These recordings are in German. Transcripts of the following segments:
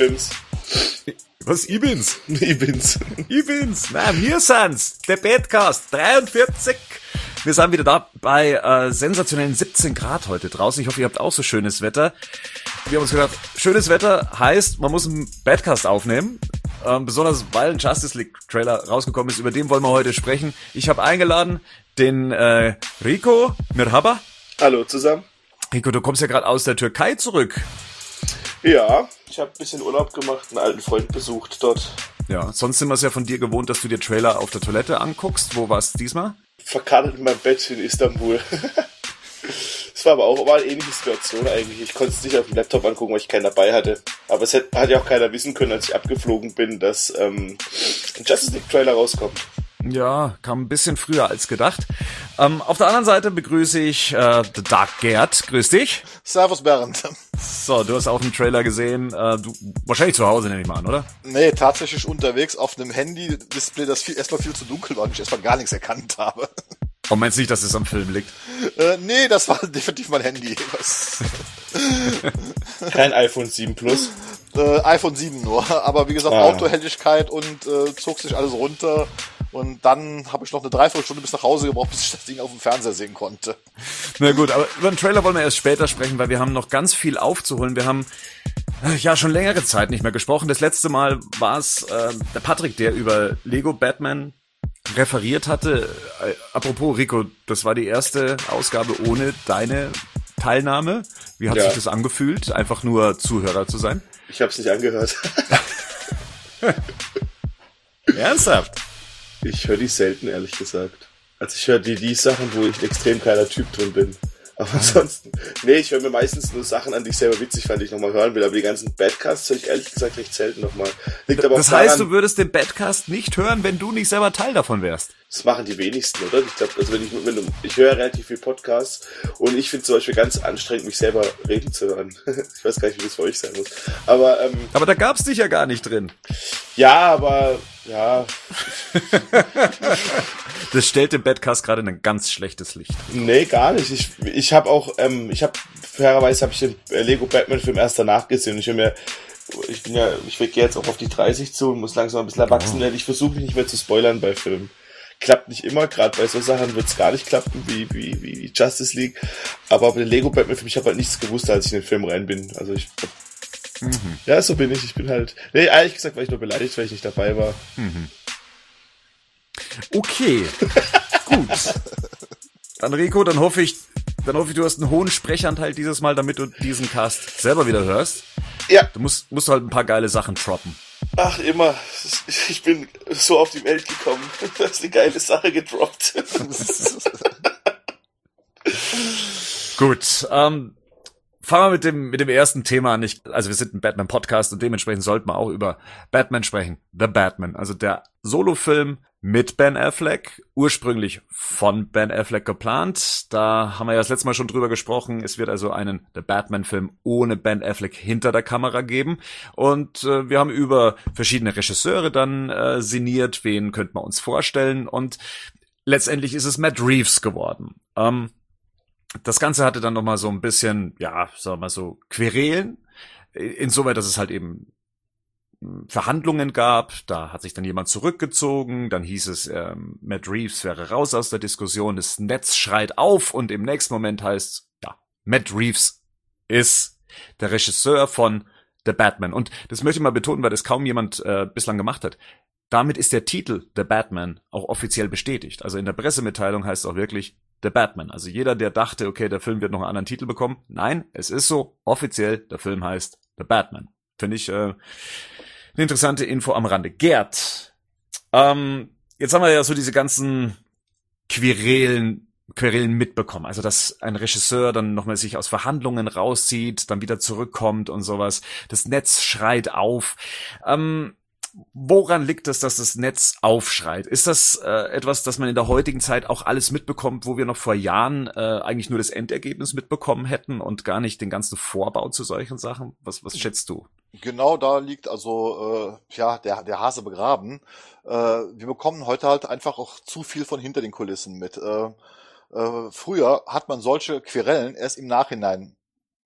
E-Bims. Was, Ibins? Ibins. Ibins. Na, wir sind's. Der Badcast 43. Wir sind wieder da bei äh, sensationellen 17 Grad heute draußen. Ich hoffe, ihr habt auch so schönes Wetter. Wir haben uns gedacht, schönes Wetter heißt, man muss einen Badcast aufnehmen. Ähm, besonders weil ein Justice League Trailer rausgekommen ist. Über den wollen wir heute sprechen. Ich habe eingeladen den äh, Rico Mirhaba. Hallo zusammen. Rico, du kommst ja gerade aus der Türkei zurück. Ja, ich habe ein bisschen Urlaub gemacht, einen alten Freund besucht dort. Ja, sonst sind wir es ja von dir gewohnt, dass du dir Trailer auf der Toilette anguckst. Wo war's diesmal? Verkadert in meinem Bett in Istanbul. Es war aber auch war eine ähnliche Situation eigentlich. Ich konnte es nicht auf dem Laptop angucken, weil ich keinen dabei hatte. Aber es hat, hat ja auch keiner wissen können, als ich abgeflogen bin, dass ähm, ein Justice League Trailer rauskommt. Ja, kam ein bisschen früher als gedacht. Ähm, auf der anderen Seite begrüße ich äh, The Dark Gerd. Grüß dich. Servus Bernd. So, du hast auch einen Trailer gesehen. Äh, du wahrscheinlich zu Hause, nehme ich mal an, oder? Nee, tatsächlich unterwegs auf einem Handy-Display, das viel, erstmal viel zu dunkel war und ich erstmal gar nichts erkannt habe. Und meinst du nicht, dass es am Film liegt? Äh, nee, das war definitiv mein Handy. Was? Kein iPhone 7 Plus. Äh, iPhone 7 nur. Aber wie gesagt, Ah. Autohelligkeit und äh, zog sich alles runter. Und dann habe ich noch eine Dreiviertelstunde bis nach Hause gebraucht, bis ich das Ding auf dem Fernseher sehen konnte. Na gut, aber über den Trailer wollen wir erst später sprechen, weil wir haben noch ganz viel aufzuholen. Wir haben äh, ja schon längere Zeit nicht mehr gesprochen. Das letzte Mal war es äh, der Patrick, der über Lego Batman referiert hatte. Äh, apropos Rico, das war die erste Ausgabe ohne deine Teilnahme. Wie hat Ja. sich das angefühlt, einfach nur Zuhörer zu sein? Ich habe es nicht angehört. Ernsthaft? Ich höre die selten, ehrlich gesagt. Also ich höre die, die Sachen, wo ich ein extrem kleiner Typ drin bin. Aber ansonsten, nee, ich höre mir meistens nur Sachen an, die ich selber witzig fand, die ich nochmal hören will. Aber die ganzen Badcasts höre ich ehrlich gesagt recht selten nochmal. Liegt aber Das heißt, daran, du würdest den Badcast nicht hören, wenn du nicht selber Teil davon wärst. Das machen die wenigsten, oder? Ich glaube, also wenn ich, wenn du, ich höre relativ viel Podcasts und ich finde zum Beispiel ganz anstrengend, mich selber reden zu hören. ich weiß gar nicht, wie das für euch sein muss. Aber ähm, Aber da gab's dich ja gar nicht drin. ja, aber ja, Das stellt den Badcast gerade in ein ganz schlechtes Licht. Nee, gar nicht. Ich, ich habe auch, ähm, ich habe, fairerweise habe ich den äh, Lego Batman Film erst danach gesehen. Ich will mir, ich bin ja, ich gehe jetzt auch auf die 30 zu und muss langsam ein bisschen erwachsen werden. Ich versuche mich nicht mehr zu spoilern bei Filmen. Klappt nicht immer, gerade bei so Sachen wird es gar nicht klappen, wie, wie, wie Justice League. Aber bei den Lego Batman Film, ich habe halt nichts gewusst, als ich in den Film rein bin. Also ich, ja, so bin ich. Ich bin halt, nee, ehrlich gesagt war ich nur beleidigt, weil ich nicht dabei war. Okay, gut. Dann Rico, dann hoffe ich, dann hoffe ich, du hast einen hohen Sprechanteil dieses Mal, damit du diesen Cast selber wieder hörst. Ja, Du musst, musst halt ein paar geile Sachen droppen. Ach, immer. Ich bin so auf die Welt gekommen. Du hast eine geile Sache gedroppt. Gut, ähm, fangen wir mit dem, mit dem ersten Thema an. Ich, also wir sind ein Batman-Podcast und dementsprechend sollten wir auch über Batman sprechen. The Batman, also der Solofilm mit Ben Affleck, ursprünglich von Ben Affleck geplant. Da haben wir ja das letzte Mal schon drüber gesprochen. Es wird also einen The Batman-Film ohne Ben Affleck hinter der Kamera geben. Und äh, wir haben über verschiedene Regisseure dann äh, sinniert, wen könnte man uns vorstellen. Und letztendlich ist es Matt Reeves geworden. Ähm, das Ganze hatte dann noch mal so ein bisschen, ja, sagen wir mal so, Querelen. Insoweit, dass es halt eben mh, Verhandlungen gab. Da hat sich dann jemand zurückgezogen. Dann hieß es, ähm, Matt Reeves wäre raus aus der Diskussion. Das Netz schreit auf und im nächsten Moment heißt, ja, Matt Reeves ist der Regisseur von The Batman. Und das möchte ich mal betonen, weil das kaum jemand äh, bislang gemacht hat. Damit ist der Titel The Batman auch offiziell bestätigt. Also in der Pressemitteilung heißt es auch wirklich The Batman. Also jeder, der dachte, okay, der Film wird noch einen anderen Titel bekommen. Nein, es ist so. Offiziell, der Film heißt The Batman. Finde ich äh, eine interessante Info am Rande. Gerd, ähm, jetzt haben wir ja so diese ganzen Querelen Querelen mitbekommen. Also, dass ein Regisseur dann nochmal sich aus Verhandlungen rauszieht, dann wieder zurückkommt und sowas. Das Netz schreit auf. Ähm, woran liegt es, dass das Netz aufschreit? Ist das äh, etwas, das man in der heutigen Zeit auch alles mitbekommt, wo wir noch vor Jahren äh, eigentlich nur das Endergebnis mitbekommen hätten und gar nicht den ganzen Vorbau zu solchen Sachen? Was, was schätzt du? Genau da liegt also äh, ja der, der Hase begraben. Äh, wir bekommen heute halt einfach auch zu viel von hinter den Kulissen mit. Äh, äh, früher hat man solche Querellen erst im Nachhinein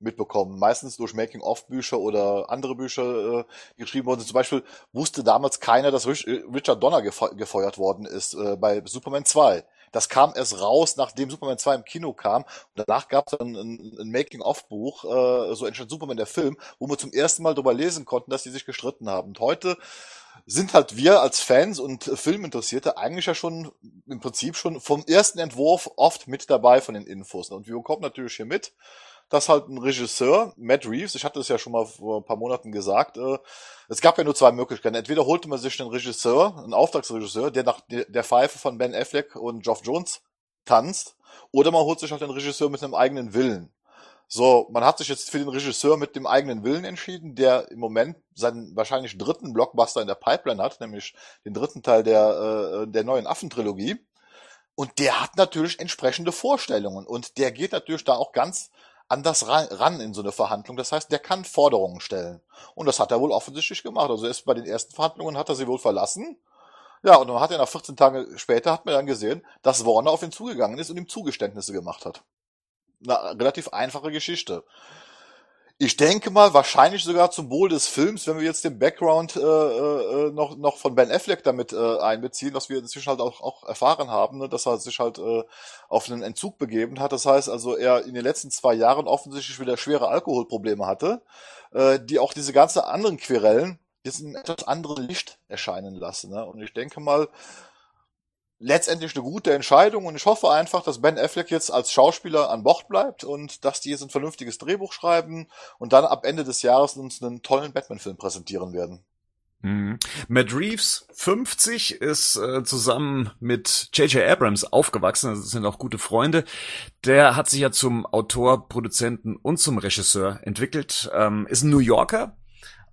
mitbekommen. Meistens durch Making-of-Bücher oder andere Bücher äh, geschrieben worden sind. Zum Beispiel wusste damals keiner, dass Richard Donner gefeuert worden ist äh, bei Superman 2. Das kam erst raus, nachdem Superman 2 im Kino kam. Und danach gab es ein, ein, ein Making-of-Buch, äh, so entstand Superman der Film, wo wir zum ersten Mal darüber lesen konnten, dass die sich gestritten haben. Und heute sind halt wir als Fans und Filminteressierte eigentlich ja schon im Prinzip schon vom ersten Entwurf oft mit dabei von den Infos. Und wir bekommen natürlich hier mit, dass halt ein Regisseur, Matt Reeves, ich hatte es ja schon mal vor ein paar Monaten gesagt, äh, es gab ja nur zwei Möglichkeiten. Entweder holte man sich einen Regisseur, einen Auftragsregisseur, der nach der Pfeife von Ben Affleck und Geoff Jones tanzt, oder man holt sich halt einen Regisseur mit einem eigenen Willen. So, man hat sich jetzt für den Regisseur mit dem eigenen Willen entschieden, der im Moment seinen wahrscheinlich dritten Blockbuster in der Pipeline hat, nämlich den dritten Teil der, äh, der neuen Affentrilogie. Und der hat natürlich entsprechende Vorstellungen und der geht natürlich da auch ganz anders ran in so eine Verhandlung. Das heißt, der kann Forderungen stellen. Und das hat er wohl offensichtlich gemacht. Also erst bei den ersten Verhandlungen hat er sie wohl verlassen. Ja, und dann hat er nach 14 Tage später, hat man dann gesehen, dass Warner auf ihn zugegangen ist und ihm Zugeständnisse gemacht hat. Eine relativ einfache Geschichte. Ich denke mal, wahrscheinlich sogar zum Wohl des Films, wenn wir jetzt den Background äh, äh, noch, noch von Ben Affleck damit äh, einbeziehen, was wir inzwischen halt auch, auch erfahren haben, ne, dass er sich halt äh, auf einen Entzug begeben hat. Das heißt also, er in den letzten zwei Jahren offensichtlich wieder schwere Alkoholprobleme hatte, äh, die auch diese ganzen anderen Querellen jetzt in etwas anderen Licht erscheinen lassen. Ne? Und ich denke mal, letztendlich eine gute Entscheidung und ich hoffe einfach, dass Ben Affleck jetzt als Schauspieler an Bord bleibt und dass die jetzt ein vernünftiges Drehbuch schreiben und dann ab Ende des Jahres uns einen tollen Batman-Film präsentieren werden. Mhm. Matt Reeves, 50, ist äh, zusammen mit J.J. Abrams aufgewachsen, also sind auch gute Freunde. Der hat sich ja zum Autor, Produzenten und zum Regisseur entwickelt, ähm, ist ein New Yorker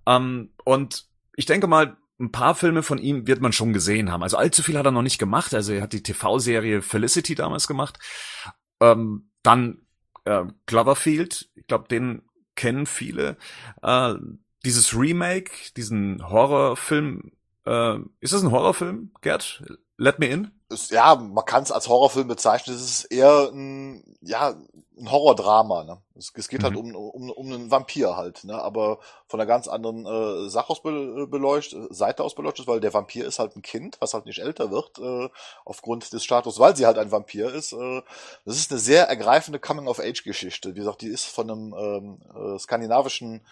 ähm, und ich denke mal, ein paar Filme von ihm wird man schon gesehen haben. Also allzu viel hat er noch nicht gemacht. Also er hat die TV-Serie Felicity damals gemacht. Ähm, dann äh, Cloverfield, ich glaube, den kennen viele. Äh, dieses Remake, diesen Horrorfilm, äh, ist das ein Horrorfilm, Gerd? Let Me In? Ja, man kann es als Horrorfilm bezeichnen. Es ist eher ein, ja, ein Horrordrama. Ne? Es, es geht halt mhm. halt um, um, um einen Vampir halt, ne? aber von einer ganz anderen äh, Sache aus be beleuchtet, Seite aus beleuchtet, weil der Vampir ist halt ein Kind, was halt nicht älter wird, äh, aufgrund des Status, weil sie halt ein Vampir ist. Äh, das ist eine sehr ergreifende Coming-of-Age-Geschichte. Wie gesagt, die ist von einem ähm, äh, skandinavischen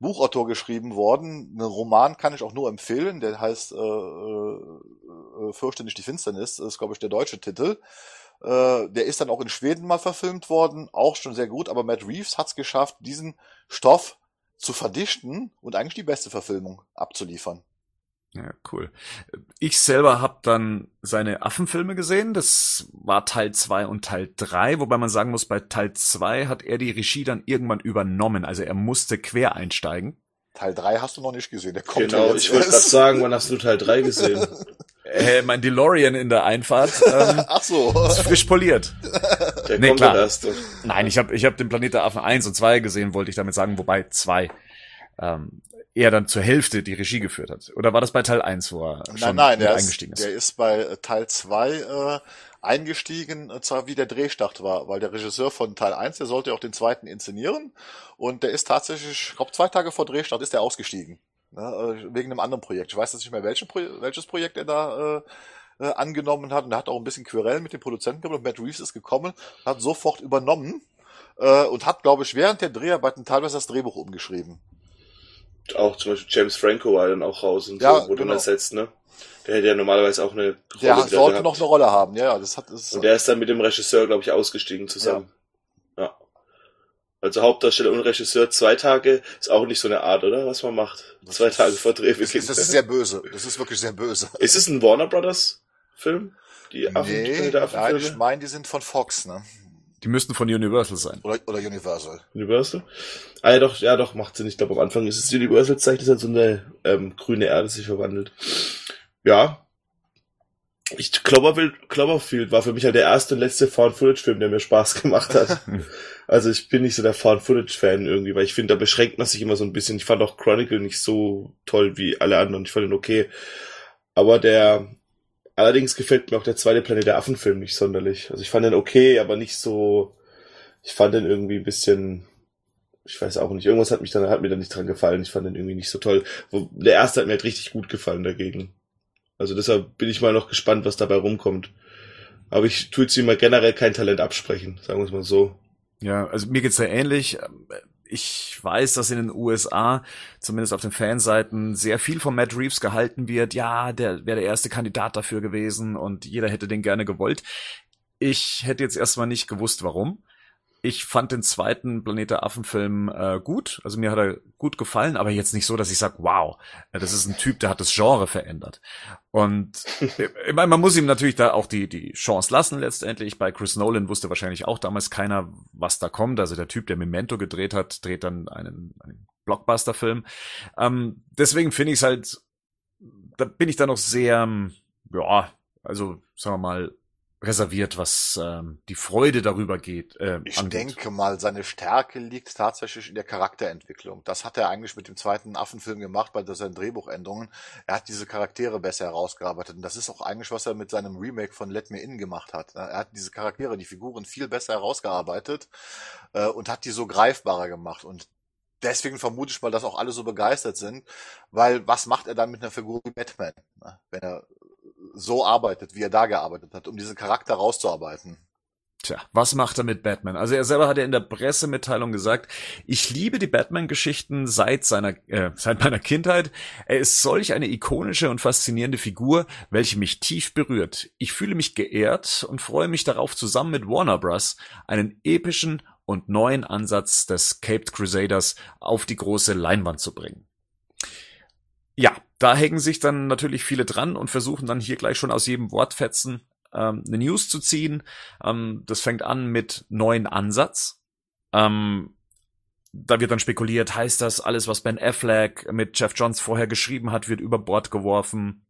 Buchautor geschrieben worden. Einen Roman kann ich auch nur empfehlen, der heißt äh, äh, äh Fürchte nicht die Finsternis, das ist, glaube ich, der deutsche Titel. Äh, der ist dann auch in Schweden mal verfilmt worden, auch schon sehr gut, aber Matt Reeves hat es geschafft, diesen Stoff zu verdichten und eigentlich die beste Verfilmung abzuliefern. Ja, cool. Ich selber habe dann seine Affenfilme gesehen. Das war Teil zwei und Teil drei, wobei man sagen muss, bei Teil zwei hat er die Regie dann irgendwann übernommen. Also er musste quer einsteigen. Teil drei hast du noch nicht gesehen. Der kommt genau, ich wollte gerade sagen, wann hast du Teil drei gesehen? äh, mein DeLorean in der Einfahrt ähm, Ach so. ist frisch poliert. Der nee, kommt klar. Nein, ich habe ich hab den Planet der Affen 1 und 2 gesehen, wollte ich damit sagen, wobei 2. Ähm, er dann zur Hälfte die Regie geführt hat. Oder war das bei Teil 1, wo er schon nein, nein, eingestiegen ist, ist? Der ist bei äh, Teil 2 äh, eingestiegen, äh, zwar wie der Drehstart war, weil der Regisseur von Teil 1, der sollte auch den zweiten inszenieren und der ist tatsächlich, ich glaube zwei Tage vor Drehstart ist er ausgestiegen. Ne, äh, wegen einem anderen Projekt. Ich weiß jetzt nicht mehr, welche, welches Projekt er da äh, äh, angenommen hat und er hat auch ein bisschen Querellen mit dem Produzenten gehabt und Matt Reeves ist gekommen, hat sofort übernommen äh, und hat, glaube ich, während der Dreharbeiten teilweise das Drehbuch umgeschrieben auch zum Beispiel James Franco war dann auch raus und ja, so, wurde genau. ersetzt, ne? Der hätte ja normalerweise auch eine Rolle Der sollte gehabt. noch eine Rolle haben, ja, ja. Das hat, das und der ist dann mit dem Regisseur, glaube ich, ausgestiegen zusammen. Ja. ja. Also Hauptdarsteller und Regisseur zwei Tage ist auch nicht so eine Art, oder? Was man macht. Das zwei Tage vor Drehbeginn. Das, das ist sehr böse. Das ist wirklich sehr böse. Ist es ein Warner Brothers Film? Die Affen, nee, die Affen nein, ich meine, die sind von Fox, ne? Die müssten von Universal sein. Oder, oder Universal. Universal? Ah ja doch, ja doch, macht Sinn. Ich glaube am Anfang ist es Universal zeigt, dass halt so eine ähm, grüne Erde sich verwandelt. Ja. Ich Cloverfield, Cloverfield war für mich halt der erste und letzte Found-Footage-Film, der mir Spaß gemacht hat. also ich bin nicht so der Found-Footage-Fan irgendwie, weil ich finde, da beschränkt man sich immer so ein bisschen. Ich fand auch Chronicle nicht so toll wie alle anderen. Ich fand ihn okay. Aber der Allerdings gefällt mir auch der zweite Planet der Affen-Film nicht sonderlich. Also ich fand den okay, aber nicht so. Ich fand den irgendwie ein bisschen. ich weiß auch nicht. Irgendwas hat mich dann, hat mir dann nicht dran gefallen. Ich fand den irgendwie nicht so toll. Der erste hat mir halt richtig gut gefallen dagegen. Also deshalb bin ich mal noch gespannt, was dabei rumkommt. Aber ich tue jetzt ihm mal generell kein Talent absprechen, sagen wir es mal so. Ja, also mir geht's ja ähnlich. Ich weiß, dass in den USA, zumindest auf den Fanseiten, sehr viel von Matt Reeves gehalten wird. Ja, der wäre der erste Kandidat dafür gewesen und jeder hätte den gerne gewollt. Ich hätte jetzt erstmal nicht gewusst, warum. Ich fand den zweiten Planet der Affen-Film äh, gut, also mir hat er gut gefallen, aber jetzt nicht so, dass ich sage, wow, äh, das ist ein Typ, der hat das Genre verändert. Und ich meine, man muss ihm natürlich da auch die, die Chance lassen letztendlich. Bei Chris Nolan wusste wahrscheinlich auch damals keiner, was da kommt. Also der Typ, der Memento gedreht hat, dreht dann einen, einen Blockbuster-Film. Ähm, deswegen finde ich es halt, da bin ich da noch sehr, ja, also sagen wir mal, reserviert, was ähm, die Freude darüber geht. Äh, ich angeht. denke mal, seine Stärke liegt tatsächlich in der Charakterentwicklung. Das hat er eigentlich mit dem zweiten Affenfilm gemacht bei seinen Drehbuchänderungen. Er hat diese Charaktere besser herausgearbeitet. Und das ist auch eigentlich, was er mit seinem Remake von Let Me In gemacht hat. Er hat diese Charaktere, die Figuren viel besser herausgearbeitet äh, und hat die so greifbarer gemacht. Und deswegen vermute ich mal, dass auch alle so begeistert sind, weil was macht er dann mit einer Figur wie Batman, ne? wenn er so arbeitet, wie er da gearbeitet hat, um diesen Charakter rauszuarbeiten. Tja, was macht er mit Batman? Also er selber hat ja in der Pressemitteilung gesagt, ich liebe die Batman-Geschichten seit seiner, äh, seit meiner Kindheit. Er ist solch eine ikonische und faszinierende Figur, welche mich tief berührt. Ich fühle mich geehrt und freue mich darauf, zusammen mit Warner Bros. einen epischen und neuen Ansatz des Caped Crusaders auf die große Leinwand zu bringen. Ja, da hängen sich dann natürlich viele dran und versuchen dann hier gleich schon aus jedem Wortfetzen ähm, eine News zu ziehen. Ähm, das fängt an mit neuen Ansatz. Ähm, da wird dann spekuliert, heißt das, alles, was Ben Affleck mit Jeff Johns vorher geschrieben hat, wird über Bord geworfen.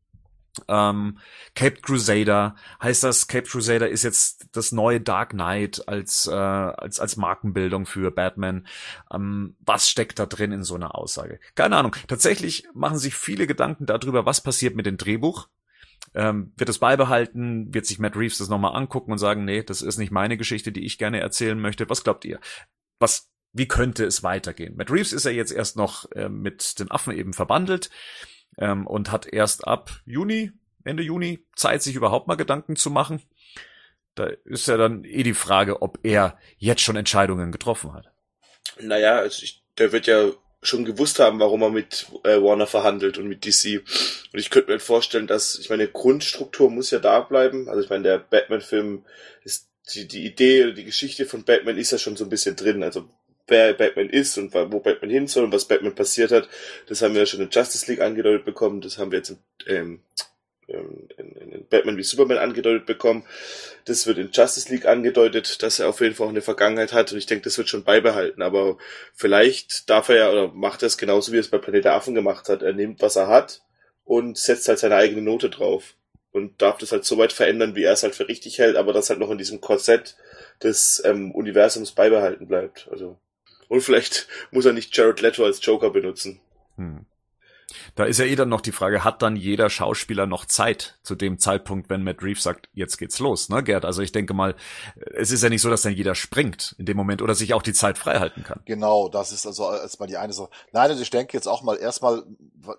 Ähm, Cape Crusader heißt das, Cape Crusader ist jetzt das neue Dark Knight als, äh, als, als Markenbildung für Batman. Ähm, was steckt da drin in so einer Aussage? Keine Ahnung. Tatsächlich machen sich viele Gedanken darüber, was passiert mit dem Drehbuch. Ähm, wird es beibehalten? Wird sich Matt Reeves das nochmal angucken und sagen, nee, das ist nicht meine Geschichte, die ich gerne erzählen möchte? Was glaubt ihr? Was, wie könnte es weitergehen? Matt Reeves ist ja jetzt erst noch äh, mit den Affen eben verbandelt ähm, und hat erst ab Juni, Ende Juni Zeit, sich überhaupt mal Gedanken zu machen. Da ist ja dann eh die Frage, ob er jetzt schon Entscheidungen getroffen hat. Naja, also ich, der wird ja schon gewusst haben, warum er mit äh, Warner verhandelt und mit DC. Und ich könnte mir vorstellen, dass, ich meine, Grundstruktur muss ja da bleiben. Also ich meine, der Batman-Film ist die, die Idee, die Geschichte von Batman ist ja schon so ein bisschen drin. Also wer Batman ist und wo Batman hin soll und was Batman passiert hat. Das haben wir ja schon in Justice League angedeutet bekommen. Das haben wir jetzt ähm, in, in, in Batman wie Superman angedeutet bekommen. Das wird in Justice League angedeutet, dass er auf jeden Fall auch eine Vergangenheit hat und ich denke, das wird schon beibehalten. Aber vielleicht darf er ja oder macht er es genauso, wie er es bei Planet Affen gemacht hat. Er nimmt, was er hat und setzt halt seine eigene Note drauf und darf das halt so weit verändern, wie er es halt für richtig hält, aber das halt noch in diesem Korsett des ähm, Universums beibehalten bleibt. Also und vielleicht muss er nicht Jared Leto als Joker benutzen. Hm. Da ist ja eh dann noch die Frage, hat dann jeder Schauspieler noch Zeit zu dem Zeitpunkt, wenn Matt Reeves sagt, jetzt geht's los, ne, Gerd? Also ich denke mal, es ist ja nicht so, dass dann jeder springt in dem Moment oder sich auch die Zeit frei halten kann. Genau, das ist also erstmal die eine Sache. Nein, also ich denke jetzt auch mal erstmal,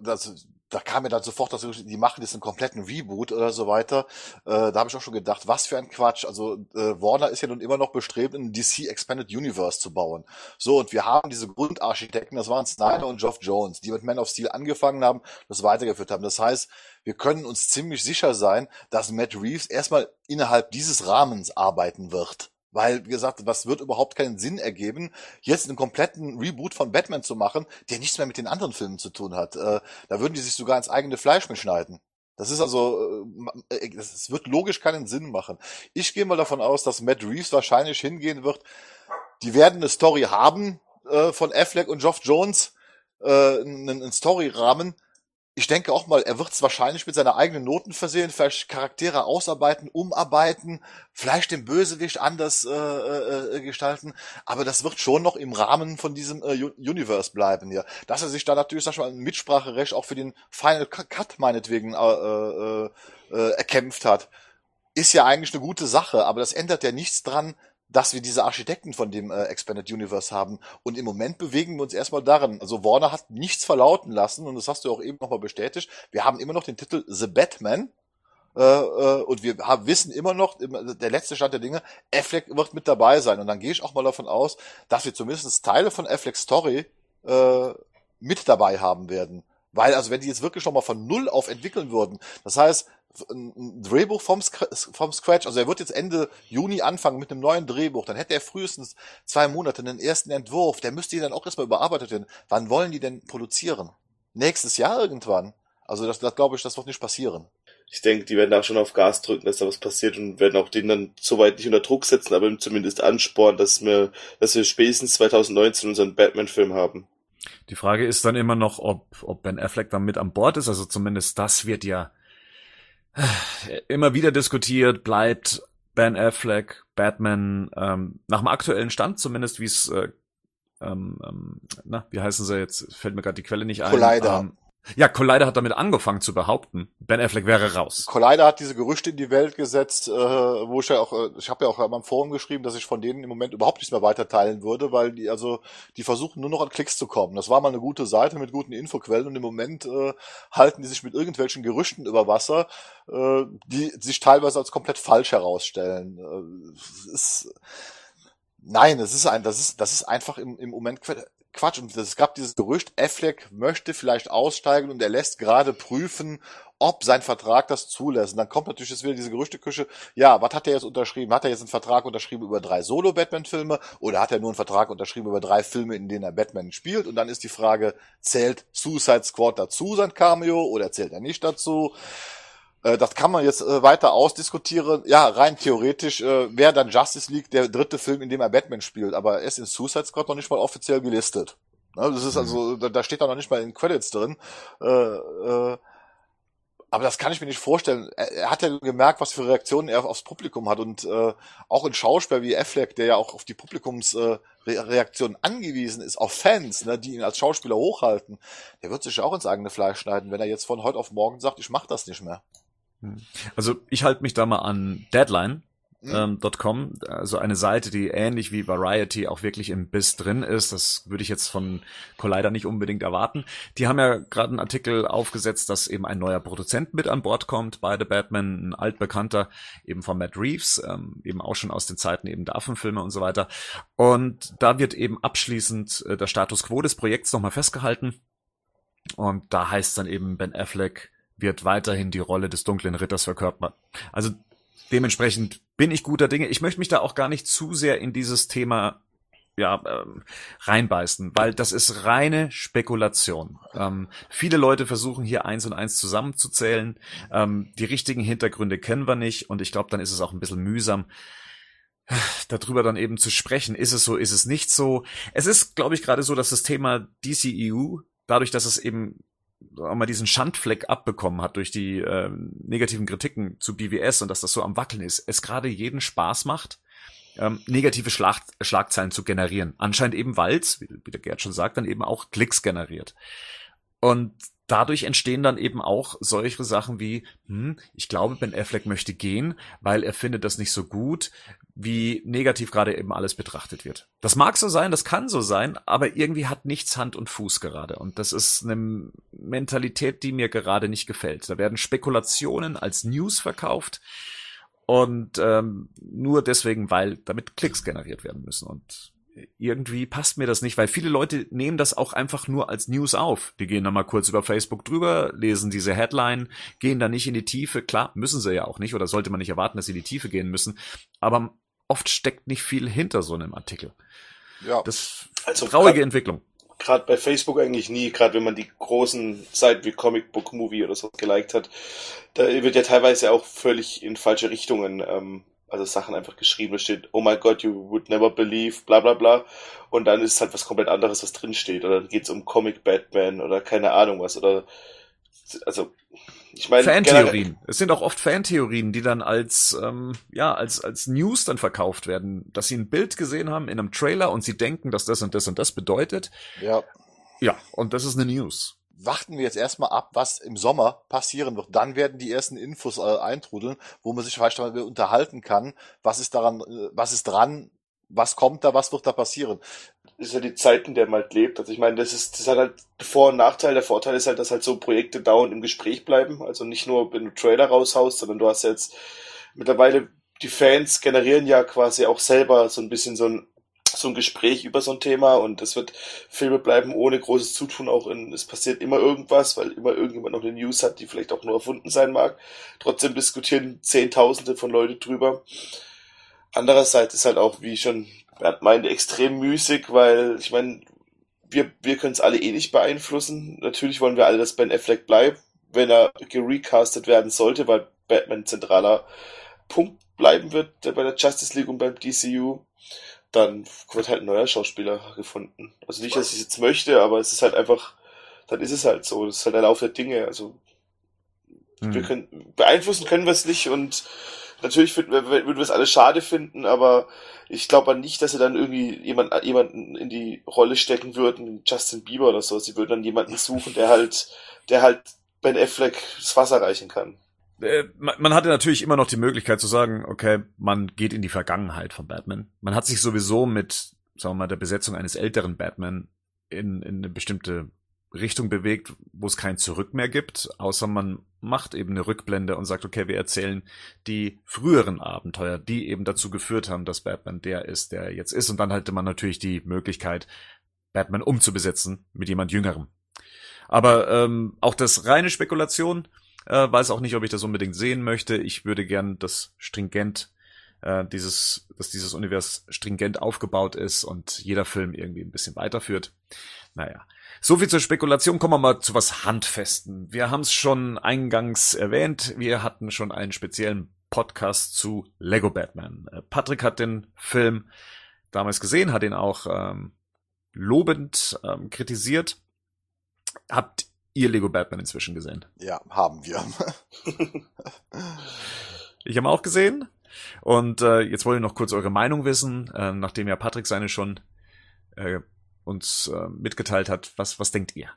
das, da kam mir dann sofort, dass die machen jetzt einen kompletten Reboot oder so weiter. Äh, da habe ich auch schon gedacht, was für ein Quatsch. Also äh, Warner ist ja nun immer noch bestrebt, einen DC Expanded Universe zu bauen. So, und wir haben diese Grundarchitekten, das waren Snyder und Geoff Jones, die mit Man of Steel angefangen haben, das weitergeführt haben. Das heißt, wir können uns ziemlich sicher sein, dass Matt Reeves erstmal innerhalb dieses Rahmens arbeiten wird. Weil, wie gesagt, was wird überhaupt keinen Sinn ergeben, jetzt einen kompletten Reboot von Batman zu machen, der nichts mehr mit den anderen Filmen zu tun hat. Äh, da würden die sich sogar ins eigene Fleisch mitschneiden. Das ist also, äh, äh das wird logisch keinen Sinn machen. Ich gehe mal davon aus, dass Matt Reeves wahrscheinlich hingehen wird. Die werden eine Story haben von Affleck und Geoff Jones, einen, einen Story-Rahmen, ich denke auch mal, er wird es wahrscheinlich mit seiner eigenen Noten versehen, vielleicht Charaktere ausarbeiten, umarbeiten, vielleicht den Bösewicht anders äh, äh, äh, gestalten, aber das wird schon noch im Rahmen von diesem äh, Universe bleiben hier. Dass er sich da natürlich, sag ich mal, ein Mitspracherecht auch für den Final Cut meinetwegen äh, äh, äh, erkämpft hat, ist ja eigentlich eine gute Sache, aber das ändert ja nichts dran, dass wir diese Architekten von dem äh, Expanded Universe haben. Und im Moment bewegen wir uns erstmal darin. Also Warner hat nichts verlauten lassen und das hast du auch eben nochmal bestätigt. Wir haben immer noch den Titel The Batman. Äh, äh, und wir wissen immer noch, der letzte Stand der Dinge, Affleck wird mit dabei sein. Und dann gehe ich auch mal davon aus, dass wir zumindest Teile von Afflecks Story äh, mit dabei haben werden. Weil, also wenn die jetzt wirklich nochmal von Null auf entwickeln würden, das heißt, ein Drehbuch vom, vom Scratch, also er wird jetzt Ende Juni anfangen mit einem neuen Drehbuch, dann hätte er frühestens zwei Monate einen ersten Entwurf, der müsste dann auch erstmal überarbeitet werden. Wann wollen die denn produzieren? Nächstes Jahr irgendwann? Also das, das glaube ich, das wird nicht passieren. Ich denke, die werden auch schon auf Gas drücken, dass da was passiert und werden auch den dann soweit nicht unter Druck setzen, aber zumindest anspornen, dass wir, dass wir spätestens 2019 unseren Batman-Film haben. Die Frage ist dann immer noch, ob, ob Ben Affleck dann mit an Bord ist. Also zumindest das wird ja immer wieder diskutiert. Bleibt Ben Affleck, Batman, ähm, nach dem aktuellen Stand zumindest, wie es, äh, ähm, ähm, na, wie heißen sie jetzt? Fällt mir gerade die Quelle nicht ein. Collider. Ähm, ja, Collider hat damit angefangen zu behaupten, Ben Affleck wäre raus. Collider hat diese Gerüchte in die Welt gesetzt, äh, wo ich ja auch, äh, ich habe ja auch in meinem Forum geschrieben, dass ich von denen im Moment überhaupt nichts mehr weiter teilen würde, weil die also die versuchen nur noch an Klicks zu kommen. Das war mal eine gute Seite mit guten Infoquellen und im Moment äh, halten die sich mit irgendwelchen Gerüchten über Wasser, äh, die sich teilweise als komplett falsch herausstellen. Äh, ist, Nein, das ist ein, das ist, das ist einfach im, im Moment Quatsch. Und es gab dieses Gerücht, Affleck möchte vielleicht aussteigen und er lässt gerade prüfen, ob sein Vertrag das zulässt. Und dann kommt natürlich jetzt wieder diese Gerüchteküche. Ja, was hat er jetzt unterschrieben? Hat er jetzt einen Vertrag unterschrieben über drei Solo-Batman-Filme oder hat er nur einen Vertrag unterschrieben über drei Filme, in denen er Batman spielt? Und dann ist die Frage, zählt Suicide Squad dazu, sein Cameo, oder zählt er nicht dazu? Äh, das kann man jetzt äh, weiter ausdiskutieren. Ja, rein theoretisch äh, wäre dann Justice League der dritte Film, in dem er Batman spielt, aber er ist in Suicide Squad noch nicht mal offiziell gelistet. Ne, das ist also, mhm. da, steht da noch nicht mal in Credits drin. Äh, aber das kann ich mir nicht vorstellen. Er, hat ja gemerkt, was für Reaktionen er aufs Publikum hat. Und äh, auch ein Schauspieler wie Affleck, der ja auch auf die Publikumsreaktionen angewiesen ist, auf Fans, ne, die ihn als Schauspieler hochhalten, der wird sich auch ins eigene Fleisch schneiden, wenn er jetzt von heute auf morgen sagt, ich mach das nicht mehr. Hm. Also ich halte mich da mal an Deadline. Mhm. Ähm, .com, also eine Seite, die ähnlich wie Variety auch wirklich im Biss drin ist. Das würde ich jetzt von Collider nicht unbedingt erwarten. Die haben ja gerade einen Artikel aufgesetzt, dass eben ein neuer Produzent mit an Bord kommt bei The Batman, ein altbekannter eben von Matt Reeves, ähm, eben auch schon aus den Zeiten eben der Affenfilme und so weiter. Und da wird eben abschließend äh, der Status quo des Projekts nochmal festgehalten. Und da heißt dann eben Ben Affleck wird weiterhin die Rolle des dunklen Ritters verkörpern. Also dementsprechend bin ich guter Dinge. Ich möchte mich da auch gar nicht zu sehr in dieses Thema ja, ähm, reinbeißen, weil das ist reine Spekulation. Ähm, viele Leute versuchen hier eins und eins zusammenzuzählen. Ähm, die richtigen Hintergründe kennen wir nicht und ich glaube, dann ist es auch ein bisschen mühsam, darüber dann eben zu sprechen. Ist es so, ist es nicht so? Es ist, glaube ich, gerade so, dass das Thema DCEU, dadurch, dass es eben mal diesen Schandfleck abbekommen hat durch die äh, negativen Kritiken zu BWS und dass das so am Wackeln ist, es gerade jeden Spaß macht, ähm, negative Schlag Schlagzeilen zu generieren. Anscheinend eben, weil wie, wie der Gerd schon sagt, dann eben auch Klicks generiert. Und dadurch entstehen dann eben auch solche Sachen wie, hm, ich glaube, Ben Affleck möchte gehen, weil er findet das nicht so gut, wie negativ gerade eben alles betrachtet wird. Das mag so sein, das kann so sein, aber irgendwie hat nichts Hand und Fuß gerade. Und das ist eine Mentalität, die mir gerade nicht gefällt. Da werden Spekulationen als News verkauft und ähm, nur deswegen, weil damit Klicks generiert werden müssen. Und irgendwie passt mir das nicht, weil viele Leute nehmen das auch einfach nur als News auf. Die gehen dann mal kurz über Facebook drüber, lesen diese Headline, gehen da nicht in die Tiefe. Klar, müssen sie ja auch nicht oder sollte man nicht erwarten, dass sie in die Tiefe gehen müssen. Aber oft steckt nicht viel hinter so einem Artikel. Ja. Das also traurige grad, Entwicklung. Gerade bei Facebook eigentlich nie, gerade wenn man die großen Seiten wie Comic Book Movie oder so geliked hat, da wird ja teilweise auch völlig in falsche Richtungen ähm, also Sachen einfach geschrieben, da steht, oh my god, you would never believe, bla bla bla. Und dann ist es halt was komplett anderes, was drin steht. Oder dann geht es um Comic Batman oder keine Ahnung was. Oder also ich meine. Fantheorien. Es sind auch oft Fantheorien, die dann als, ähm, ja, als, als News dann verkauft werden, dass sie ein Bild gesehen haben in einem Trailer und sie denken, dass das und das und das bedeutet. Ja. Ja, und das ist eine News warten wir jetzt erstmal ab, was im Sommer passieren wird. Dann werden die ersten Infos äh, eintrudeln, wo man sich vielleicht mal unterhalten kann. Was ist daran, äh, was ist dran? was kommt da, was wird da passieren? Das ist ja die Zeit, in der man halt lebt. Also ich meine, das ist, das hat halt Vor- und Nachteil. Der Vorteil ist halt, dass halt so Projekte dauernd im Gespräch bleiben. Also nicht nur, wenn du Trailer raushaust, sondern du hast jetzt mittlerweile, die Fans generieren ja quasi auch selber so ein bisschen so ein so ein Gespräch über so ein Thema und es wird Filme bleiben ohne großes Zutun auch in, es passiert immer irgendwas, weil immer irgendjemand noch eine News hat, die vielleicht auch nur erfunden sein mag. Trotzdem diskutieren Zehntausende von Leuten drüber. Andererseits ist halt auch, wie schon Bernd meinte, extrem müßig, weil ich meine, wir, wir können es alle eh nicht beeinflussen. Natürlich wollen wir alle, dass Ben Affleck bleibt, wenn er gerecastet werden sollte, weil Batman zentraler Punkt bleiben wird bei der Justice League und beim DCU dann wird halt ein neuer Schauspieler gefunden. Also nicht, dass ich es jetzt möchte, aber es ist halt einfach, dann ist es halt so. Das ist halt der Lauf der Dinge. Also hm. wir können beeinflussen können wir es nicht und natürlich würden wir, würden wir es alle schade finden, aber ich glaube nicht, dass sie dann irgendwie jemand, jemanden in die Rolle stecken würden, Justin Bieber oder so. Sie würden dann jemanden suchen, der halt, der halt Ben Affleck das Wasser reichen kann. Äh, man hatte natürlich immer noch die Möglichkeit zu sagen, okay, man geht in die Vergangenheit von Batman. Man hat sich sowieso mit, sagen wir mal, der Besetzung eines älteren Batman in, in eine bestimmte Richtung bewegt, wo es kein Zurück mehr gibt, außer man macht eben eine Rückblende und sagt, okay, wir erzählen die früheren Abenteuer, die eben dazu geführt haben, dass Batman der ist, der jetzt ist. Und dann hatte man natürlich die Möglichkeit, Batman umzubesetzen mit jemand Jüngerem. Aber ähm, auch das reine Spekulation, äh, weiß auch nicht, ob ich das unbedingt sehen möchte. Ich würde gern, dass stringent äh, dieses, dass dieses Univers stringent aufgebaut ist und jeder Film irgendwie ein bisschen weiterführt. Naja. So viel zur Spekulation. Kommen wir mal zu was Handfesten. Wir haben es schon eingangs erwähnt. Wir hatten schon einen speziellen Podcast zu Lego Batman. Äh, Patrick hat den Film damals gesehen, hat ihn auch ähm, lobend ähm, kritisiert. Habt ihr Lego Batman inzwischen gesehen? Ja, haben wir. ich habe auch gesehen. Und äh, jetzt wollte ich noch kurz eure Meinung wissen, äh, nachdem ja Patrick seine schon äh, uns äh, mitgeteilt hat. Was, was denkt ihr?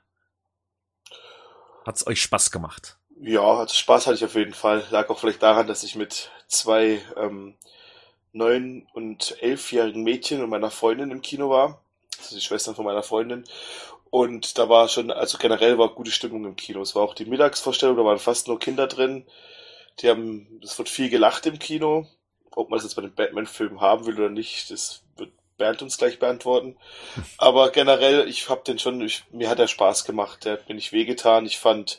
Hat's euch Spaß gemacht? Ja, also Spaß hatte ich auf jeden Fall. Lag auch vielleicht daran, dass ich mit zwei ähm, neun- und elfjährigen Mädchen und meiner Freundin im Kino war. Also die Schwestern von meiner Freundin. Und da war schon, also generell war gute Stimmung im Kino. Es war auch die Mittagsvorstellung, da waren fast nur Kinder drin. Die haben, es wird viel gelacht im Kino. Ob man es jetzt bei den Batman-Filmen haben will oder nicht, das wird Bernd uns gleich beantworten. Aber generell, ich hab den schon, ich, mir hat er Spaß gemacht. Der hat mir nicht wehgetan. Ich fand,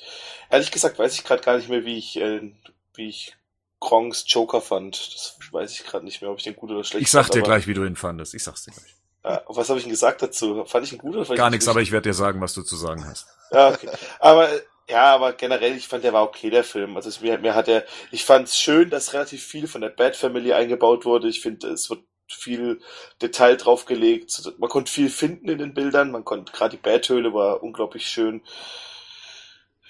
ehrlich gesagt, weiß ich gerade gar nicht mehr, wie ich, äh, wie ich Krongs Joker fand. Das weiß ich gerade nicht mehr, ob ich den gut oder schlecht Ich sag fand, dir gleich, wie du ihn fandest. Ich sag's dir gleich. Äh, was habe ich denn gesagt dazu? Fand ich ihn gut oder fand Gar nichts, aber ich werde dir sagen, was du zu sagen hast. Ja, okay. Aber ja, aber generell, ich fand, der war okay, der Film. Also es, mir, mir hat er, ich fand es schön, dass relativ viel von der Bat Family eingebaut wurde. Ich finde, es wird viel Detail draufgelegt. Man konnte viel finden in den Bildern. Man konnte, gerade die Bat-Höhle war unglaublich schön.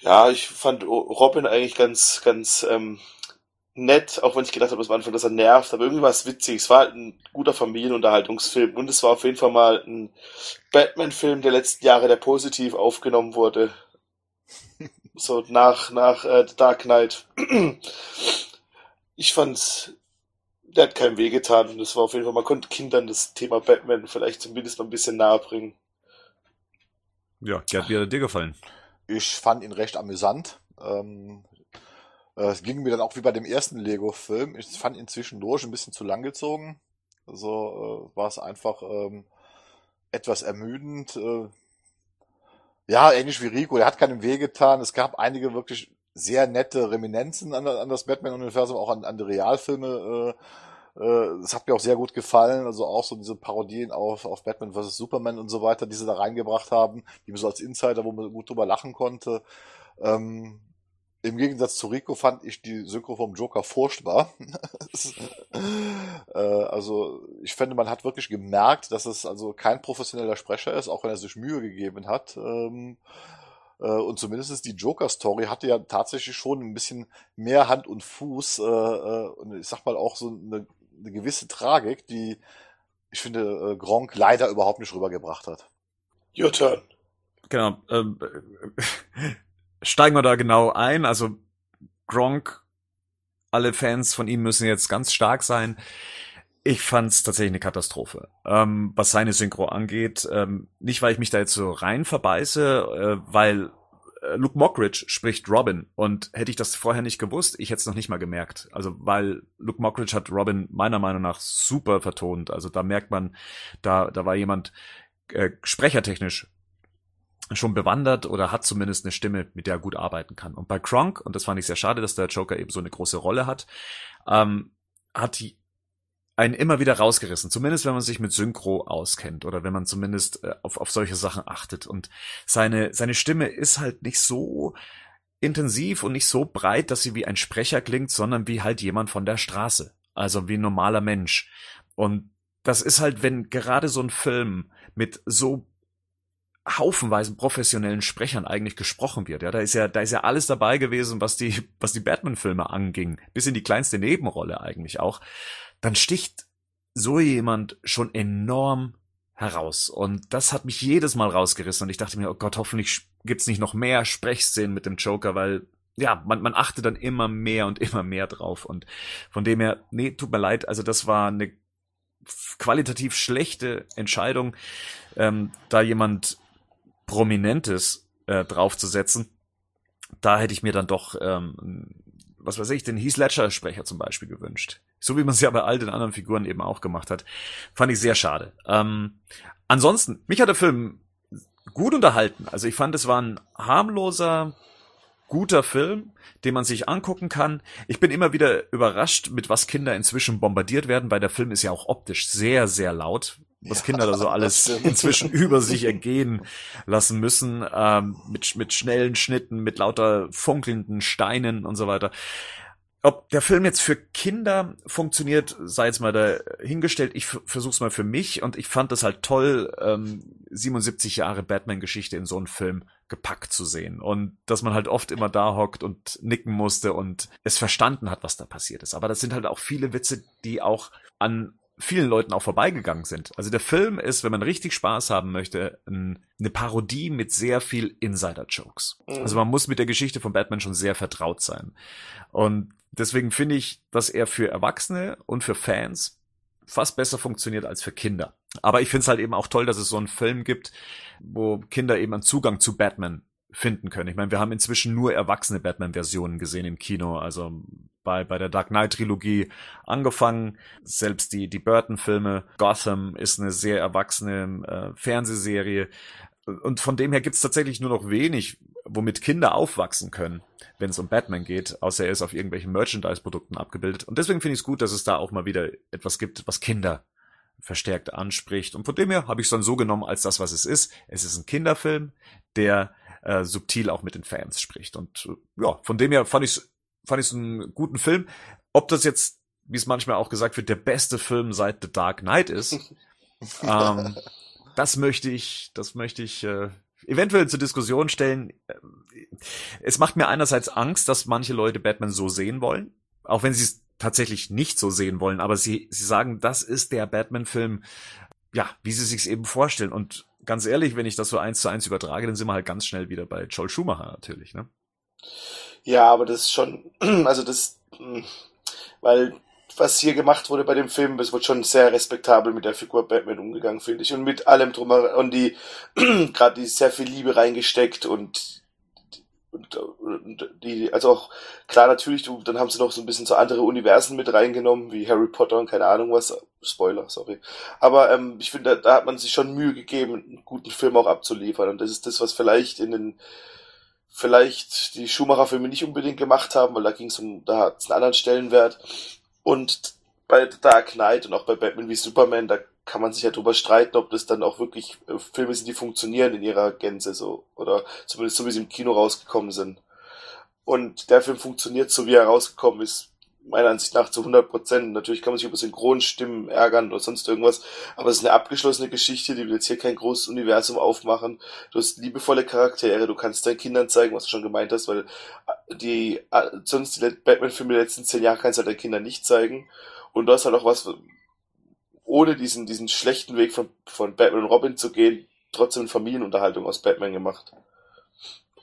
Ja, ich fand Robin eigentlich ganz, ganz ähm, nett, auch wenn ich gedacht habe, dass am Anfang, dass er nervt, aber irgendwie war es witzig. Es war halt ein guter Familienunterhaltungsfilm und es war auf jeden Fall mal ein Batman-Film der letzten Jahre, der positiv aufgenommen wurde. so nach, nach äh, The Dark Knight. ich fand's, der hat keinem wehgetan und es war auf jeden Fall, man konnte Kindern das Thema Batman vielleicht zumindest mal ein bisschen nahe bringen. Ja, Gerd, wie hat er dir gefallen? Ich fand ihn recht amüsant. Ähm, äh, es ging mir dann auch wie bei dem ersten Lego-Film. Ich fand ihn zwischendurch ein bisschen zu lang gezogen. Also äh, war es einfach ähm, etwas ermüdend. Äh, ja, ähnlich wie Rico, der hat keinem Weh getan. Es gab einige wirklich sehr nette Reminenzen an, an das Batman-Universum, auch an, die Realfilme. Äh, äh, das hat mir auch sehr gut gefallen. Also auch so diese Parodien auf, auf Batman vs. Superman und so weiter, die sie da reingebracht haben, die man so als Insider, wo man gut drüber lachen konnte. Ähm, im Gegensatz zu Rico fand ich die Synchro vom Joker furchtbar. äh, also ich finde, man hat wirklich gemerkt, dass es also kein professioneller Sprecher ist, auch wenn er sich Mühe gegeben hat. Ähm, äh, und zumindest die Joker-Story hatte ja tatsächlich schon ein bisschen mehr Hand und Fuß äh, und ich sag mal auch so eine, eine gewisse Tragik, die ich finde Gronk leider überhaupt nicht rübergebracht hat. Your turn. Genau. Ähm, steigen wir da genau ein. Also Gronk, alle Fans von ihm müssen jetzt ganz stark sein. Ich fand's tatsächlich eine Katastrophe. Ähm, was seine Synchro angeht, ähm, nicht weil ich mich da jetzt so rein verbeiße, äh, weil äh, Luke Mockridge spricht Robin und hätte ich das vorher nicht gewusst, ich hätte es noch nicht mal gemerkt. Also weil Luke Mockridge hat Robin meiner Meinung nach super vertont. Also da merkt man, da da war jemand äh, sprechertechnisch schon bewandert oder hat zumindest eine Stimme, mit der er gut arbeiten kann. Und bei Kronk, und das fand ich sehr schade, dass der Joker eben so eine große Rolle hat, ähm, hat die einen immer wieder rausgerissen. Zumindest wenn man sich mit Synchro auskennt oder wenn man zumindest äh, auf, auf solche Sachen achtet. Und seine, seine Stimme ist halt nicht so intensiv und nicht so breit, dass sie wie ein Sprecher klingt, sondern wie halt jemand von der Straße. Also wie ein normaler Mensch. Und das ist halt, wenn gerade so ein Film mit so haufenweisen professionellen Sprechern eigentlich gesprochen wird. Ja, da ist ja, da ist ja alles dabei gewesen, was die, was die Batman-Filme anging. Bis in die kleinste Nebenrolle eigentlich auch dann sticht so jemand schon enorm heraus. Und das hat mich jedes Mal rausgerissen. Und ich dachte mir, oh Gott, hoffentlich gibt's nicht noch mehr Sprechszenen mit dem Joker, weil ja, man, man achtet dann immer mehr und immer mehr drauf. Und von dem her, nee, tut mir leid, also das war eine qualitativ schlechte Entscheidung, ähm, da jemand Prominentes äh, draufzusetzen. Da hätte ich mir dann doch, ähm, was weiß ich, den Heath Ledger-Sprecher zum Beispiel gewünscht. So wie man es ja bei all den anderen Figuren eben auch gemacht hat. Fand ich sehr schade. Ähm, ansonsten, mich hat der Film gut unterhalten. Also ich fand, es war ein harmloser, guter Film, den man sich angucken kann. Ich bin immer wieder überrascht, mit was Kinder inzwischen bombardiert werden, weil der Film ist ja auch optisch sehr, sehr laut, was Kinder da so alles inzwischen über sich ergehen lassen müssen, ähm, mit, mit schnellen Schnitten, mit lauter funkelnden Steinen und so weiter. Ob der Film jetzt für Kinder funktioniert, sei jetzt mal dahingestellt. Ich versuch's mal für mich und ich fand es halt toll, ähm, 77 Jahre Batman-Geschichte in so einen Film gepackt zu sehen. Und dass man halt oft immer da hockt und nicken musste und es verstanden hat, was da passiert ist. Aber das sind halt auch viele Witze, die auch an vielen Leuten auch vorbeigegangen sind. Also der Film ist, wenn man richtig Spaß haben möchte, ein, eine Parodie mit sehr viel Insider-Jokes. Mhm. Also man muss mit der Geschichte von Batman schon sehr vertraut sein. Und deswegen finde ich, dass er für Erwachsene und für Fans fast besser funktioniert als für Kinder. Aber ich finde es halt eben auch toll, dass es so einen Film gibt, wo Kinder eben einen Zugang zu Batman finden können. Ich meine, wir haben inzwischen nur erwachsene Batman-Versionen gesehen im Kino. Also bei, bei der Dark Knight-Trilogie angefangen. Selbst die, die Burton-Filme. Gotham ist eine sehr erwachsene äh, Fernsehserie. Und von dem her gibt's tatsächlich nur noch wenig, womit Kinder aufwachsen können, wenn es um Batman geht, außer er ist auf irgendwelchen Merchandise-Produkten abgebildet. Und deswegen finde ich es gut, dass es da auch mal wieder etwas gibt, was Kinder verstärkt anspricht. Und von dem her habe ich es dann so genommen als das, was es ist. Es ist ein Kinderfilm, der äh, subtil auch mit den Fans spricht. Und äh, ja, von dem her fand ich es fand ich's einen guten Film. Ob das jetzt, wie es manchmal auch gesagt wird, der beste Film seit The Dark Knight ist, ähm, das möchte ich, das möchte ich äh, eventuell zur Diskussion stellen. Es macht mir einerseits Angst, dass manche Leute Batman so sehen wollen, auch wenn sie es tatsächlich nicht so sehen wollen, aber sie, sie sagen, das ist der Batman-Film, ja, wie sie sich eben vorstellen. Und ganz ehrlich, wenn ich das so eins zu eins übertrage, dann sind wir halt ganz schnell wieder bei Joel Schumacher natürlich, ne? Ja, aber das ist schon, also das, hm, weil was hier gemacht wurde bei dem Film, es wird schon sehr respektabel mit der Figur Batman umgegangen, finde ich. Und mit allem drumherum und die, gerade die sehr viel Liebe reingesteckt und, und, und die, also auch, klar, natürlich, du, dann haben sie noch so ein bisschen so andere Universen mit reingenommen, wie Harry Potter und keine Ahnung was. Spoiler, sorry. Aber ähm, ich finde, da, da hat man sich schon Mühe gegeben, einen guten Film auch abzuliefern. Und das ist das, was vielleicht in den vielleicht die Schumacher-Filme nicht unbedingt gemacht haben, weil da ging es um, da hat es einen anderen Stellenwert. Und bei Dark Knight und auch bei Batman wie Superman, da kann man sich ja drüber streiten, ob das dann auch wirklich äh, Filme sind, die funktionieren in ihrer Gänze so. Oder zumindest so, wie sie im Kino rausgekommen sind. Und der Film funktioniert so, wie er rausgekommen ist, meiner Ansicht nach zu 100 Prozent. Natürlich kann man sich über Synchronstimmen ärgern oder sonst irgendwas, aber es ist eine abgeschlossene Geschichte, die will jetzt hier kein großes Universum aufmachen. Du hast liebevolle Charaktere, du kannst deinen Kindern zeigen, was du schon gemeint hast, weil die, sonst die Batman-Filme der letzten zehn Jahre kannst du halt deinen Kindern nicht zeigen. Und du hast halt auch was, ohne diesen, diesen schlechten Weg von, von Batman und Robin zu gehen, trotzdem Familienunterhaltung aus Batman gemacht.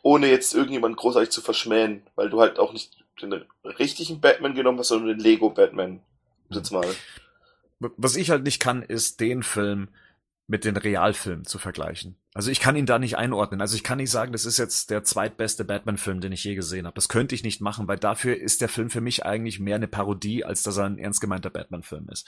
Ohne jetzt irgendjemand großartig zu verschmähen, weil du halt auch nicht den richtigen Batman genommen hast, sondern den Lego Batman. Jetzt mal. was ich halt nicht kann, ist den Film mit den Realfilmen zu vergleichen. Also ich kann ihn da nicht einordnen. Also ich kann nicht sagen, das ist jetzt der zweitbeste Batman-Film, den ich je gesehen habe. Das könnte ich nicht machen, weil dafür ist der Film für mich eigentlich mehr eine Parodie, als dass er ein ernst gemeinter Batman-Film ist.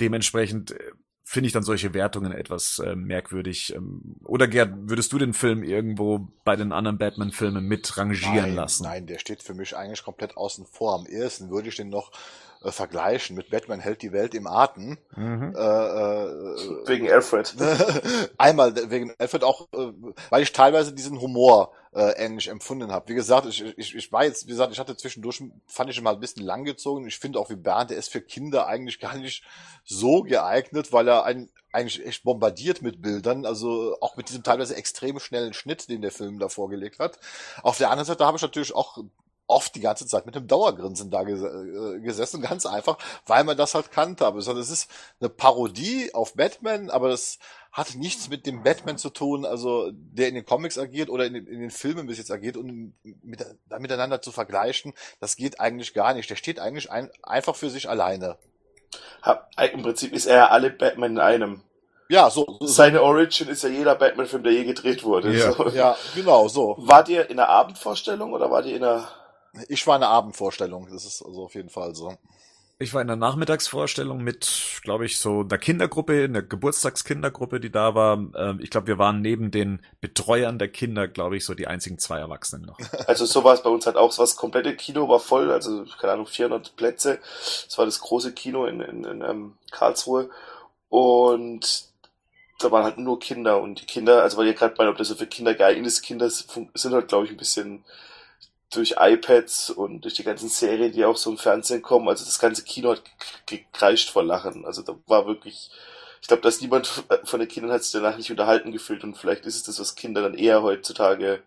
Dementsprechend äh, finde ich dann solche Wertungen etwas äh, merkwürdig. Ähm, oder Gerd, würdest du den Film irgendwo bei den anderen Batman-Filmen mit rangieren nein, lassen? Nein, der steht für mich eigentlich komplett außen vor. Am ehesten würde ich den noch äh, vergleichen mit Batman hält die Welt im Atem. Mhm. Äh, äh, wegen Alfred. Einmal wegen Alfred auch, äh, weil ich teilweise diesen Humor äh, ähnlich empfunden habe. Wie gesagt, ich, ich, ich war jetzt, wie gesagt, ich hatte zwischendurch, fand ich ihn mal ein bisschen langgezogen. Ich finde auch wie Bernd, der ist für Kinder eigentlich gar nicht so geeignet, weil er ein, eigentlich echt bombardiert mit Bildern, also auch mit diesem teilweise extrem schnellen Schnitt, den der Film da vorgelegt hat. Auf der anderen Seite habe ich natürlich auch oft die ganze Zeit mit einem Dauergrinsen da äh, gesessen, ganz einfach, weil man das halt kannte. Aber es ist eine Parodie auf Batman, aber das hat nichts mit dem Batman zu tun, also der in den Comics agiert oder in den, in den Filmen bis jetzt agiert und mit, miteinander zu vergleichen, das geht eigentlich gar nicht. Der steht eigentlich ein, einfach für sich alleine. Im Prinzip ist er alle Batman in einem. Ja, so, so. Seine Origin ist ja jeder Batman-Film, der je gedreht wurde. Ja. So. ja, genau, so. Wart ihr in der Abendvorstellung oder wart ihr in der ich war in der Abendvorstellung, das ist also auf jeden Fall so. Ich war in der Nachmittagsvorstellung mit, glaube ich, so einer Kindergruppe, einer Geburtstagskindergruppe, die da war. Ähm, ich glaube, wir waren neben den Betreuern der Kinder, glaube ich, so die einzigen zwei Erwachsenen noch. Also so war es bei uns halt auch. Das komplette Kino war voll, also keine Ahnung, 400 Plätze. Das war das große Kino in, in, in ähm, Karlsruhe. Und da waren halt nur Kinder und die Kinder, also weil ihr gerade meint, ob das so für Kinder geeignet ist, Kinder sind halt, glaube ich, ein bisschen durch iPads und durch die ganzen Serien, die auch so im Fernsehen kommen, also das ganze Kino hat gekreischt vor Lachen. Also da war wirklich, ich glaube, dass niemand von den Kindern hat sich danach nicht unterhalten gefühlt und vielleicht ist es das, was Kinder dann eher heutzutage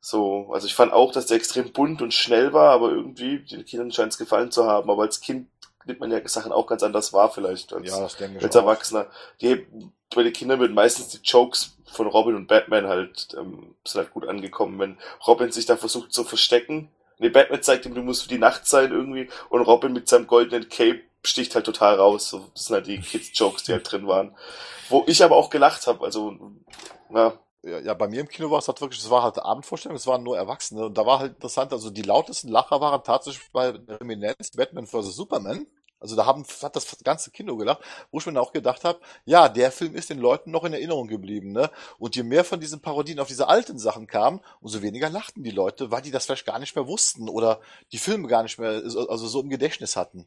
so, also ich fand auch, dass der extrem bunt und schnell war, aber irgendwie den Kindern scheint es gefallen zu haben. Aber als Kind nimmt man ja Sachen auch ganz anders wahr vielleicht als, ja, als Erwachsener. Die, bei den Kindern wird meistens die Jokes von Robin und Batman halt, ähm, sind halt gut angekommen, wenn Robin sich da versucht zu verstecken. Nee, Batman zeigt ihm, du musst für die Nacht sein irgendwie und Robin mit seinem goldenen Cape sticht halt total raus. So, das sind halt die Kids-Jokes, die halt drin waren. Wo ich aber auch gelacht habe, also, ja. Ja, ja, bei mir im Kino war es halt wirklich, es war halt Abendvorstellung, es waren nur Erwachsene und da war halt interessant, also die lautesten Lacher waren tatsächlich bei Reminiscence Batman vs. Superman. Also da haben, hat das ganze Kino gelacht, wo ich mir auch gedacht habe, ja, der Film ist den Leuten noch in Erinnerung geblieben, ne? Und je mehr von diesen Parodien auf diese alten Sachen kamen, umso weniger lachten die Leute, weil die das vielleicht gar nicht mehr wussten oder die Filme gar nicht mehr, also so im Gedächtnis hatten.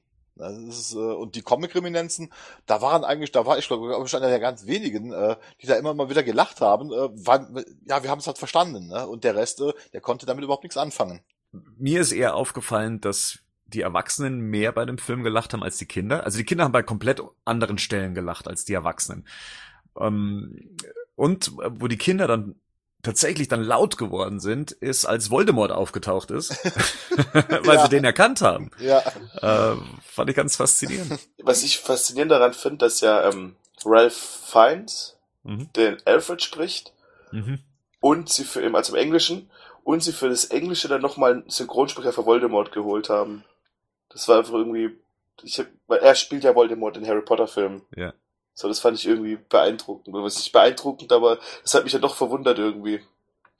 Ist, äh, und die Comic-Reminenzen, da waren eigentlich, da war ich glaube ich einer der ganz wenigen, äh, die da immer mal wieder gelacht haben, äh, weil, ja, wir haben es halt verstanden, ne? Und der Rest, äh, der konnte damit überhaupt nichts anfangen. Mir ist eher aufgefallen, dass die Erwachsenen mehr bei dem Film gelacht haben als die Kinder. Also die Kinder haben bei komplett anderen Stellen gelacht als die Erwachsenen. Ähm, und äh, wo die Kinder dann tatsächlich dann laut geworden sind, ist, als Voldemort aufgetaucht ist, weil ja. sie den erkannt haben. Ja. Äh, fand ich ganz faszinierend. Was ich faszinierend daran finde, dass ja ähm, Ralph Fiennes mhm. den Alfred spricht mhm. und sie für ihn, also im Englischen, und sie für das Englische dann nochmal einen Synchronsprecher für Voldemort geholt haben. Das war einfach irgendwie, ich hab, weil er spielt ja Voldemort in Harry Potter Filmen. Ja. So, das fand ich irgendwie beeindruckend. Was nicht beeindruckend, aber das hat mich ja doch verwundert irgendwie.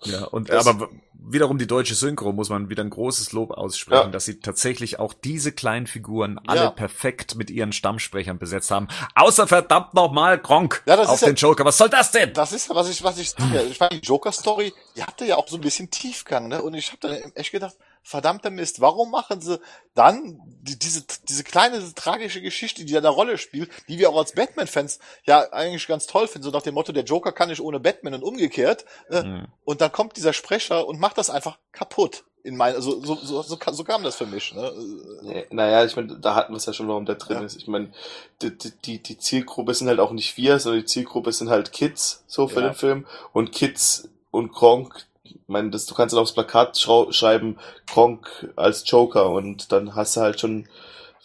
Ja, und das, aber wiederum die deutsche Synchro muss man wieder ein großes Lob aussprechen, ja. dass sie tatsächlich auch diese kleinen Figuren alle ja. perfekt mit ihren Stammsprechern besetzt haben. Außer verdammt nochmal Gronk ja, auf den Joker. Was soll das denn? Das ist ja, was ich, was ich, ich fand die Joker-Story, die hatte ja auch so ein bisschen Tiefgang, ne? Und ich habe dann echt gedacht, verdammter Mist, warum machen sie dann die, diese, diese kleine diese tragische Geschichte, die da eine Rolle spielt, die wir auch als Batman-Fans ja eigentlich ganz toll finden, so nach dem Motto, der Joker kann nicht ohne Batman und umgekehrt. Äh, mhm. Und dann kommt dieser Sprecher und macht das einfach kaputt. In mein, also so, so, so, so kam das für mich. Ne? Naja, ich meine, da hatten wir es ja schon, warum der drin ja. ist. Ich meine, die, die, die Zielgruppe sind halt auch nicht wir, sondern die Zielgruppe sind halt Kids, so für ja. den Film. Und Kids und Kronk, ich meine, das, du kannst dann aufs Plakat schreiben, Kronk als Joker und dann hast du halt schon,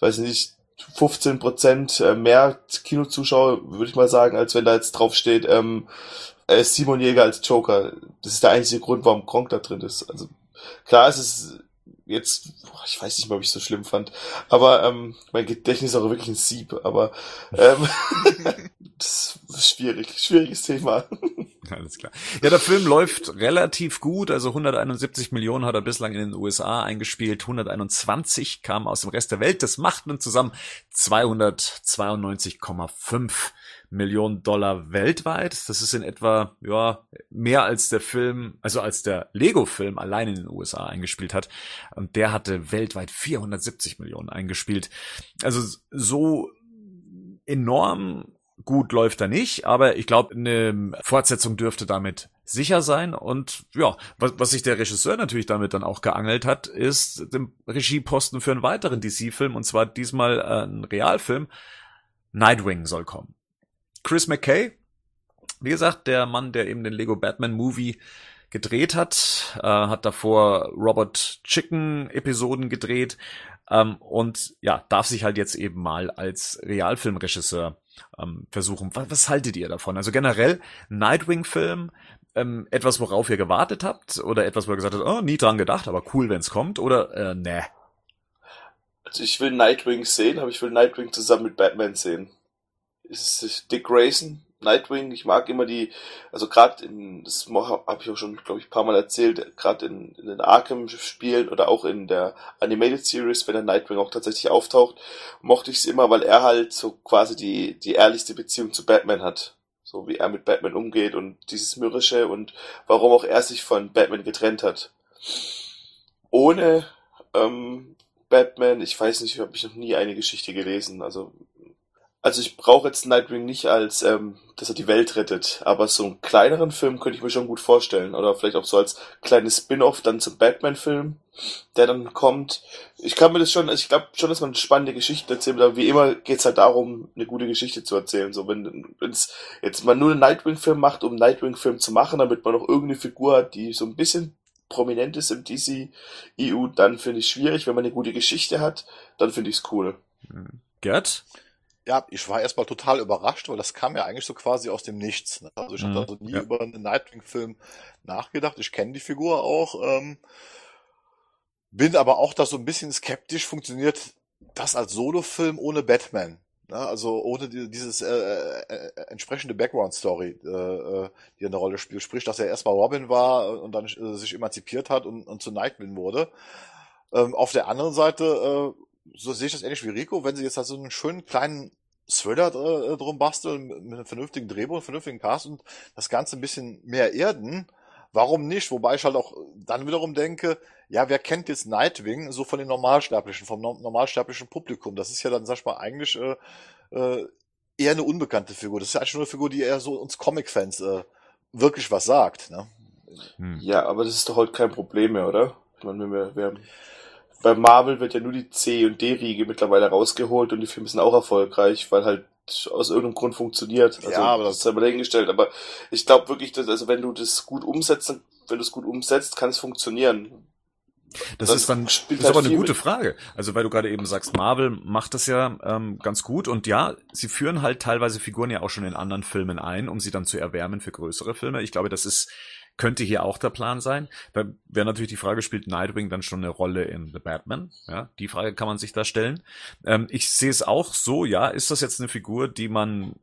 weiß nicht, 15 Prozent äh, mehr Kinozuschauer, würde ich mal sagen, als wenn da jetzt drauf steht, ähm, äh, Simon Jäger als Joker. Das ist der einzige Grund, warum Kronk da drin ist. Also klar, es ist jetzt, boah, ich weiß nicht mal, ob ich es so schlimm fand, aber ähm, mein Gedächtnis ist auch wirklich ein Sieb, aber ähm, das ist schwierig, schwieriges Thema. Alles klar. Ja, der Film läuft relativ gut, also 171 Millionen hat er bislang in den USA eingespielt, 121 kamen aus dem Rest der Welt, das macht nun zusammen 292,5 Millionen Dollar weltweit. Das ist in etwa, ja, mehr als der Film, also als der Lego-Film allein in den USA eingespielt hat. Und der hatte weltweit 470 Millionen eingespielt. Also so enorm gut läuft er nicht, aber ich glaube, eine Fortsetzung dürfte damit sicher sein. Und ja, was, was sich der Regisseur natürlich damit dann auch geangelt hat, ist den Regieposten für einen weiteren DC-Film, und zwar diesmal äh, ein Realfilm. Nightwing soll kommen. Chris McKay, wie gesagt, der Mann, der eben den Lego Batman Movie gedreht hat, äh, hat davor Robert Chicken Episoden gedreht ähm, und ja, darf sich halt jetzt eben mal als Realfilmregisseur ähm, versuchen. Was, was haltet ihr davon? Also generell Nightwing-Film, ähm, etwas, worauf ihr gewartet habt oder etwas, wo ihr gesagt habt, oh, nie dran gedacht, aber cool, wenn es kommt oder äh, ne? Also ich will Nightwing sehen, aber ich will Nightwing zusammen mit Batman sehen ist Dick Grayson, Nightwing. Ich mag immer die, also gerade in, das habe ich auch schon, glaube ich, paar Mal erzählt, gerade in, in den Arkham-Spielen oder auch in der Animated Series, wenn der Nightwing auch tatsächlich auftaucht, mochte ich es immer, weil er halt so quasi die, die ehrlichste Beziehung zu Batman hat. So wie er mit Batman umgeht und dieses Mürrische und warum auch er sich von Batman getrennt hat. Ohne ähm, Batman, ich weiß nicht, habe ich noch nie eine Geschichte gelesen. Also also ich brauche jetzt Nightwing nicht als, ähm, dass er die Welt rettet, aber so einen kleineren Film könnte ich mir schon gut vorstellen. Oder vielleicht auch so als kleines Spin-off dann zum Batman-Film, der dann kommt. Ich kann mir das schon, also ich glaube schon, dass man spannende Geschichten erzählt, aber wie immer geht's halt darum, eine gute Geschichte zu erzählen. So, wenn es jetzt mal nur einen Nightwing-Film macht, um einen Nightwing-Film zu machen, damit man noch irgendeine Figur hat, die so ein bisschen prominent ist im DC-EU, dann finde ich schwierig. Wenn man eine gute Geschichte hat, dann finde ich es cool. Gerd? Ja, ich war erstmal total überrascht, weil das kam ja eigentlich so quasi aus dem Nichts. Ne? Also ich mhm, hatte also nie ja. über einen Nightwing-Film nachgedacht. Ich kenne die Figur auch, ähm, bin aber auch da so ein bisschen skeptisch. Funktioniert das als Solo-Film ohne Batman? Ne? Also ohne die, dieses äh, äh, äh entsprechende Background-Story, äh, äh, die eine Rolle spielt. Sprich, dass er erstmal Robin war und dann äh, sich emanzipiert hat und, und zu Nightwing wurde. Ähm, auf der anderen Seite äh, so sehe ich das ähnlich wie Rico, wenn sie jetzt halt so einen schönen kleinen Thriller äh, drum basteln, mit einem vernünftigen Drehbuch, einem vernünftigen Cast und das Ganze ein bisschen mehr erden, warum nicht? Wobei ich halt auch dann wiederum denke, ja, wer kennt jetzt Nightwing so von den Normalsterblichen, vom normalsterblichen Publikum? Das ist ja dann, sag ich mal, eigentlich äh, äh, eher eine unbekannte Figur. Das ist ja eigentlich nur eine Figur, die eher so uns Comic-Fans äh, wirklich was sagt. Ne? Hm. Ja, aber das ist doch heute kein Problem mehr, oder? Ich meine, wir, wir haben bei Marvel wird ja nur die C- und D-Riege mittlerweile rausgeholt und die Filme sind auch erfolgreich, weil halt aus irgendeinem Grund funktioniert. Also, ja, aber das ist ja mal dahingestellt. Aber ich glaube wirklich, dass, also wenn du das gut umsetzt, wenn du es gut umsetzt, kann es funktionieren. Das, das ist dann das ist halt aber eine gute Frage. Also weil du gerade eben sagst, Marvel macht das ja ähm, ganz gut und ja, sie führen halt teilweise Figuren ja auch schon in anderen Filmen ein, um sie dann zu erwärmen für größere Filme. Ich glaube, das ist könnte hier auch der Plan sein. Da wäre natürlich die Frage, spielt Nightwing dann schon eine Rolle in The Batman? Ja, die Frage kann man sich da stellen. Ähm, ich sehe es auch so, ja, ist das jetzt eine Figur, die man,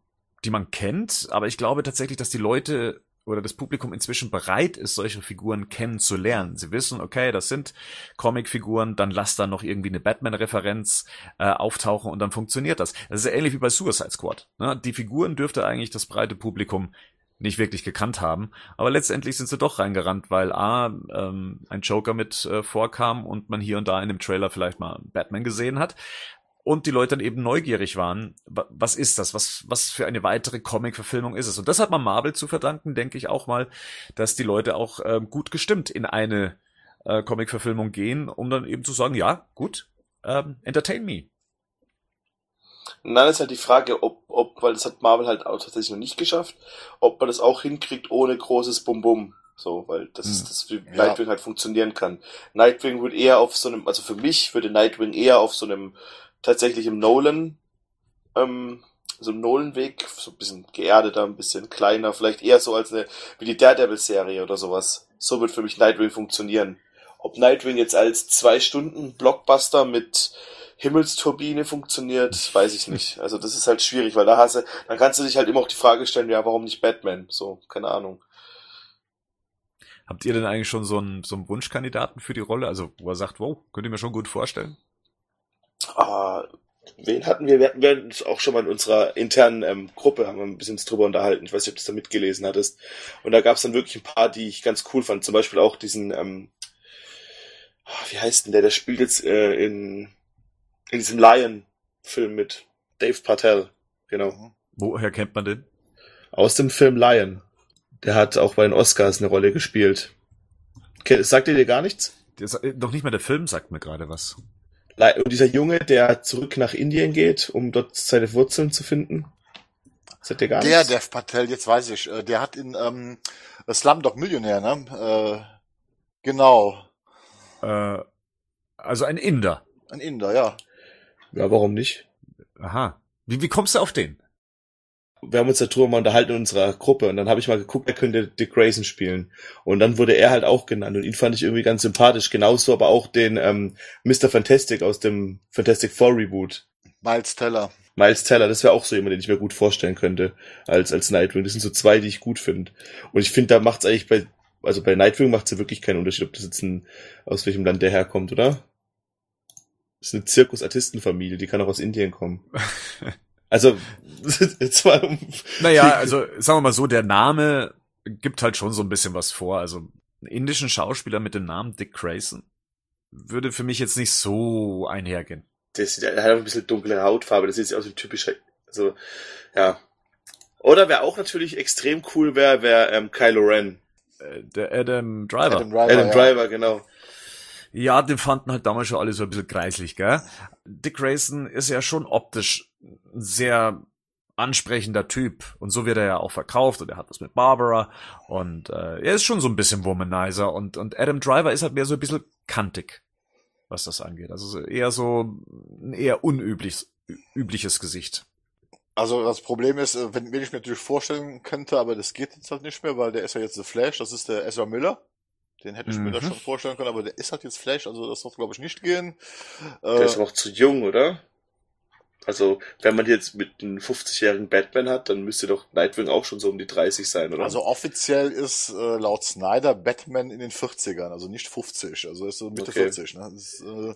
die man kennt? Aber ich glaube tatsächlich, dass die Leute oder das Publikum inzwischen bereit ist, solche Figuren kennenzulernen. Sie wissen, okay, das sind Comicfiguren, dann lass da noch irgendwie eine Batman-Referenz äh, auftauchen und dann funktioniert das. Das ist ähnlich wie bei Suicide Squad. Ne? Die Figuren dürfte eigentlich das breite Publikum nicht wirklich gekannt haben. Aber letztendlich sind sie doch reingerannt, weil A, ähm, ein Joker mit äh, vorkam und man hier und da in dem Trailer vielleicht mal Batman gesehen hat. Und die Leute dann eben neugierig waren, was ist das? Was, was für eine weitere Comic-Verfilmung ist es? Und das hat man Marvel zu verdanken, denke ich auch mal, dass die Leute auch äh, gut gestimmt in eine äh, Comic-Verfilmung gehen, um dann eben zu sagen, ja, gut, ähm, entertain me. Und dann ist halt die Frage, ob, ob, weil das hat Marvel halt auch tatsächlich noch nicht geschafft, ob man das auch hinkriegt ohne großes Bum-Bum. So, weil das ist hm. das, wie ja. Nightwing halt funktionieren kann. Nightwing würde eher auf so einem, also für mich würde Nightwing eher auf so einem tatsächlich im Nolan, ähm, so einem Nolan-Weg, so ein bisschen geerdeter, ein bisschen kleiner, vielleicht eher so als eine, wie die Daredevil-Serie oder sowas. So wird für mich Nightwing funktionieren. ob Nightwing jetzt als zwei Stunden Blockbuster mit Himmelsturbine funktioniert, weiß ich nicht. Also das ist halt schwierig, weil da hast du, dann kannst du dich halt immer auch die Frage stellen, ja, warum nicht Batman? So, keine Ahnung. Habt ihr denn eigentlich schon so einen, so einen Wunschkandidaten für die Rolle? Also, wo er sagt, wow, könnt ihr mir schon gut vorstellen? Ah, wen hatten wir? Wir hatten wir uns auch schon mal in unserer internen ähm, Gruppe, haben wir ein bisschen drüber unterhalten. Ich weiß nicht, ob du das da mitgelesen hattest. Und da gab es dann wirklich ein paar, die ich ganz cool fand. Zum Beispiel auch diesen, ähm, ah, wie heißt denn der? Der spielt jetzt äh, in, in diesem Lion-Film mit Dave Patel. Genau. Mhm. Woher kennt man den? Aus dem Film Lion. Der hat auch bei den Oscars eine Rolle gespielt. Ke- Sagt ihr dir gar nichts? Der, sa- noch nicht mal der Film sagt mir gerade was. Und dieser Junge, der zurück nach Indien geht, um dort seine Wurzeln zu finden. Sagt ihr gar Der nichts? Dev Patel, jetzt weiß ich, äh, der hat in ähm, Slumdog Millionär, ne? Äh, genau. Äh, also ein Inder. Ein Inder, ja. Ja, warum nicht? Aha. Wie, wie kommst du auf den? Wir haben uns darüber mal unterhalten in unserer Gruppe und dann habe ich mal geguckt, er könnte Dick Grayson spielen. Und dann wurde er halt auch genannt und ihn fand ich irgendwie ganz sympathisch. Genauso aber auch den ähm, Mr. Fantastic aus dem Fantastic Four Reboot. Miles Teller. Miles Teller, das wäre auch so jemand, den ich mir gut vorstellen könnte als als Nightwing. Das sind so zwei, die ich gut finde. Und ich finde, da macht's eigentlich bei also bei Nightwing macht's ja wirklich keinen Unterschied, ob das jetzt ein aus welchem Land der herkommt, oder? Das ist eine Zirkusartistenfamilie, die kann auch aus Indien kommen. Also jetzt mal um Naja, also sagen wir mal so, der Name gibt halt schon so ein bisschen was vor. Also einen indischen Schauspieler mit dem Namen Dick Grayson würde für mich jetzt nicht so einhergehen. Das, der hat auch ein bisschen dunkle Hautfarbe, das sieht aus wie ein typischer, also, ja. Oder wer auch natürlich extrem cool wäre, wäre ähm, Kylo Ren. Äh, Der Adam Driver. Adam Driver. Adam ja. Driver, genau. Ja, den fanden halt damals schon alle so ein bisschen kreislich, gell? Dick Grayson ist ja schon optisch ein sehr ansprechender Typ. Und so wird er ja auch verkauft und er hat was mit Barbara und äh, er ist schon so ein bisschen Womanizer und, und Adam Driver ist halt mehr so ein bisschen kantig, was das angeht. Also so eher so ein eher unübliches übliches Gesicht. Also das Problem ist, äh, wenn, wenn ich mir natürlich vorstellen könnte, aber das geht jetzt halt nicht mehr, weil der ist ja jetzt The Flash, das ist der Ezra Miller. Den hätte ich mir da Mhm. schon vorstellen können, aber der ist halt jetzt Flash, also das wird glaube ich nicht gehen. Der Äh, ist aber auch zu jung, oder? Also, wenn man jetzt mit einem 50-jährigen Batman hat, dann müsste doch Nightwing auch schon so um die 30 sein, oder? also offiziell ist äh, laut Snyder Batman in den 40ern, also nicht 50, also ist so Mitte Okay. 40. Ne? Das ist, äh,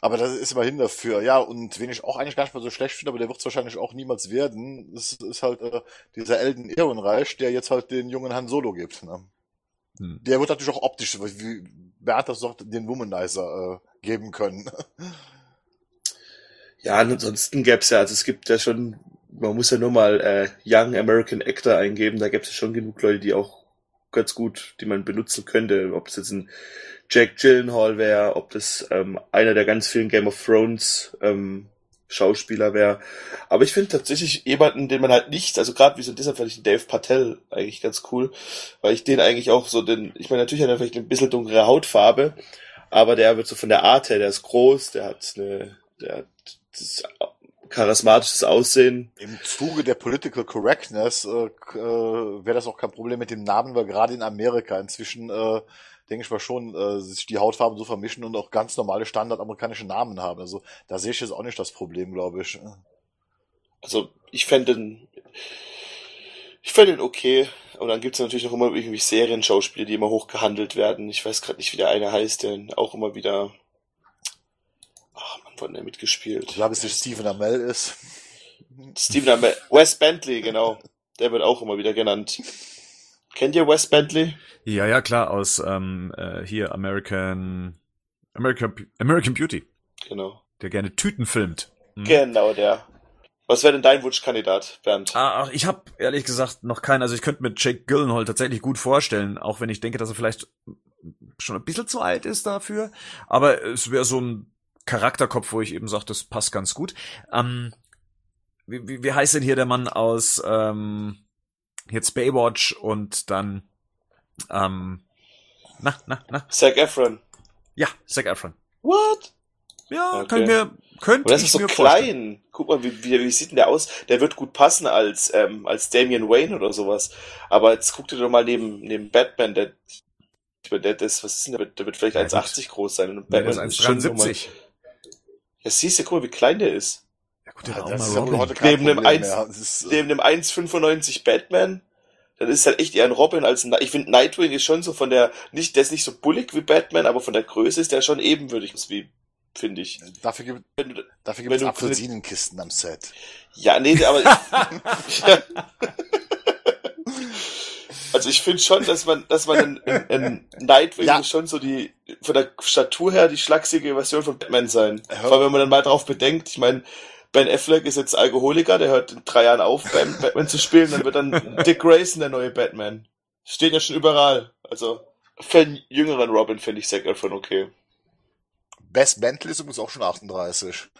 aber das ist immerhin dafür. Ja, und wen ich auch eigentlich gar nicht mal so schlecht finde, aber der wird es wahrscheinlich auch niemals werden, das ist halt äh, dieser Elden Ehrenreich, der jetzt halt den jungen Han Solo gibt. Ne? Hm. Der wird natürlich auch optisch, wie Bernd das doch den Womanizer äh, geben können. Ja, und ansonsten gäb's ja, also es gibt ja schon, man muss ja nur mal äh, Young American Actor eingeben, da gäb's ja schon genug Leute, die auch ganz gut, die man benutzen könnte, ob es jetzt ein Jack Gyllenhaal wäre, ob das ähm, einer der ganz vielen Game of Thrones ähm, Schauspieler wäre. Aber ich finde tatsächlich jemanden, den man halt nicht, also gerade wie so deshalb fand ich den Dave Patel eigentlich ganz cool, weil ich den eigentlich auch so den, ich meine, natürlich hat er vielleicht ein bisschen dunklere Hautfarbe, aber der wird so von der Art her, der ist groß, der hat eine, der hat das charismatisches Aussehen. Im Zuge der Political Correctness äh, äh, wäre das auch kein Problem mit dem Namen, weil gerade in Amerika inzwischen, äh, denke ich mal schon, äh, sich die Hautfarben so vermischen und auch ganz normale standardamerikanische Namen haben. Also da sehe ich jetzt auch nicht das Problem, glaube ich. Also ich fände den, ich fände den okay. Und dann gibt's natürlich noch immer irgendwie Serienschauspieler, die immer hochgehandelt werden. Ich weiß gerade nicht, wie der eine heißt, der auch immer wieder, ach man, denn der mitgespielt? Ich glaube, es nicht Stephen Amell ist. Steven Amell, Wes Bentley, genau. Der wird auch immer wieder genannt. Kennt ihr Wes Bentley? Ja, ja, klar, aus ähm, äh, hier American American American Beauty, Genau. der gerne Tüten filmt. Hm. Genau, der. Was wäre denn dein Wunschkandidat, Bernd? Ah, ach, ich habe ehrlich gesagt noch keinen. Also ich könnte mir Jake Gyllenhaal tatsächlich gut vorstellen, auch wenn ich denke, dass er vielleicht schon ein bisschen zu alt ist dafür. Aber es wäre so ein Charakterkopf, wo ich eben sage, das passt ganz gut. Ähm, wie, wie, wie heißt denn hier der Mann aus ähm, jetzt Baywatch und dann ähm, na, na, na, Zac Efron. ja, Zac Efron. What? Ja, Okay. kann ich mir, könnte Und das ist so klein. vorstellen. Guck mal, wie, wie, wie sieht denn der aus? Der wird gut passen als, ähm, als Damian Wayne oder sowas. Aber jetzt guck dir doch mal neben, neben Batman, der, meine, der, das, was ist denn, der wird, der wird vielleicht Ja, 1,80 groß sein. Und der Batman ist ist schon nochmal- 1,73. Ja, siehst du, guck mal, wie klein der ist. Ja der auch das ist ja Robin. heute kein Neben dem Problem Eins- mehr. Das ist, äh, Neben dem 1,95 Batman, dann ist halt echt eher ein Robin als ein, ich finde Nightwing ist schon so von der, nicht, der ist nicht so bullig wie Batman, aber von der Größe ist der schon ebenwürdig, wie, finde ich. dafür gibt, Wenn du, dafür Wenn gibt es Apfelsinenkisten am Set. Ja, nee, aber ja. also ich finde schon, dass man, dass man ein, ein, ein Nightwing Ja. schon so die von der Statur her die schlachsige Version von Batman sein. Ja. Vor allem, wenn man dann mal drauf bedenkt, ich meine, Ben Affleck ist jetzt Alkoholiker, der hört in drei Jahren auf, Batman, zu spielen, dann wird dann Dick Grayson der neue Batman. Steht ja schon überall. Also für einen jüngeren Robin finde ich Zac Efron okay. Best Bentley ist übrigens auch schon 38.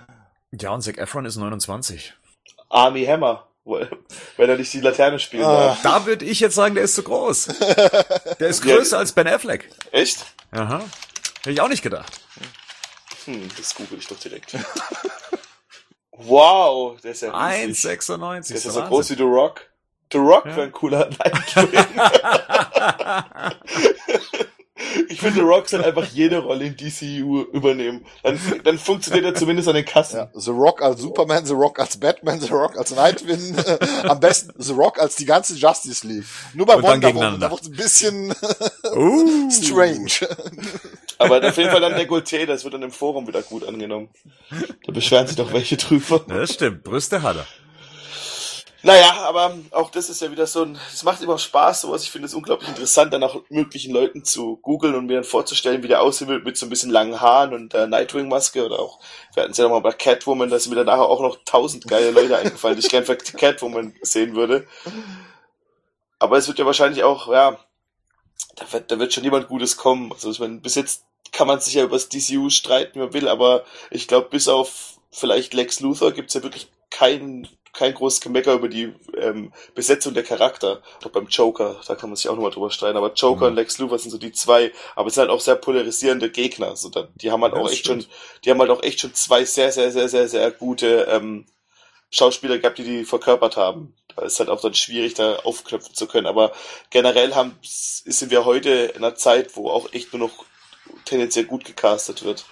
Ja, und Zac Efron ist 29. Army Hammer, wenn er nicht die Laterne spielen Ah. Da würde ich jetzt sagen, der ist zu groß. Der ist größer als Ben Affleck. Echt? Aha. Hätte ich auch nicht gedacht. Hm, das google ich doch direkt. Wow, der ist ja riesig. 1,96. Der ist ja so der groß wie The Rock. The Rock Ja. wäre ein cooler Nightwing. ich finde, The Rock soll einfach jede Rolle in DCU übernehmen. Dann, dann funktioniert er zumindest an den Kassen. Ja, The Rock als Superman, The Rock als Batman, The Rock als Nightwing, am besten The Rock als die ganze Justice League. Nur bei Und Wonder Woman, gegeneinander. da wird ein bisschen Uh. strange. Aber auf jeden Fall dann Dekolleté, das wird dann im Forum wieder gut angenommen. Da beschweren sich doch welche drüber. Ja, das stimmt. Brüste hat er. Naja, aber auch das ist ja wieder so ein, es macht immer Spaß, sowas. Ich finde es unglaublich interessant, dann auch möglichen Leuten zu googeln und mir dann vorzustellen, wie der aussehen wird mit so ein bisschen langen Haaren und der Nightwing-Maske oder auch, wir hatten es ja nochmal bei Catwoman, da sind mir dann nachher auch noch tausend geile Leute eingefallen, die ich gerne für Catwoman sehen würde. Aber es wird ja wahrscheinlich auch, ja, da wird, da wird schon jemand Gutes kommen. Also ich meine, bis jetzt kann man sich ja über das DCU streiten, wie man will, aber ich glaube, bis auf vielleicht Lex Luthor gibt's ja wirklich kein, kein großes Gemecker über die ähm, Besetzung der Charakter. Auch beim Joker, da kann man sich auch nochmal drüber streiten. Aber Joker Mhm. und Lex Luthor sind so die zwei, aber es sind halt auch sehr polarisierende Gegner. So, da, die haben halt Ja, auch echt stimmt. schon, die haben halt auch echt schon zwei sehr, sehr, sehr, sehr, sehr gute ähm, Schauspieler gehabt, die die verkörpert haben. Da ist halt auch dann schwierig, da aufknöpfen zu können. Aber generell haben, sind wir heute in einer Zeit, wo auch echt nur noch tendenziell gut gecastet wird.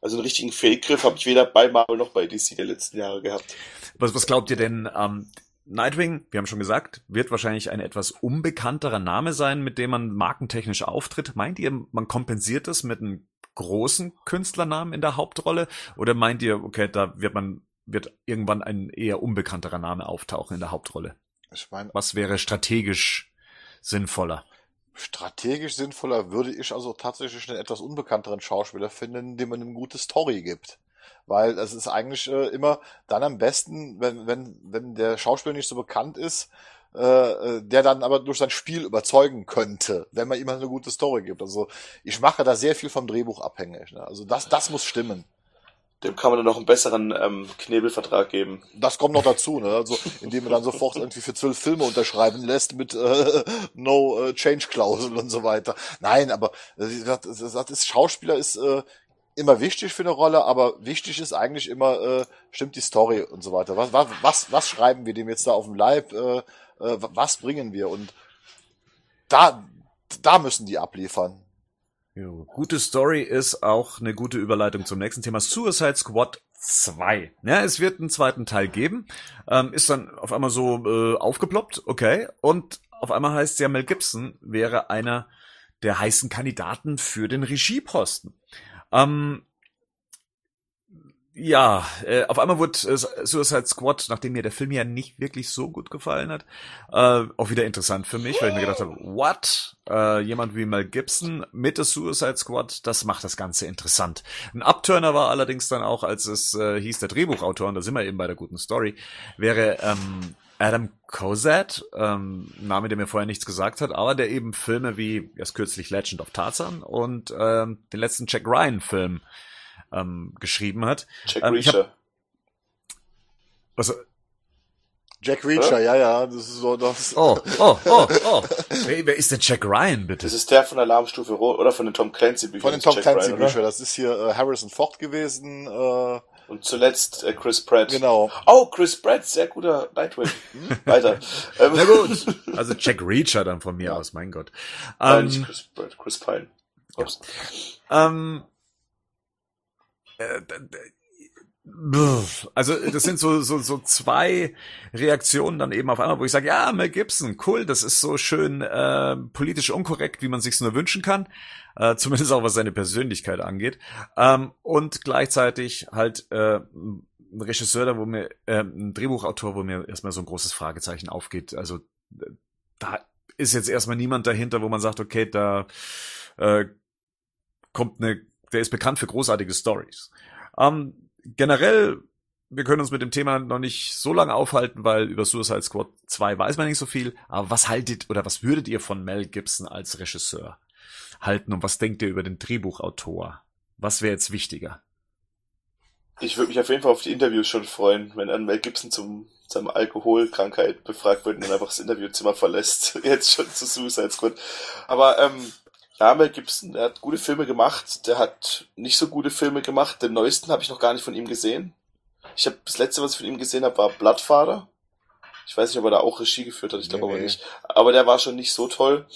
Also einen richtigen Fehlgriff habe ich weder bei Marvel noch bei DC der letzten Jahre gehabt. Was, was glaubt ihr denn? Ähm, Nightwing, wir haben schon gesagt, wird wahrscheinlich ein etwas unbekannterer Name sein, mit dem man markentechnisch auftritt. Meint ihr, man kompensiert das mit einem großen Künstlernamen in der Hauptrolle? Oder meint ihr, okay, da wird man, wird irgendwann ein eher unbekannterer Name auftauchen in der Hauptrolle? Ich meine, Was wäre strategisch sinnvoller? Strategisch sinnvoller würde ich also tatsächlich einen etwas unbekannteren Schauspieler finden, dem man eine gute Story gibt. Weil es ist eigentlich äh, immer dann am besten, wenn, wenn, wenn der Schauspieler nicht so bekannt ist, äh, äh, der dann aber durch sein Spiel überzeugen könnte, wenn man ihm halt eine gute Story gibt. Also ich mache da sehr viel vom Drehbuch abhängig. Ne? Also das, das muss stimmen. Dem kann man dann noch einen besseren ähm, Knebelvertrag geben. Das kommt noch dazu, ne? Also indem man dann sofort irgendwie für zwölf Filme unterschreiben lässt mit äh, No äh, Change Klausel und so weiter. Nein, aber äh, das, das, ist Schauspieler ist äh, immer wichtig für eine Rolle, aber wichtig ist eigentlich immer äh, stimmt die Story und so weiter. Was was was, was schreiben wir dem jetzt da auf dem Leib? Äh, äh, was bringen wir und da da müssen die abliefern. Gute Story ist auch eine gute Überleitung zum nächsten Thema. Suicide Squad 2. Ja, es wird einen zweiten Teil geben. Ähm, ist dann auf einmal so äh, aufgeploppt, okay. Und auf einmal heißt ja, Mel Gibson wäre einer der heißen Kandidaten für den Regieposten. Ähm, ja, äh, auf einmal wurde äh, Suicide Squad, nachdem mir der Film ja nicht wirklich so gut gefallen hat, äh, auch wieder interessant für mich, weil ich mir gedacht habe, what? Äh, jemand wie Mel Gibson mit der Suicide Squad, das macht das Ganze interessant. Ein Abturner war allerdings dann auch, als es äh, hieß, der Drehbuchautor, und da sind wir eben bei der guten Story, wäre ähm, Adam Cosette, ähm, Name, der mir vorher nichts gesagt hat, aber der eben Filme wie erst kürzlich Legend of Tarzan und ähm, den letzten Jack Ryan-Film ähm, geschrieben hat. Jack Ähm, ich hab- Reacher. Also, Jack Reacher, ja, ja, das ist so das. oh, oh, oh, oh. Wer, wer ist denn Jack Ryan, bitte? Das ist der von Alarmstufe Rot oder von den Tom Clancy Büchern. Von den Tom Jack Clancy Ryan? Büchern. Das ist hier äh, Harrison Ford gewesen. Äh, Und zuletzt äh, Chris Pratt. Genau. Oh, Chris Pratt, sehr guter Nightwing. Hm? Weiter. Ähm, Na gut. Also Jack Reacher dann von mir aus, mein Gott. Nein, Ähm, nicht Chris Pratt, Chris Pine. Ups. Ähm, äh, d- Pff, Also das sind so so so zwei Reaktionen dann eben auf einmal, wo ich sage, ja, Mel Gibson, cool, das ist so schön äh, politisch unkorrekt, wie man sich's nur wünschen kann, äh, zumindest auch was seine Persönlichkeit angeht. Ähm, und gleichzeitig halt äh, ein Regisseur, da wo mir äh, ein Drehbuchautor, wo mir erstmal so ein großes Fragezeichen aufgeht. Also da ist jetzt erstmal niemand dahinter, wo man sagt, okay, da äh, kommt eine, der ist bekannt für großartige Stories. Ähm, generell, wir können uns mit dem Thema noch nicht so lange aufhalten, weil über Suicide Squad 2 weiß man nicht so viel. Aber was haltet oder was würdet ihr von Mel Gibson als Regisseur halten und was denkt ihr über den Drehbuchautor? Was wäre jetzt wichtiger? Ich würde mich auf jeden Fall auf die Interviews schon freuen, wenn dann Mel Gibson zum seiner Alkoholkrankheit befragt wird und dann einfach das Interviewzimmer verlässt. Jetzt schon zu Suicide Squad. Aber ähm, ja, Mel Gibson, der hat gute Filme gemacht, der hat nicht so gute Filme gemacht. Den neuesten habe ich noch gar nicht von ihm gesehen. Ich habe das letzte, was ich von ihm gesehen habe, war Bloodfather. Ich weiß nicht, ob er da auch Regie geführt hat, ich glaube Nee, aber nee. nicht. Aber der war schon nicht so toll.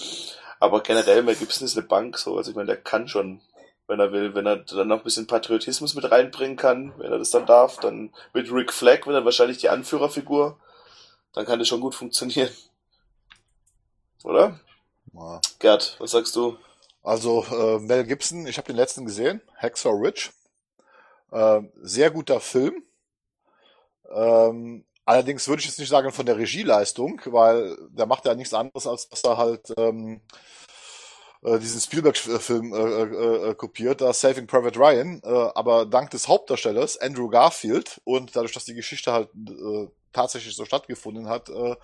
Aber generell, Mel Gibson ist eine Bank, so. Also ich meine, der kann schon, wenn er will, wenn er dann noch ein bisschen Patriotismus mit reinbringen kann, wenn er das dann darf, dann mit Rick Flag, wenn er wahrscheinlich die Anführerfigur, dann kann das schon gut funktionieren. Oder? Ja. Gerd, was sagst du? Also äh, Mel Gibson, ich habe den letzten gesehen, Hacksaw Ridge. Äh, sehr guter Film. Ähm, allerdings würde ich jetzt nicht sagen von der Regieleistung, weil der macht ja nichts anderes, als dass er halt ähm, äh, diesen Spielberg-Film äh, äh, äh, kopiert, da Saving Private Ryan, äh, aber dank des Hauptdarstellers Andrew Garfield und dadurch, dass die Geschichte halt äh, tatsächlich so stattgefunden hat, äh,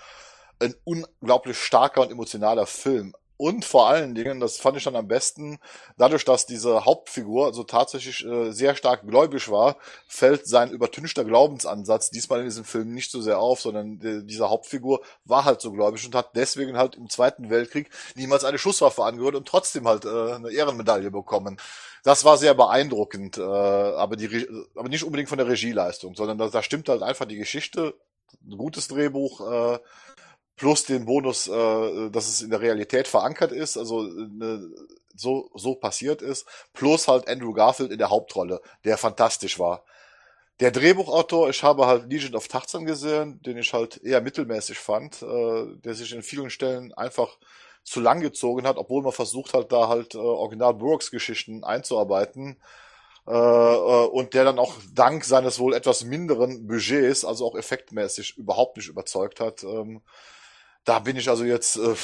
ein unglaublich starker und emotionaler Film. Und vor allen Dingen, das fand ich dann am besten, dadurch, dass diese Hauptfigur also tatsächlich äh, sehr stark gläubig war, fällt sein übertünchter Glaubensansatz diesmal in diesem Film nicht so sehr auf, sondern äh, diese Hauptfigur war halt so gläubig und hat deswegen halt im Zweiten Weltkrieg niemals eine Schusswaffe angehört und trotzdem halt äh, eine Ehrenmedaille bekommen. Das war sehr beeindruckend, äh, aber, die, aber nicht unbedingt von der Regieleistung, sondern da, da stimmt halt einfach die Geschichte, ein gutes Drehbuch, äh, plus den Bonus, äh, dass es in der Realität verankert ist, also äh, so, so passiert ist, plus halt Andrew Garfield in der Hauptrolle, der fantastisch war. Der Drehbuchautor, ich habe halt Legion of Tarzan gesehen, den ich halt eher mittelmäßig fand, äh, der sich in vielen Stellen einfach zu lang gezogen hat, obwohl man versucht hat, da halt äh, Original Brooks Geschichten einzuarbeiten. Äh, äh, und der dann auch dank seines wohl etwas minderen Budgets, also auch effektmäßig, überhaupt nicht überzeugt hat. Ähm, da bin ich also jetzt äh,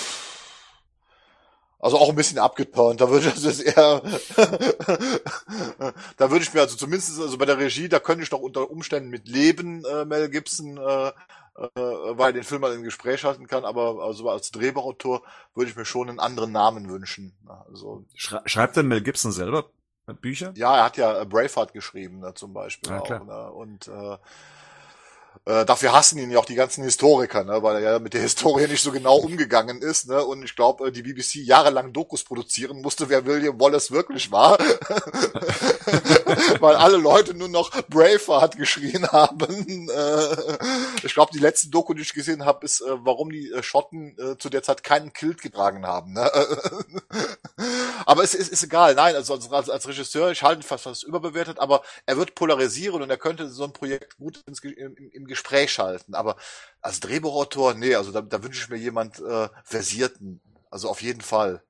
also auch ein bisschen abgeturnt. Da würde ich also jetzt eher da würde ich mir also zumindest also bei der Regie, da könnte ich noch unter Umständen mit leben, äh, Mel Gibson, äh, äh, weil den Film mal in Gespräch halten kann, aber also als Drehbuchautor würde ich mir schon einen anderen Namen wünschen. Also Schrei schreibt denn Mel Gibson selber Bücher? ja, er hat ja äh, Braveheart geschrieben, ne, zum Beispiel Ja, auch. klar. Ne, und äh, äh, dafür hassen ihn ja auch die ganzen Historiker, ne, weil er ja mit der Historie nicht so genau umgegangen ist. Ne, und ich glaube, äh, die BBC jahrelang Dokus produzieren musste, wer William Wallace wirklich war. weil alle Leute nur noch Braveheart geschrien haben. Äh, ich glaube, die letzte Doku, die ich gesehen habe, ist, äh, warum die äh, Schotten zu der Zeit keinen Kilt getragen haben. Ne? aber es ist, ist egal. Nein, also als, als Regisseur, ich halte ihn fast fast überbewertet, aber er wird polarisieren und er könnte so ein Projekt gut ins, im, im Gespräch schalten. Aber als Drehbuchautor, nee, also da, da wünsche ich mir jemand äh, Versierten. Also auf jeden Fall.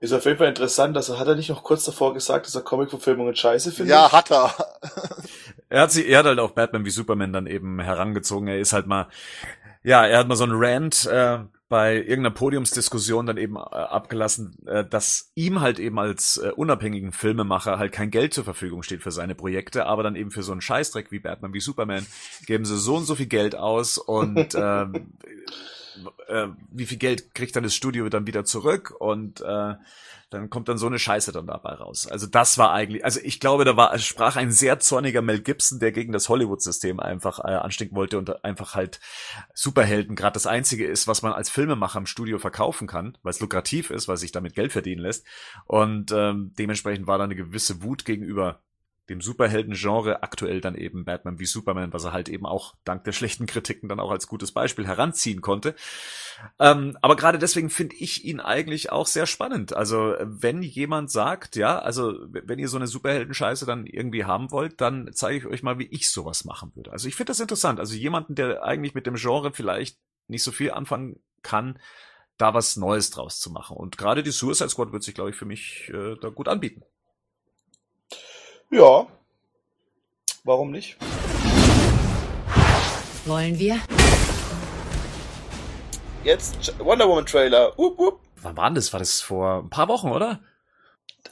Ist auf jeden Fall interessant, dass er, hat er nicht noch kurz davor gesagt, dass er Comic-Verfilmungen scheiße findet? Ja, hat er. Er hat sie, er hat halt auch Batman wie Superman dann eben herangezogen. Er ist halt mal, ja, er hat mal so einen Rant äh, bei irgendeiner Podiumsdiskussion dann eben äh, abgelassen, äh, dass ihm halt eben als äh, unabhängigen Filmemacher halt kein Geld zur Verfügung steht für seine Projekte, aber dann eben für so einen Scheißdreck wie Batman wie Superman geben sie so und so viel Geld aus und ähm, äh, wie viel Geld kriegt dann das Studio dann wieder zurück und äh, dann kommt dann so eine Scheiße dann dabei raus. Also das war eigentlich, also ich glaube, da war sprach ein sehr zorniger Mel Gibson, der gegen das Hollywood-System einfach äh, anstinken wollte und einfach halt Superhelden gerade das einzige ist, was man als Filmemacher im Studio verkaufen kann, weil es lukrativ ist, weil sich damit Geld verdienen lässt. Und ähm, dementsprechend war da eine gewisse Wut gegenüber dem Superhelden-Genre, aktuell dann eben Batman wie Superman, was er halt eben auch dank der schlechten Kritiken dann auch als gutes Beispiel heranziehen konnte. Ähm, aber gerade deswegen finde ich ihn eigentlich auch sehr spannend. Also wenn jemand sagt, ja, also wenn ihr so eine Superhelden-Scheiße dann irgendwie haben wollt, dann zeige ich euch mal, wie ich sowas machen würde. Also ich finde das interessant. Also jemanden, der eigentlich mit dem Genre vielleicht nicht so viel anfangen kann, da was Neues draus zu machen. Und gerade die Suicide Squad wird sich, glaube ich, für mich äh, da gut anbieten. Ja. Warum nicht? Wollen wir? Jetzt Wonder Woman Trailer. Up, up. Wann war das? War das vor ein paar Wochen, oder?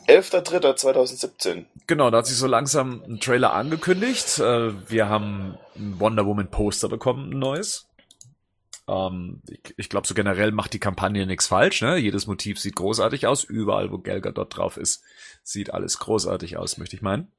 11.03.2017. Genau, da hat sich so langsam ein Trailer angekündigt. Äh, wir haben ein Wonder Woman Poster bekommen, ein neues. Ähm, ich ich glaube, so generell macht die Kampagne nichts falsch. Ne? Jedes Motiv sieht großartig aus. Überall, wo Gal Gadot drauf ist, sieht alles großartig aus, möchte ich meinen.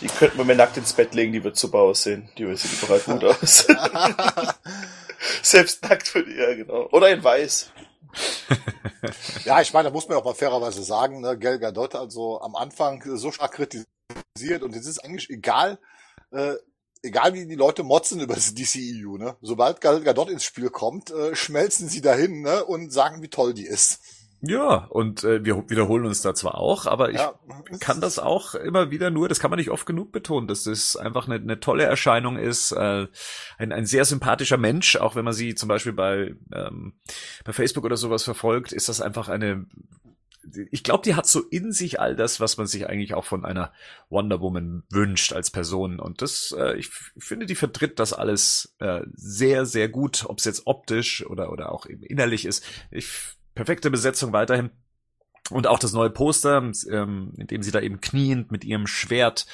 Die könnten wir mir nackt ins Bett legen, die wird super aussehen. Die sieht überall gut aus. Selbst nackt würde ja, genau. Oder in weiß. Ja, ich meine, da muss man auch mal fairerweise sagen, ne, Gal Gadot also am Anfang so stark kritisiert und es ist eigentlich egal, äh, egal wie die Leute motzen über das DCEU, ne? Sobald Gal Gadot ins Spiel kommt, äh, schmelzen sie dahin, ne? Und sagen, wie toll die ist. Ja, und äh, wir wiederholen uns da zwar auch, aber ich Ja. kann das auch immer wieder nur, das kann man nicht oft genug betonen, dass das einfach eine, eine tolle Erscheinung ist, äh, ein, ein sehr sympathischer Mensch, auch wenn man sie zum Beispiel bei, ähm, bei Facebook oder sowas verfolgt, ist das einfach eine, ich glaube, die hat so in sich all das, was man sich eigentlich auch von einer Wonder Woman wünscht als Person. Und das, äh, ich finde, die vertritt das alles äh, sehr, sehr gut, ob es jetzt optisch oder, oder auch eben innerlich ist. Ich, perfekte Besetzung weiterhin. Und auch das neue Poster, ähm, in dem sie da eben kniend mit ihrem Schwert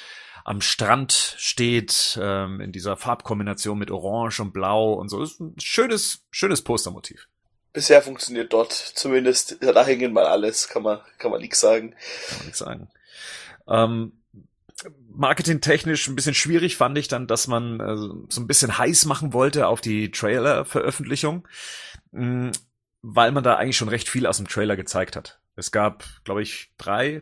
am Strand steht, ähm, in dieser Farbkombination mit Orange und Blau und so. Ist ein schönes, schönes Postermotiv. Bisher funktioniert dort zumindest dahingehend mal alles, kann man, kann man nichts sagen. kann man nichts sagen. Ähm, marketingtechnisch ein bisschen schwierig fand ich dann, dass man äh, so ein bisschen heiß machen wollte auf die Trailer-Veröffentlichung, mh, weil man da eigentlich schon recht viel aus dem Trailer gezeigt hat. Es gab, glaube ich, drei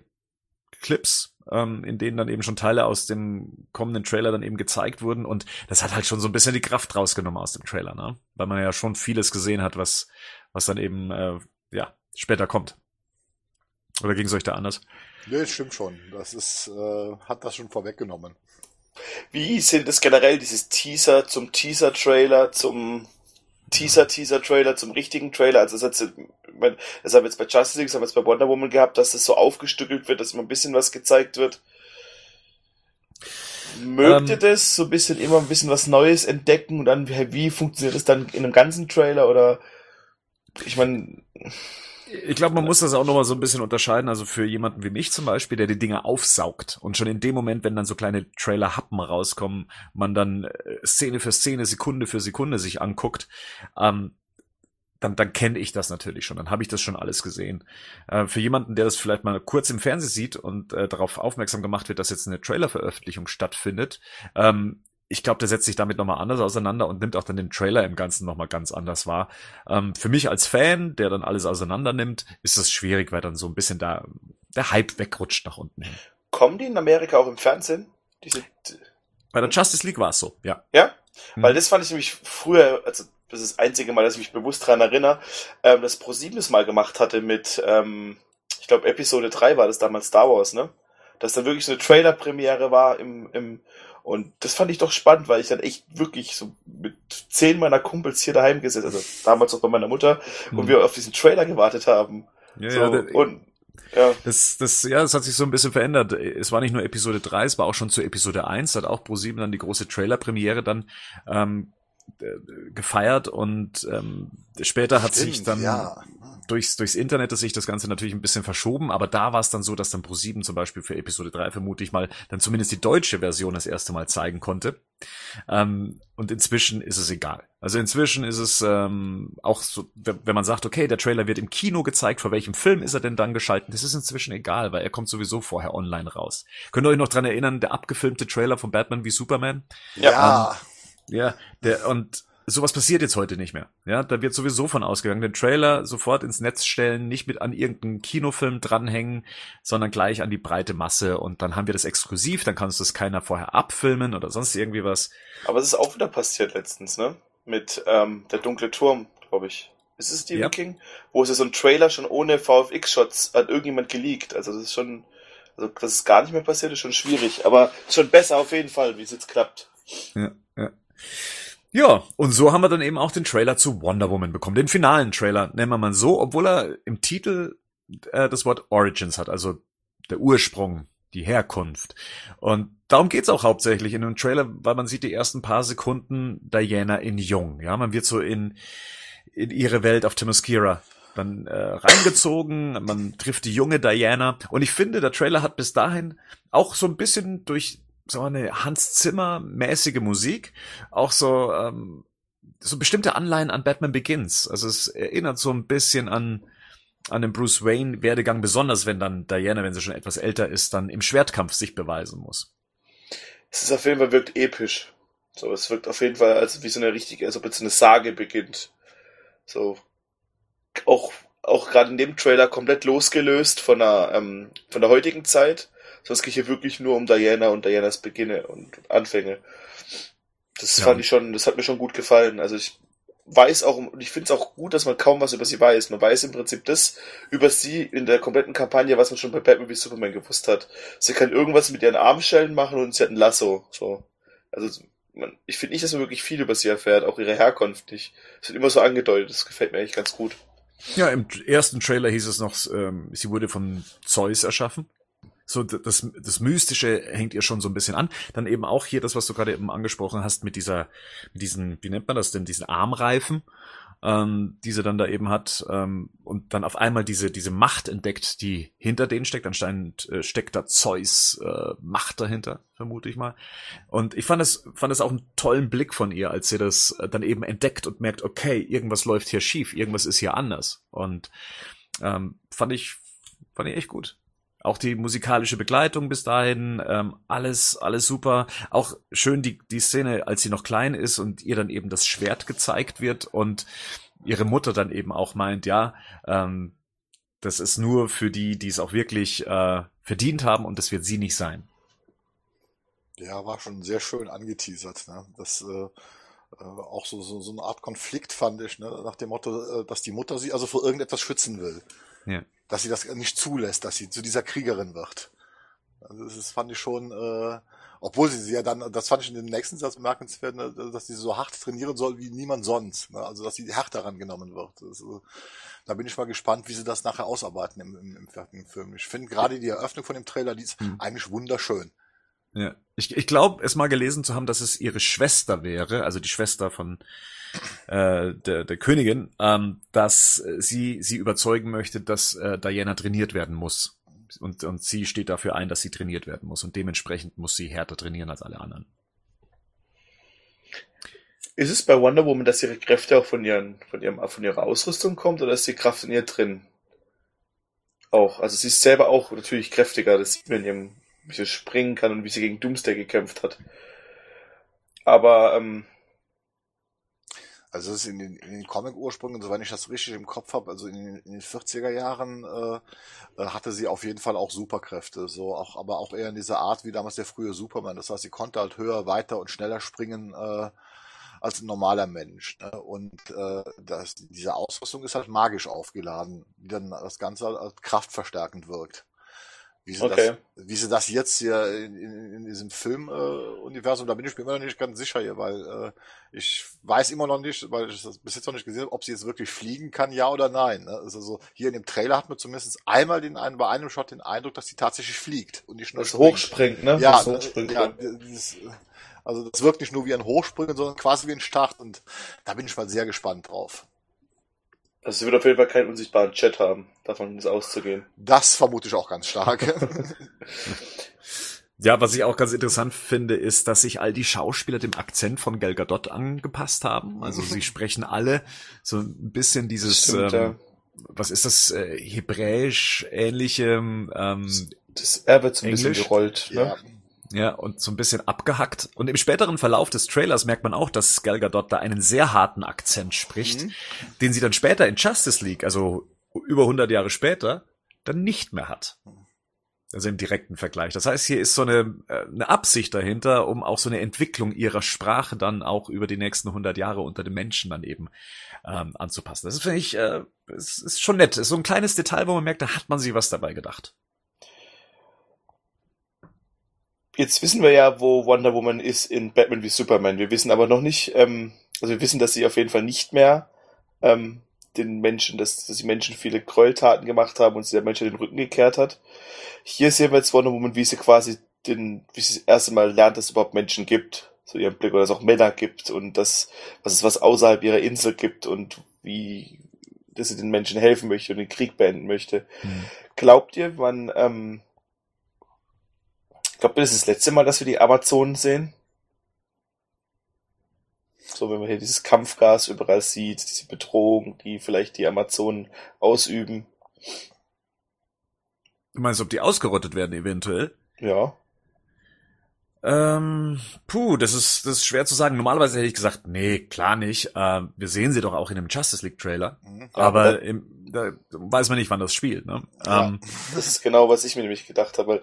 Clips, ähm, in denen dann eben schon Teile aus dem kommenden Trailer dann eben gezeigt wurden und das hat halt schon so ein bisschen die Kraft rausgenommen aus dem Trailer, ne? Weil man ja schon vieles gesehen hat, was was dann eben äh, ja später kommt. Oder ging es euch da anders? Nee, das stimmt schon. Das ist, äh, hat das schon vorweggenommen. Wie sind es generell dieses Teaser zum Teaser-Trailer, zum Teaser-Teaser-Trailer, zum richtigen Trailer? Also das, hat, ich mein, das haben wir jetzt bei Justice League, das haben wir jetzt bei Wonder Woman gehabt, dass das so aufgestückelt wird, dass immer ein bisschen was gezeigt wird. Mögt Ähm, ihr das? So ein bisschen immer ein bisschen was Neues entdecken und dann, wie, wie funktioniert das dann in einem ganzen Trailer oder ich meine, Ich glaube, man muss das auch nochmal so ein bisschen unterscheiden. Also für jemanden wie mich zum Beispiel, der die Dinge aufsaugt und schon in dem Moment, wenn dann so kleine Trailer-Happen rauskommen, man dann äh, Szene für Szene, Sekunde für Sekunde sich anguckt, ähm, dann, dann kenne ich das natürlich schon. Dann habe ich das schon alles gesehen. Äh, für jemanden, der das vielleicht mal kurz im Fernsehen sieht und äh, darauf aufmerksam gemacht wird, dass jetzt eine Trailer-Veröffentlichung stattfindet, ähm, ich glaube, der setzt sich damit nochmal anders auseinander und nimmt auch dann den Trailer im Ganzen nochmal ganz anders wahr. Ähm, für mich als Fan, der dann alles auseinander nimmt, ist das schwierig, weil dann so ein bisschen da der Hype wegrutscht nach unten hin. kommen die in Amerika auch im Fernsehen? Diese, Bei der Justice League war es so, ja. Ja, Hm. weil das fand ich nämlich früher, also das ist das einzige Mal, dass ich mich bewusst dran erinnere, ähm, dass ProSieben es mal gemacht hatte mit, ähm, ich glaube Episode 3 war das damals Star Wars, ne? Dass dann wirklich so eine Trailer-Premiere war im, im und das fand ich doch spannend, weil ich dann echt wirklich so mit zehn meiner Kumpels hier daheim gesessen, also damals auch bei meiner Mutter, und Hm. wir auf diesen Trailer gewartet haben. Ja, so, ja, der- und ja, Das, das, ja, das hat sich so ein bisschen verändert. Es war nicht nur Episode 3, es war auch schon zu Episode 1, da hat auch ProSieben dann die große Trailer-Premiere dann ähm, äh, gefeiert und ähm, später hat sich Stimmt, dann ja. durchs, durchs Internet ist sich das Ganze natürlich ein bisschen verschoben, aber da war es dann so, dass dann ProSieben zum Beispiel für Episode 3 vermute ich mal dann zumindest die deutsche Version das erste Mal zeigen konnte. Ähm, und inzwischen ist es egal. Also inzwischen ist es ähm, auch so, wenn man sagt, okay, der Trailer wird im Kino gezeigt, vor welchem Film ist er denn dann geschalten, das ist inzwischen egal, weil er kommt sowieso vorher online raus. Könnt ihr euch noch dran erinnern, der abgefilmte Trailer von Batman wie Superman? Ja. ja. Ja, der und sowas passiert jetzt heute nicht mehr. Ja, da wird sowieso von ausgegangen, den Trailer sofort ins Netz stellen, nicht mit an irgendeinen Kinofilm dranhängen, sondern gleich an die breite Masse und dann haben wir das exklusiv, dann kann uns das keiner vorher abfilmen oder sonst irgendwie was. Aber es ist auch wieder passiert letztens, ne? Mit ähm, der dunkle Turm, glaube ich. Ist es Stephen Ja. King? Wo es ja so ein Trailer schon ohne VFX-Shots an irgendjemand geleakt. Also das ist schon, also dass es gar nicht mehr passiert, ist schon schwierig. Aber schon besser auf jeden Fall, wie es jetzt klappt. Ja, ja. Und so haben wir dann eben auch den Trailer zu Wonder Woman bekommen. Den finalen Trailer, nennen wir mal so, obwohl er im Titel äh, das Wort Origins hat, also der Ursprung, die Herkunft. Und darum geht's auch hauptsächlich in dem Trailer, weil man sieht die ersten paar Sekunden Diana in Jung. Ja, man wird so in, in ihre Welt auf Themyscira dann äh, reingezogen, man trifft die junge Diana. Und ich finde, der Trailer hat bis dahin auch so ein bisschen durch so eine Hans Zimmer mäßige Musik, auch so ähm, so bestimmte Anleihen an Batman Begins. Also es erinnert so ein bisschen an an den Bruce Wayne Werdegang, besonders wenn dann Diana, wenn sie schon etwas älter ist, dann im Schwertkampf sich beweisen muss. Es ist auf jeden Fall wirkt episch. So, es wirkt auf jeden Fall als wie so eine richtige, als ob jetzt eine Sage beginnt. So, auch, auch gerade in dem Trailer komplett losgelöst von der, ähm, von der heutigen Zeit. So, es geht hier wirklich nur um Diana und Dianas Beginne und Anfänge. Das Ja. fand ich schon, das hat mir schon gut gefallen. Also ich weiß auch, und ich finde es auch gut, dass man kaum was über sie weiß. Man weiß im Prinzip das über sie in der kompletten Kampagne, was man schon bei Batman wie Superman gewusst hat. Sie kann irgendwas mit ihren Armschellen machen und sie hat ein Lasso. So. Also man, ich finde nicht, dass man wirklich viel über sie erfährt, auch ihre Herkunft nicht. Es wird immer so angedeutet, das gefällt mir eigentlich ganz gut. Ja, im ersten Trailer hieß es noch, ähm, sie wurde von Zeus erschaffen. So, das, das Mystische hängt ihr schon so ein bisschen an. Dann eben auch hier das, was du gerade eben angesprochen hast, mit dieser, mit diesen, wie nennt man das denn, diesen Armreifen, ähm, die sie dann da eben hat, ähm, und dann auf einmal diese, diese Macht entdeckt, die hinter denen steckt. Anscheinend äh, steckt da Zeus äh, Macht dahinter, vermute ich mal. Und ich fand es, fand es auch einen tollen Blick von ihr, als sie das äh, dann eben entdeckt und merkt, okay, irgendwas läuft hier schief, irgendwas ist hier anders. Und ähm, fand ich, fand ich echt gut. Auch die musikalische Begleitung bis dahin, ähm, alles, alles super. Auch schön die, die Szene, als sie noch klein ist und ihr dann eben das Schwert gezeigt wird und ihre Mutter dann eben auch meint, ja, ähm, das ist nur für die, die es auch wirklich äh, verdient haben und das wird sie nicht sein. Ja, war schon sehr schön angeteasert. Ne? Das äh, äh, auch so, so, so eine Art Konflikt fand ich, ne? nach dem Motto, äh, dass die Mutter sie also vor irgendetwas schützen will. Ja. Dass sie das nicht zulässt, dass sie zu dieser Kriegerin wird. Also das fand ich schon, äh, obwohl sie sie ja dann, das fand ich in dem nächsten Satz bemerkenswert, ne, dass sie so hart trainieren soll wie niemand sonst. Ne? Also dass sie hart daran genommen wird. Äh, da bin ich mal gespannt, wie sie das nachher ausarbeiten im, im, im fertigen Film. Ich finde gerade die Eröffnung von dem Trailer, die ist Hm. eigentlich wunderschön. Ja. Ich, ich glaube, es mal gelesen zu haben, dass es ihre Schwester wäre, also die Schwester von äh, der, der Königin, ähm, dass sie sie überzeugen möchte, dass äh, Diana trainiert werden muss. Und, und sie steht dafür ein, dass sie trainiert werden muss. Und dementsprechend muss sie härter trainieren als alle anderen. Ist es bei Wonder Woman, dass ihre Kräfte auch von, ihren, von, ihrem, von ihrer Ausrüstung kommt oder ist die Kraft in ihr drin? Auch. Also sie ist selber auch natürlich kräftiger. Das sieht man in ihrem, wie sie springen kann und wie sie gegen Doomsday gekämpft hat. Aber ähm, Also es ist in den, in den Comic-Ursprüngen, soweit ich das richtig im Kopf habe, also in den, in den 40er Jahren äh, äh, hatte sie auf jeden Fall auch Superkräfte, so auch, aber auch eher in dieser Art wie damals der frühe Superman. Das heißt, sie konnte halt höher, weiter und schneller springen äh, als ein normaler Mensch. Ne? Und äh, das, diese Ausrüstung ist halt magisch aufgeladen, die dann das Ganze halt kraftverstärkend wirkt. Wie sie, Okay. das, wie sie das jetzt hier in, in, in diesem Filmuniversum, äh, da bin ich mir immer noch nicht ganz sicher hier, weil äh, ich weiß immer noch nicht, weil ich das bis jetzt noch nicht gesehen habe, ob sie jetzt wirklich fliegen kann, ja oder nein. Ne? Also so, hier in dem Trailer hat man zumindest einmal den einen, bei einem Shot den Eindruck, dass sie tatsächlich fliegt und nicht nur das springt. hochspringt, ne? Ja, das äh, hochspringt, ja dieses, also das wirkt nicht nur wie ein Hochspringen, sondern quasi wie ein Start und da bin ich mal sehr gespannt drauf. Also sie wird auf jeden Fall keinen unsichtbaren Chat haben, davon ist auszugehen. Das vermute ich auch ganz stark. Ja, was ich auch ganz interessant finde, ist, dass sich all die Schauspieler dem Akzent von Gal Gadot angepasst haben. Also sie sprechen alle so ein bisschen dieses, Stimmt, ähm, ja. was ist das, äh, hebräisch ähnliche, ähm, Das R wird so ein bisschen Englisch? gerollt, ne? ja. Ja, und so ein bisschen abgehackt. Und im späteren Verlauf des Trailers merkt man auch, dass Gal Gadot da einen sehr harten Akzent spricht, mhm. den sie dann später in Justice League, also über 100 Jahre später, dann nicht mehr hat. Also im direkten Vergleich. Das heißt, hier ist so eine, äh, eine Absicht dahinter, um auch so eine Entwicklung ihrer Sprache dann auch über die nächsten 100 Jahre unter den Menschen dann eben ähm, anzupassen. Das finde ich, äh, es ist schon nett. ist so ein kleines Detail, wo man merkt, da hat man sich was dabei gedacht. Jetzt wissen wir ja, wo Wonder Woman ist in Batman wie Superman. Wir wissen aber noch nicht, ähm, also wir wissen, dass sie auf jeden Fall nicht mehr ähm, den Menschen, dass, dass die Menschen viele Gräueltaten gemacht haben und sie der Menschheit den Rücken gekehrt hat. Hier sehen wir jetzt Wonder Woman, wie sie quasi den, wie sie das erste Mal lernt, dass es überhaupt Menschen gibt, so ihren Blick, oder dass es auch Männer gibt und dass, was es was außerhalb ihrer Insel gibt und wie, dass sie den Menschen helfen möchte und den Krieg beenden möchte. Mhm. Glaubt ihr, wann, ähm, glaubt ihr, das ist das letzte Mal, dass wir die Amazonen sehen? So, wenn man hier dieses Kampfgas überall sieht, diese Bedrohung, die vielleicht die Amazonen ausüben. Du meinst, ob die ausgerottet werden eventuell? Ja. Ähm, puh, das ist, das ist schwer zu sagen. Normalerweise hätte ich gesagt, nee, klar nicht. Äh, wir sehen sie doch auch in dem Justice League Trailer. Mhm. Aber im, da weiß man nicht, wann das spielt. Ne? Ja, ähm, das ist genau, was ich mir nämlich gedacht habe.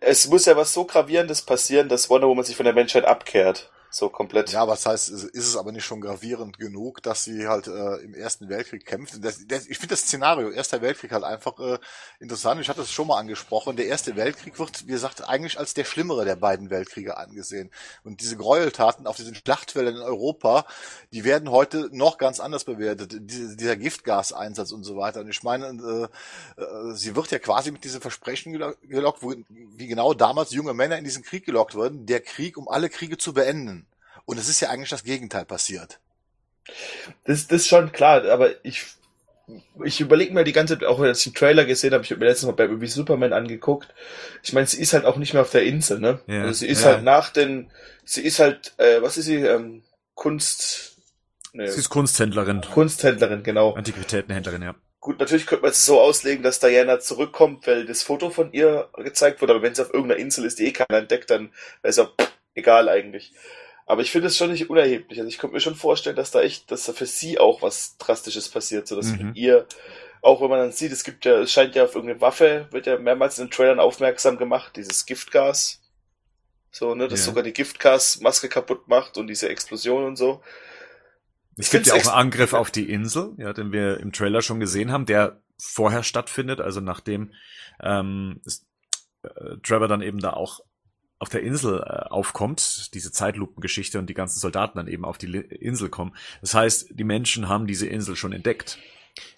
Es muss ja was so gravierendes passieren, dass Wonder Woman sich von der Menschheit abkehrt so komplett. Ja, was heißt, ist es aber nicht schon gravierend genug, dass sie halt äh, im Ersten Weltkrieg kämpft? Das, das, ich finde das Szenario Erster Weltkrieg halt einfach äh, interessant. Ich hatte es schon mal angesprochen. Der Erste Weltkrieg wird, wie gesagt, eigentlich als der schlimmere der beiden Weltkriege angesehen. Und diese Gräueltaten auf diesen Schlachtfeldern in Europa, die werden heute noch ganz anders bewertet. Diese, dieser Giftgaseinsatz und so weiter. Und ich meine, äh, äh, sie wird ja quasi mit diesem Versprechen gelockt, wo, wie genau damals junge Männer in diesen Krieg gelockt wurden, der Krieg, um alle Kriege zu beenden. Und es ist ja eigentlich das Gegenteil passiert. Das, das ist schon klar, aber ich, ich überlege mir die ganze Zeit, auch als ich den Trailer gesehen habe, ich habe mir letztens mal bei wie Superman angeguckt. Ich meine, sie ist halt auch nicht mehr auf der Insel, ne? Ja, also sie ist ja. halt nach den, sie ist halt, äh, was ist sie, ähm, Kunst, ne, Sie ist Kunsthändlerin. Kunsthändlerin, genau. Antiquitätenhändlerin, ja. Gut, natürlich könnte man es so auslegen, dass Diana zurückkommt, weil das Foto von ihr gezeigt wurde, aber wenn sie auf irgendeiner Insel ist, die eh keiner entdeckt, dann ist ja egal eigentlich. Aber ich finde es schon nicht unerheblich. Also ich könnte mir schon vorstellen, dass da echt, dass da für sie auch was Drastisches passiert, so dass mhm. mit ihr, auch wenn man dann sieht, es gibt ja, es scheint ja auf irgendeine Waffe, wird ja mehrmals in den Trailern aufmerksam gemacht, dieses Giftgas. So, ne, das ja. sogar die Giftgasmaske kaputt macht und diese Explosion und so. Es gibt ja auch einen Angriff auf die Insel, ja, den wir im Trailer schon gesehen haben, der vorher stattfindet, also nachdem ähm, äh, Trevor dann eben da auch auf der Insel äh, aufkommt, diese Zeitlupengeschichte und die ganzen Soldaten dann eben auf die Insel kommen. Das heißt, die Menschen haben diese Insel schon entdeckt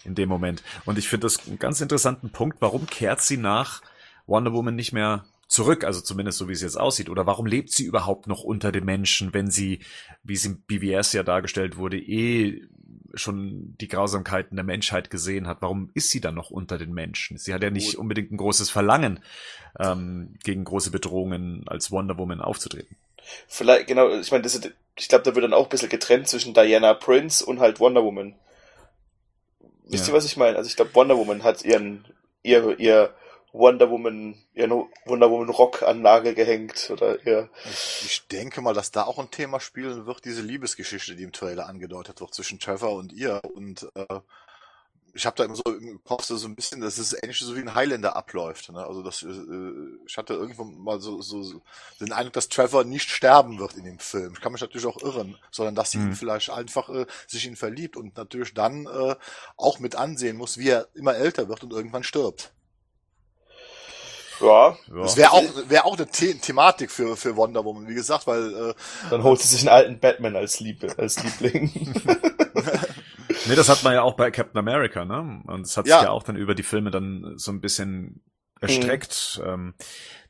in dem Moment. Und ich finde das einen ganz interessanten Punkt. Warum kehrt sie nach Wonder Woman nicht mehr zurück, also zumindest so wie es jetzt aussieht? Oder warum lebt sie überhaupt noch unter den Menschen, wenn sie, wie sie im BVS ja dargestellt wurde, eh schon die Grausamkeiten der Menschheit gesehen hat, warum ist sie dann noch unter den Menschen? Sie hat ja nicht unbedingt ein großes Verlangen, ähm, gegen große Bedrohungen als Wonder Woman aufzutreten. Vielleicht, genau, ich meine, ich glaube, da wird dann auch ein bisschen getrennt zwischen Diana Prince und halt Wonder Woman. Wisst ja. ihr, was ich meine? Also ich glaube, Wonder Woman hat ihren, ihr, ihr Wonder Woman, ihren Wonder Woman Rock an Nagel gehängt oder ihr. Ich, denke mal, dass da auch ein Thema spielen wird, diese Liebesgeschichte, die im Trailer angedeutet wird zwischen Trevor und ihr. Und äh, ich habe da immer so im Kopf so ein bisschen, dass es ähnlich so wie ein Highlander abläuft. Ne? Also das, äh, ich hatte irgendwo mal so, so, so den Eindruck, dass Trevor nicht sterben wird in dem Film. Ich kann mich natürlich auch irren, sondern dass sie mhm. ihn vielleicht einfach äh, sich in verliebt und natürlich dann äh, auch mit ansehen muss, wie er immer älter wird und irgendwann stirbt. Ja. Das wäre auch, wäre auch eine The Thematik für, für Wonder Woman, wie gesagt, weil, äh, Dann holt sie sich einen alten Batman als Liebe, als Liebling. nee, das hat man ja auch bei Captain America, ne? Und das hat ja. sich ja auch dann über die Filme dann so ein bisschen erstreckt. Mhm. Ähm,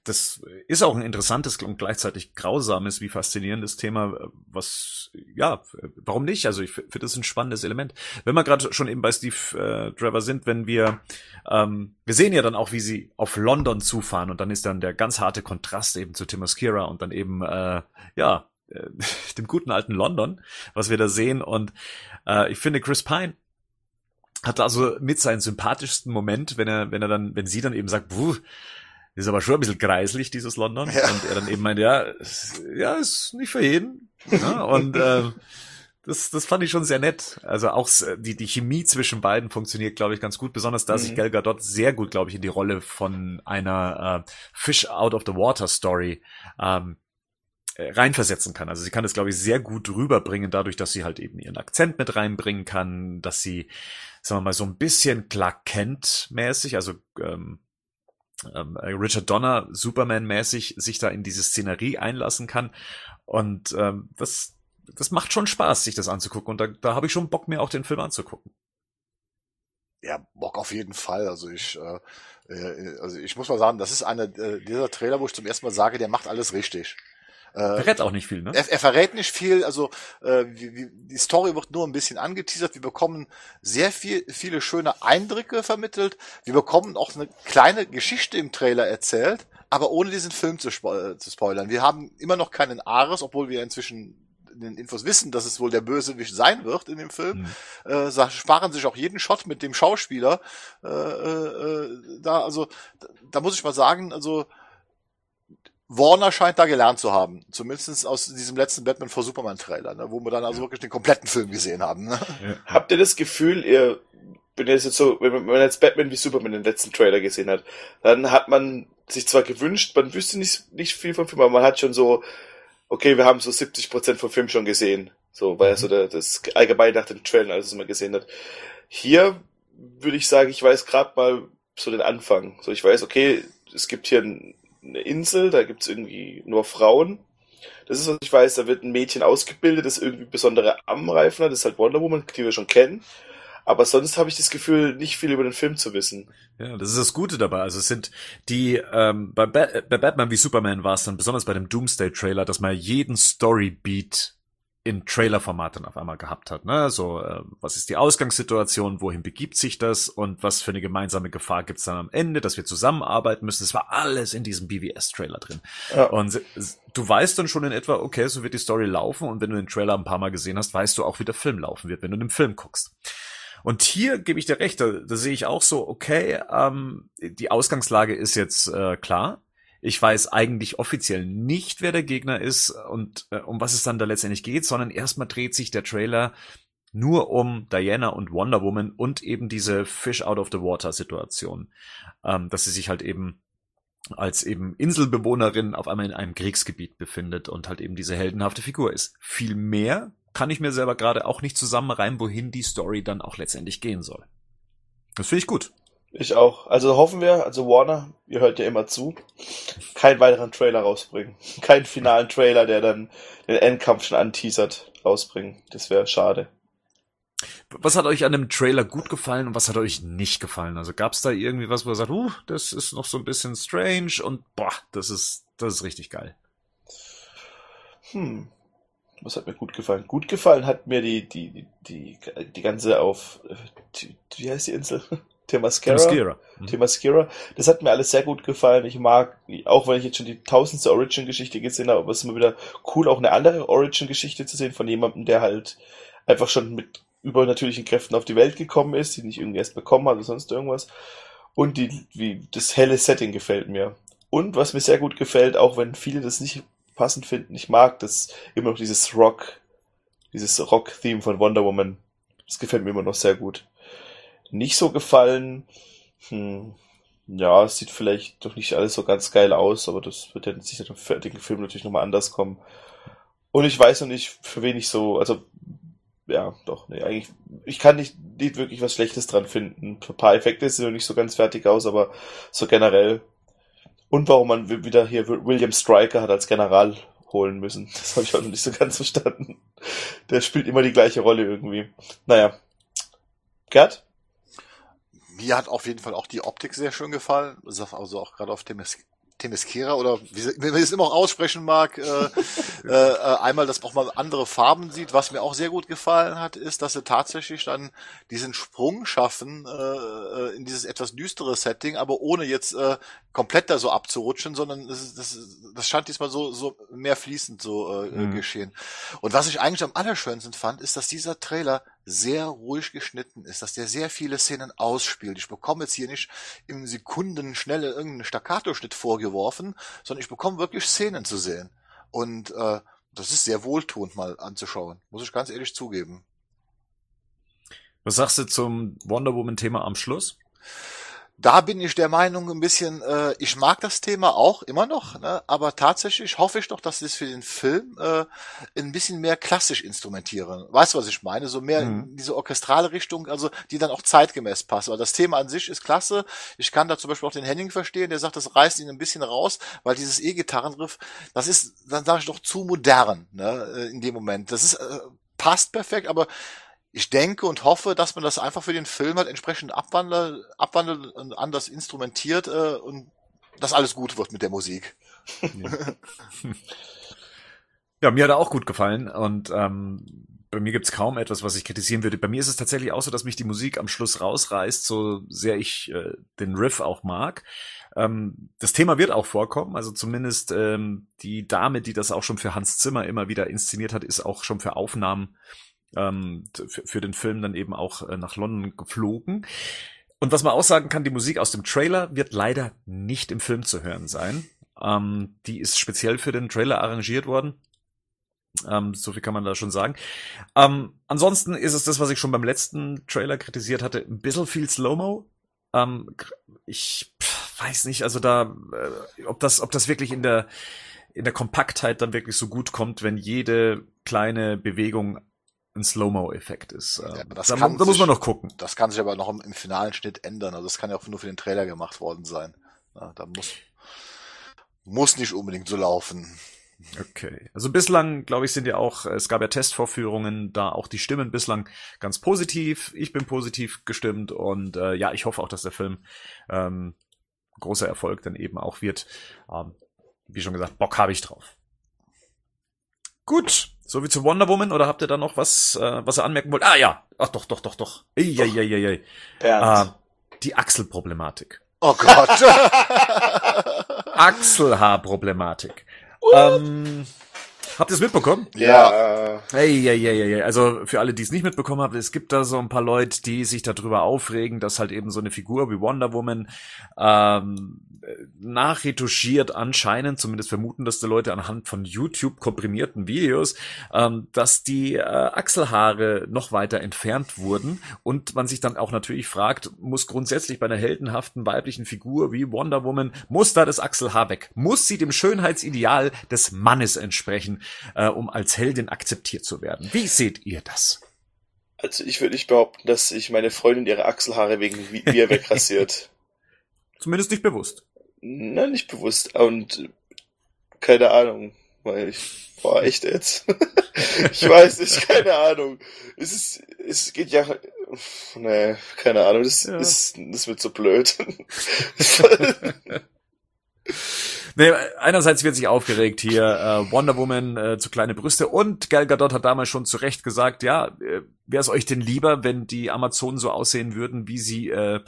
das ist auch ein interessantes und gleichzeitig grausames wie faszinierendes Thema, was, ja, warum nicht? Also ich finde das ein spannendes Element. Wenn wir gerade schon eben bei Steve äh, Trevor sind, wenn wir, ähm, wir sehen ja dann auch, wie sie auf London zufahren und dann ist dann der ganz harte Kontrast eben zu Themyscira und dann eben, äh, ja, äh, dem guten alten London, was wir da sehen und äh, ich finde Chris Pine hat also mit seinen sympathischsten Moment, wenn er, wenn er dann, wenn sie dann eben sagt, Buh, ist aber schon ein bisschen kreislich, dieses London. Ja. Und er dann eben meint, ja, ja, ist nicht für jeden. Ja, und äh, das, das fand ich schon sehr nett. Also auch die, die Chemie zwischen beiden funktioniert, glaube ich, ganz gut. Besonders da mhm. sich Gal Gadot sehr gut, glaube ich, in die Rolle von einer äh, Fish out of the Water Story ähm, äh, reinversetzen kann. Also sie kann das, glaube ich, sehr gut rüberbringen, dadurch, dass sie halt eben ihren Akzent mit reinbringen kann, dass sie, sagen wir mal, so ein bisschen Clark Kent-mäßig, also ähm, ähm, Richard Donner Superman-mäßig sich da in diese Szenerie einlassen kann. Und ähm, das, das macht schon Spaß, sich das anzugucken. Und da, da habe ich schon Bock, mir auch den Film anzugucken. Ja, Bock auf jeden Fall. Also ich, äh, äh also ich muss mal sagen, das ist einer äh, dieser Trailer, wo ich zum ersten Mal sage, der macht alles richtig. Äh, verrät auch nicht viel, ne? Er, er verrät nicht viel, also äh, wie, wie, die Story wird nur ein bisschen angeteasert. Wir bekommen sehr viel, viele schöne Eindrücke vermittelt. Wir bekommen auch eine kleine Geschichte im Trailer erzählt, aber ohne diesen Film zu, spo äh, zu spoilern. Wir haben immer noch keinen Ares, obwohl wir inzwischen in den Infos wissen, dass es wohl der Bösewicht sein wird in dem Film, mhm. äh, sparen sich auch jeden Shot mit dem Schauspieler. Äh, äh, äh da, also, da, da muss ich mal sagen, also Warner scheint da gelernt zu haben. Zumindest aus diesem letzten Batman vor Superman Trailer, ne, wo wir dann also ja. wirklich den kompletten Film gesehen haben. Ne? Ja. Habt ihr das Gefühl, ihr, wenn ihr jetzt so, wenn man jetzt Batman wie Superman den letzten Trailer gesehen hat, dann hat man sich zwar gewünscht, man wüsste nicht, nicht viel vom Film, aber man hat schon so, okay, wir haben so 70 Prozent vom Film schon gesehen. So, weil mhm. so der, das allgemein nach dem Trailer, als man gesehen hat. Hier würde ich sagen, ich weiß gerade mal so den Anfang. So, ich weiß, okay, es gibt hier ein eine Insel, da gibt's irgendwie nur Frauen. Das ist, was ich weiß, da wird ein Mädchen ausgebildet, das irgendwie besondere Armreifen hat, das ist halt Wonder Woman, die wir schon kennen. Aber sonst habe ich das Gefühl, nicht viel über den Film zu wissen. Ja, das ist das Gute dabei. Also es sind die, ähm, bei, ba bei Batman wie Superman war es dann besonders bei dem Doomsday-Trailer, dass man jeden Story-Beat in Trailer-Format dann auf einmal gehabt hat. Ne? So, äh, was ist die Ausgangssituation, wohin begibt sich das und was für eine gemeinsame Gefahr gibt's dann am Ende, dass wir zusammenarbeiten müssen. Das war alles in diesem BVS-Trailer drin. Ja. Und du weißt dann schon in etwa, okay, so wird die Story laufen und wenn du den Trailer ein paar Mal gesehen hast, weißt du auch, wie der Film laufen wird, wenn du den Film guckst. Und hier gebe ich dir recht, da, da sehe ich auch so, okay, ähm, die Ausgangslage ist jetzt äh, klar ich weiß eigentlich offiziell nicht, wer der Gegner ist und äh, um was es dann da letztendlich geht, sondern erstmal dreht sich der Trailer nur um Diana und Wonder Woman und eben diese Fish out of the water Situation, ähm, dass sie sich halt eben als eben Inselbewohnerin auf einmal in einem Kriegsgebiet befindet und halt eben diese heldenhafte Figur ist. Viel mehr kann ich mir selber gerade auch nicht zusammenreimen, wohin die Story dann auch letztendlich gehen soll. Das finde ich gut. Ich auch. Also hoffen wir, also Warner, ihr hört ja immer zu, keinen weiteren Trailer rausbringen. Keinen finalen Trailer, der dann den Endkampf schon anteasert, rausbringen. Das wäre schade. Was hat euch an dem Trailer gut gefallen und was hat euch nicht gefallen? Also gab es da irgendwie was, wo ihr sagt, uh, das ist noch so ein bisschen strange und boah, das ist, das ist richtig geil. Hm. Was hat mir gut gefallen? Gut gefallen hat mir die, die, die, die ganze auf, äh, die, wie heißt die Insel? Themaskera. Themaskera. Mhm. Themaskera. Das hat mir alles sehr gut gefallen. Ich mag, auch wenn ich jetzt schon die tausendste Origin-Geschichte gesehen habe, aber es ist immer wieder cool, auch eine andere Origin-Geschichte zu sehen von jemandem, der halt einfach schon mit übernatürlichen Kräften auf die Welt gekommen ist, die nicht irgendwie erst bekommen hat oder sonst irgendwas. Und die, wie, das helle Setting gefällt mir. Und was mir sehr gut gefällt, auch wenn viele das nicht passend finden, ich mag das immer noch dieses Rock, dieses Rock-Theme von Wonder Woman. Das gefällt mir immer noch sehr gut nicht so gefallen. Hm, ja, es sieht vielleicht doch nicht alles so ganz geil aus, aber das wird ja sicher im fertigen Film natürlich nochmal anders kommen. Und ich weiß noch nicht, für wen ich so, also, ja, doch, nee, eigentlich, ich kann nicht, nicht wirklich was Schlechtes dran finden. Ein paar Effekte sehen noch nicht so ganz fertig aus, aber so generell. Und warum man wieder hier William Stryker hat als General holen müssen. Das habe ich auch noch nicht so ganz verstanden. Der spielt immer die gleiche Rolle irgendwie. Naja. Gerd? Mir hat auf jeden Fall auch die Optik sehr schön gefallen. Also auch gerade auf Temes Temeskera oder wie, wie man es immer auch aussprechen mag, äh, äh, einmal, dass man auch mal andere Farben sieht. Was mir auch sehr gut gefallen hat, ist, dass sie tatsächlich dann diesen Sprung schaffen äh, in dieses etwas düstere Setting, aber ohne jetzt äh, komplett da so abzurutschen, sondern das, das, das scheint diesmal so, so mehr fließend so äh, mhm. geschehen. Und was ich eigentlich am allerschönsten fand, ist, dass dieser Trailer sehr ruhig geschnitten ist, dass der sehr viele Szenen ausspielt. Ich bekomme jetzt hier nicht im Sekundenschnelle irgendeinen Staccato-Schnitt vorgeworfen, sondern ich bekomme wirklich Szenen zu sehen. Und äh, das ist sehr wohltuend mal anzuschauen, muss ich ganz ehrlich zugeben. Was sagst du zum Wonder Woman-Thema am Schluss? Da bin ich der Meinung ein bisschen, äh, ich mag das Thema auch immer noch, ne, aber tatsächlich hoffe ich doch, dass sie es für den Film äh, ein bisschen mehr klassisch instrumentieren. Weißt du, was ich meine? So mehr mhm. in diese orchestrale Richtung, also die dann auch zeitgemäß passt. Aber das Thema an sich ist klasse. Ich kann da zum Beispiel auch den Henning verstehen, der sagt, das reißt ihn ein bisschen raus, weil dieses E-Gitarrenriff, das ist, dann sage ich doch, zu modern ne, äh, in dem Moment. Das ist äh, passt perfekt, aber ich denke und hoffe, dass man das einfach für den Film halt entsprechend abwandelt, abwandelt und anders instrumentiert äh, und dass alles gut wird mit der Musik. Ja, ja mir hat er auch gut gefallen und ähm, bei mir gibt's kaum etwas, was ich kritisieren würde. Bei mir ist es tatsächlich auch so, dass mich die Musik am Schluss rausreißt, so sehr ich äh, den Riff auch mag. Ähm, das Thema wird auch vorkommen, also zumindest ähm, die Dame, die das auch schon für Hans Zimmer immer wieder inszeniert hat, ist auch schon für Aufnahmen ähm, für, den Film dann eben auch äh, nach London geflogen. Und was man auch sagen kann, die Musik aus dem Trailer wird leider nicht im Film zu hören sein. Ähm, die ist speziell für den Trailer arrangiert worden. Ähm, so viel kann man da schon sagen. Ähm, ansonsten ist es das, was ich schon beim letzten Trailer kritisiert hatte, ein bisschen viel Slow-Mo. Ähm, ich weiß nicht, also da, äh, ob das, ob das wirklich in der, in der Kompaktheit dann wirklich so gut kommt, wenn jede kleine Bewegung ein Slow-Mo-Effekt ist. Ja, ähm, das da, da muss man noch gucken. Das kann sich aber noch im, im, finalen Schnitt ändern. Also das kann ja auch nur für den Trailer gemacht worden sein. Ja, da muss, muss nicht unbedingt so laufen. Okay. Also bislang, glaube ich, sind ja auch, es gab ja Testvorführungen, da auch die Stimmen bislang ganz positiv. Ich bin positiv gestimmt und äh, ja, ich hoffe auch, dass der Film ähm, großer Erfolg dann eben auch wird. Ähm, wie schon gesagt, Bock habe ich drauf. Gut, so wie zu Wonder Woman oder habt ihr da noch was, äh, was ihr anmerken wollt? Ah ja, ach doch, doch, doch, doch. Eieieiei. Äh, die Achselproblematik. Oh Gott. Achselhaarproblematik. Ähm, habt ihr es mitbekommen? Ja. Hey. Also für alle, die es nicht mitbekommen haben, es gibt da so ein paar Leute, die sich darüber aufregen, dass halt eben so eine Figur wie Wonder Woman ähm, nachretuschiert anscheinend, zumindest vermuten das die Leute anhand von YouTube komprimierten Videos, ähm, dass die äh, Achselhaare noch weiter entfernt wurden und man sich dann auch natürlich fragt, muss grundsätzlich bei einer heldenhaften weiblichen Figur wie Wonder Woman, muss da das Achselhaar weg? Muss sie dem Schönheitsideal des Mannes entsprechen, äh, um als Heldin akzeptiert zu werden? Wie seht ihr das? Also ich würde nicht behaupten, dass sich meine Freundin ihre Achselhaare wegen mir wegrasiert. Zumindest nicht bewusst. Na, nicht bewusst. Und keine Ahnung, weil ich war echt jetzt. ich weiß nicht, keine Ahnung. Es ist, es geht ja, nee, keine Ahnung, das ja. ist, das wird so blöd. Nee, einerseits wird sich aufgeregt hier, äh, Wonder Woman äh, zu kleine Brüste und Gal Gadot hat damals schon zu Recht gesagt, ja, äh, wäre es euch denn lieber, wenn die Amazonen so aussehen würden, wie sie äh,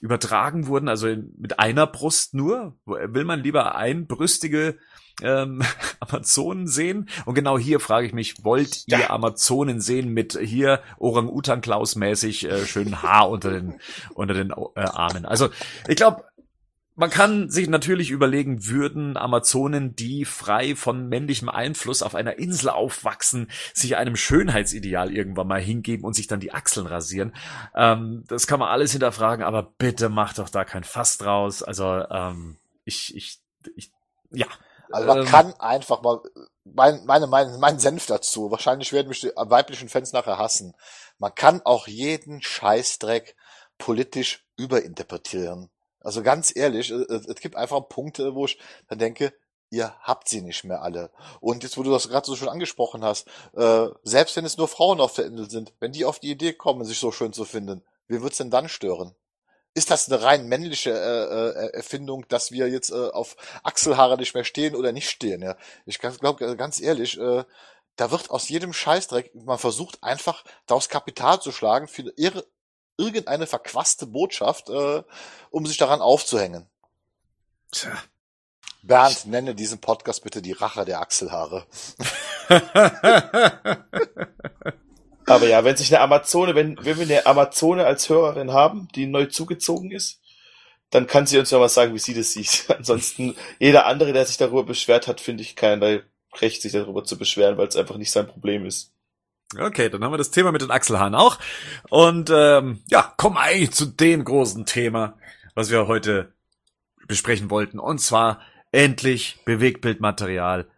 übertragen wurden, also in, mit einer Brust nur? Will man lieber einbrüstige ähm, Amazonen sehen? Und genau hier frage ich mich, wollt ihr Amazonen sehen mit hier Orang-Utan-Klaus-mäßig äh, schönen Haar unter den, unter den äh, Armen? Also ich glaube, man kann sich natürlich überlegen, würden Amazonen, die frei von männlichem Einfluss auf einer Insel aufwachsen, sich einem Schönheitsideal irgendwann mal hingeben und sich dann die Achseln rasieren. Ähm, das kann man alles hinterfragen, aber bitte macht doch da kein Fass draus. Also ähm, ich, ich, ich, ja. Also man ähm, kann einfach mal mein, meine, mein, mein Senf dazu. Wahrscheinlich werden mich die weiblichen Fans nachher hassen. Man kann auch jeden Scheißdreck politisch überinterpretieren. Also ganz ehrlich, es, es gibt einfach Punkte, wo ich dann denke, ihr habt sie nicht mehr alle. Und jetzt, wo du das gerade so schon angesprochen hast, äh, selbst wenn es nur Frauen auf der Insel sind, wenn die auf die Idee kommen, sich so schön zu finden, wie wird's denn dann stören? Ist das eine rein männliche äh, äh, Erfindung, dass wir jetzt äh, auf Achselhaare nicht mehr stehen oder nicht stehen? Ja, ich glaube ganz ehrlich, äh, da wird aus jedem Scheißdreck, man versucht einfach daraus Kapital zu schlagen für ihre irgendeine verquaste Botschaft, äh, um sich daran aufzuhängen. Tja. Bernd, nenne diesen Podcast bitte die Rache der Achselhaare. Aber ja, wenn sich eine Amazone, wenn, wenn wir eine Amazone als Hörerin haben, die neu zugezogen ist, dann kann sie uns ja mal sagen, wie sie das sieht. Ansonsten, jeder andere, der sich darüber beschwert hat, finde ich keiner Recht, sich darüber zu beschweren, weil es einfach nicht sein Problem ist. Okay, dann haben wir das Thema mit den Achselhaaren auch. Und ähm, ja, kommen eigentlich zu dem großen Thema, was wir heute besprechen wollten. Und zwar endlich Bewegtbildmaterial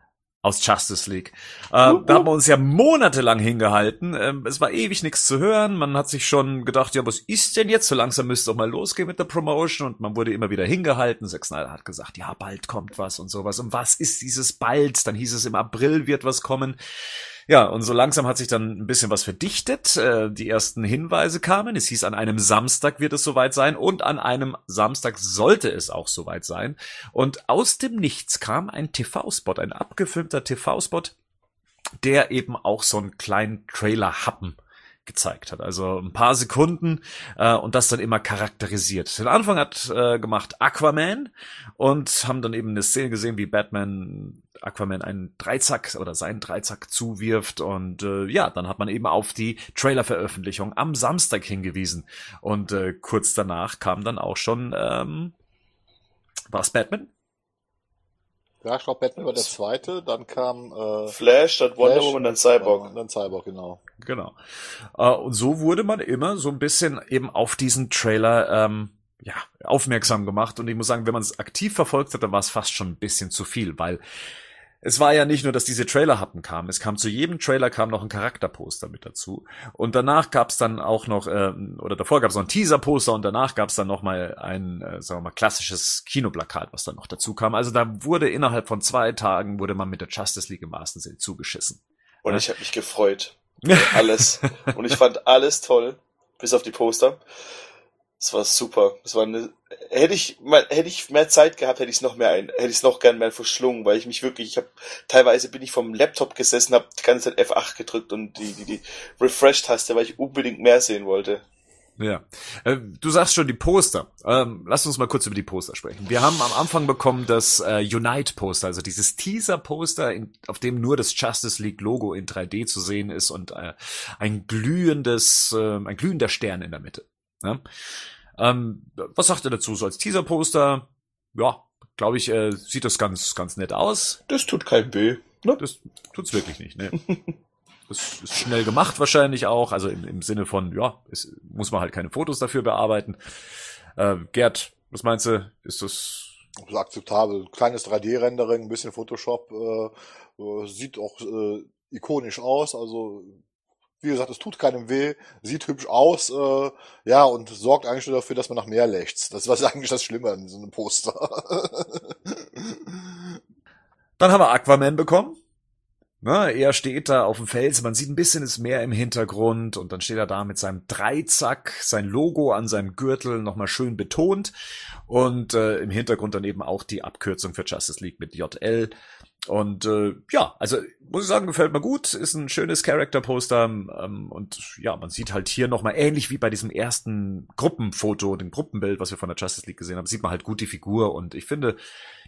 aus Justice League. Äh, uh, uh. Da haben wir uns ja monatelang hingehalten. Ähm, es war ewig nichts zu hören. Man hat sich schon gedacht, ja, was ist denn jetzt? So langsam müsste doch mal losgehen mit der Promotion. Und man wurde immer wieder hingehalten. Zack Snyder hat gesagt, ja, bald kommt was und sowas. Und was ist dieses bald? Dann hieß es, im April wird was kommen. Ja, und so langsam hat sich dann ein bisschen was verdichtet. Äh, die ersten Hinweise kamen. Es hieß, an einem Samstag wird es soweit sein und an einem Samstag sollte es auch soweit sein. Und aus dem Nichts kam ein TV-Spot, ein abgefilmter TV-Spot, der eben auch so einen kleinen Trailer-Happen gezeigt hat. Also ein paar Sekunden äh, und das dann immer charakterisiert. Den Anfang hat äh, gemacht Aquaman und haben dann eben eine Szene gesehen, wie Batman Aquaman einen Dreizack oder seinen Dreizack zuwirft und äh, ja, dann hat man eben auf die Trailer-Veröffentlichung am Samstag hingewiesen und äh, kurz danach kam dann auch schon ähm, war Batman? Ja, ich glaube, Batman war der zweite, dann kam äh, Flash, dann Wonder Woman, dann Cyborg. Ja, dann Cyborg, genau. Genau. Äh, und so wurde man immer so ein bisschen eben auf diesen Trailer ähm, ja, aufmerksam gemacht. Und ich muss sagen, wenn man es aktiv verfolgt hat, dann war es fast schon ein bisschen zu viel, weil es war ja nicht nur, dass diese Trailer-Happen kamen. Es kam zu jedem Trailer kam noch ein Charakterposter mit dazu. Und danach gab es dann auch noch, äh, oder davor gab es noch ein Teaser-Poster und danach gab es dann noch mal ein, äh, sagen wir mal, klassisches Kinoplakat, was dann noch dazu kam. Also da wurde innerhalb von zwei Tagen wurde man mit der Justice League im wahrsten Sinne zugeschissen. Und ja? ich habe mich gefreut. alles. und ich fand alles toll, bis auf die Poster. Es war super. Es war eine, hätte ich mal, hätte ich mehr Zeit gehabt, hätte ich es noch mehr ein, hätte ich es noch gern mehr verschlungen, weil ich mich wirklich, ich habe teilweise bin ich vom Laptop gesessen, habe die ganze Zeit F8 gedrückt und die die, die Refresh-Taste, weil ich unbedingt mehr sehen wollte. Ja, äh, du sagst schon die Poster. Ähm, lass uns mal kurz über die Poster sprechen. Wir haben am Anfang bekommen das äh, Unite-Poster, also dieses Teaser-Poster, auf dem nur das Justice League-Logo in 3D zu sehen ist und äh, ein glühendes, äh, ein glühender Stern in der Mitte. Ja? Ähm, was sagt er dazu? So als Teaser-Poster, ja, glaube ich, äh, sieht das ganz, ganz nett aus. Das tut kein weh. Ne? Das tut's wirklich nicht, ne? Das ist schnell gemacht wahrscheinlich auch, also im, im Sinne von, ja, es muss man halt keine Fotos dafür bearbeiten. Äh, Gerd, was meinst du? Ist das ist akzeptabel. Kleines 3D-Rendering, ein bisschen Photoshop, äh, äh, sieht auch äh, ikonisch aus, also wie gesagt, es tut keinem weh, sieht hübsch aus, äh, ja, und sorgt eigentlich nur dafür, dass man nach mehr lächzt. Das war eigentlich das Schlimme an so einem Poster. Dann haben wir Aquaman bekommen. Na, er steht da auf dem Fels, man sieht ein bisschen das Meer im Hintergrund und dann steht er da mit seinem Dreizack, sein Logo an seinem Gürtel nochmal schön betont und äh, im Hintergrund dann eben auch die Abkürzung für Justice League mit JL und äh, ja, also muss ich sagen, gefällt mir gut. Ist ein schönes Character-Poster. Ähm, und ja, man sieht halt hier nochmal ähnlich wie bei diesem ersten Gruppenfoto, dem Gruppenbild, was wir von der Justice League gesehen haben, sieht man halt gut die Figur. Und ich finde,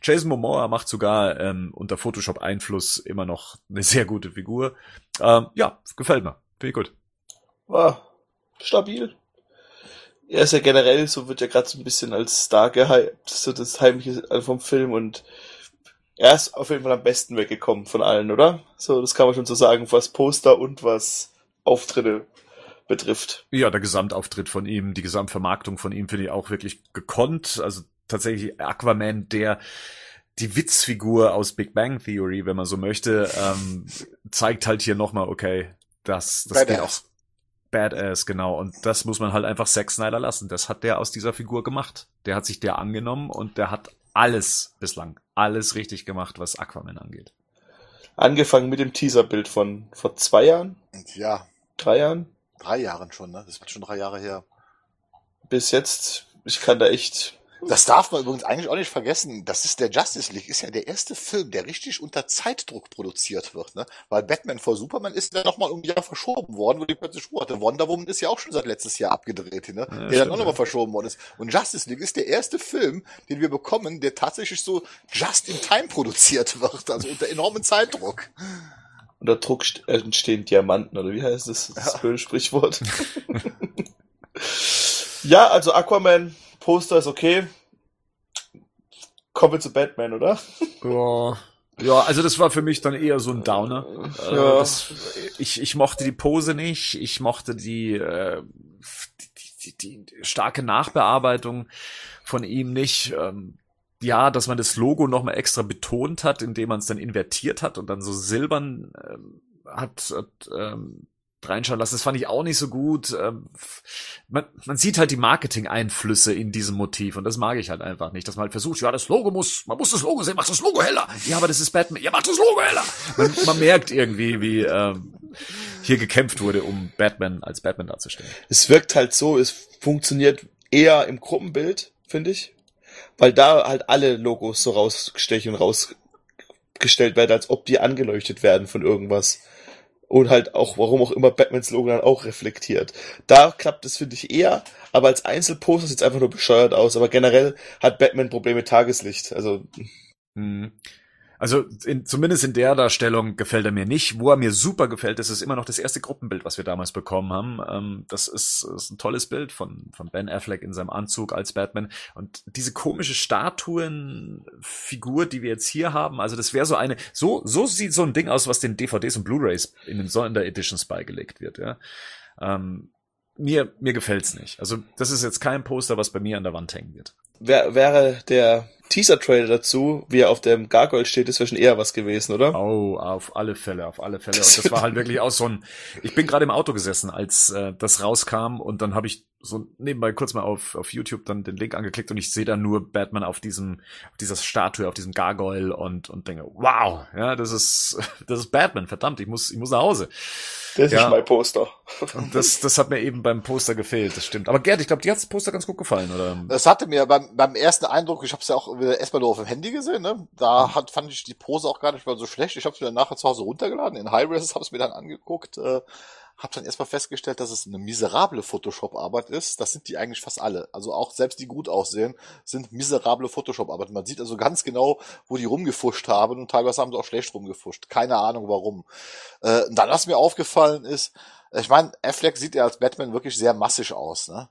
Jason Momoa macht sogar ähm, unter Photoshop-Einfluss immer noch eine sehr gute Figur. Ähm, ja, gefällt mir. Finde ich gut. War stabil. Er ist ja generell, so wird ja gerade so ein bisschen als Star gehypt, so das Heimliche vom Film und er ist auf jeden Fall am besten weggekommen von allen, oder? So, das kann man schon so sagen, was Poster und was Auftritte betrifft. Ja, der Gesamtauftritt von ihm, die Gesamtvermarktung von ihm finde ich auch wirklich gekonnt. Also tatsächlich Aquaman, der die Witzfigur aus Big Bang Theory, wenn man so möchte, ähm, zeigt halt hier nochmal, okay, das, das geht auch Badass, genau. Und das muss man halt einfach Zack Snyder lassen. Das hat der aus dieser Figur gemacht. Der hat sich der angenommen und der hat alles bislang, alles richtig gemacht, was Aquaman angeht. Angefangen mit dem Teaserbild von vor zwei Jahren? Ja. Drei Jahren? Drei Jahren schon, ne? Das wird schon drei Jahre her. Bis jetzt, ich kann da echt das darf man übrigens eigentlich auch nicht vergessen. Das ist der Justice League, ist ja der erste Film, der richtig unter Zeitdruck produziert wird, ne? Weil Batman vor Superman ist ja nochmal um ein Jahr verschoben worden, wo die plötzlich Ruhe hatte. Wonder Woman ist ja auch schon seit letztes Jahr abgedreht, ne? Ja, der dann auch nochmal verschoben worden ist. Und Justice League ist der erste Film, den wir bekommen, der tatsächlich so just in time produziert wird, also unter enormem Zeitdruck. Unter Druck entstehen Diamanten, oder wie heißt das? Das ja. ist Sprichwort. ja, also Aquaman, Poster ist okay. Kommen wir zu Batman, oder? Ja. Ja, also das war für mich dann eher so ein Downer. Äh, ja. Das, ich, ich mochte die Pose nicht, ich mochte die, äh, die, die, die starke Nachbearbeitung von ihm nicht. Ähm, ja, dass man das Logo nochmal extra betont hat, indem man es dann invertiert hat und dann so silbern ähm, hat, hat ähm, reinschauen lassen. Das fand ich auch nicht so gut. Ähm, man, man sieht halt die Marketing-Einflüsse in diesem Motiv und das mag ich halt einfach nicht, dass man halt versucht, ja, das Logo muss, man muss das Logo sehen, macht das Logo heller. Ja, aber das ist Batman, ja, macht das Logo heller. Man, man merkt irgendwie, wie ähm, hier gekämpft wurde, um Batman als Batman darzustellen. Es wirkt halt so, es funktioniert eher im Gruppenbild, finde ich, weil da halt alle Logos so rausstechen und rausgestellt werden, als ob die angeleuchtet werden von irgendwas und halt auch, warum auch immer Batmans Logo dann auch reflektiert. Da klappt es, finde ich, eher, aber als Einzelposter sieht es einfach nur bescheuert aus, aber generell hat Batman Probleme mit Tageslicht, also. Hm. Also in, zumindest in der Darstellung gefällt er mir nicht. Wo er mir super gefällt, das ist immer noch das erste Gruppenbild, was wir damals bekommen haben. Ähm, das ist, ist ein tolles Bild von, von Ben Affleck in seinem Anzug als Batman. Und diese komische Statuenfigur, die wir jetzt hier haben, also das wäre so eine, so, so sieht so ein Ding aus, was den DVDs und Blu-rays in den Sondereditions beigelegt wird, ja. Ähm, mir, mir gefällt's nicht. Also, das ist jetzt kein Poster, was bei mir an der Wand hängen wird. Wär, wäre der Teaser-Trailer dazu, wie er auf dem Gargoyle steht, ist schon eher was gewesen, oder? Oh, auf alle Fälle, auf alle Fälle. Und das war halt wirklich auch so ein. Ich bin gerade im Auto gesessen, als äh, das rauskam, und dann habe ich so nebenbei kurz mal auf, auf YouTube dann den Link angeklickt und ich sehe da nur Batman auf diesem, auf dieser Statue, auf diesem Gargoyle und, und denke, wow, ja, das ist, das ist Batman, verdammt, ich muss, ich muss nach Hause. Das ja. ist mein Poster. Und das, das hat mir eben beim Poster gefehlt, das stimmt. Aber Gerd, ich glaube, dir hat das Poster ganz gut gefallen, oder? Das hatte mir beim, beim ersten Eindruck, ich habe es ja auch erstmal nur auf dem Handy gesehen, ne? Da mhm. hat, fand ich die Pose auch gar nicht mal so schlecht. Ich habe es mir dann nachher zu Hause runtergeladen, in High-Res, habe es mir dann angeguckt. Äh, habe dann erstmal festgestellt, dass es eine miserable Photoshop-Arbeit ist. Das sind die eigentlich fast alle. Also auch selbst die gut aussehen, sind miserable Photoshop-Arbeiten. Man sieht also ganz genau, wo die rumgefuscht haben und teilweise haben sie auch schlecht rumgefuscht. Keine Ahnung warum. Äh, dann, was mir aufgefallen ist, ich meine, Affleck sieht ja als Batman wirklich sehr massig aus, ne?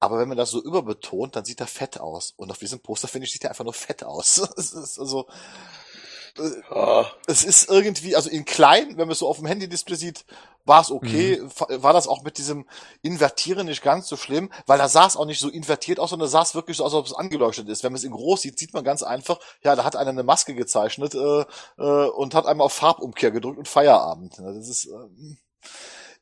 Aber wenn man das so überbetont, dann sieht er fett aus. Und auf diesem Poster, finde ich, sieht er einfach nur fett aus. also, Oh. Es ist irgendwie, also in klein, wenn man es so auf dem Handy-Display sieht, war es okay. Mhm. War das auch mit diesem Invertieren nicht ganz so schlimm, weil da sah es auch nicht so invertiert aus, sondern sah es wirklich so aus, als ob es angeleuchtet ist. Wenn man es in groß sieht, sieht man ganz einfach, ja, da hat einer eine Maske gezeichnet äh, äh, und hat einmal auf Farbumkehr gedrückt und Feierabend. Das ist. Äh,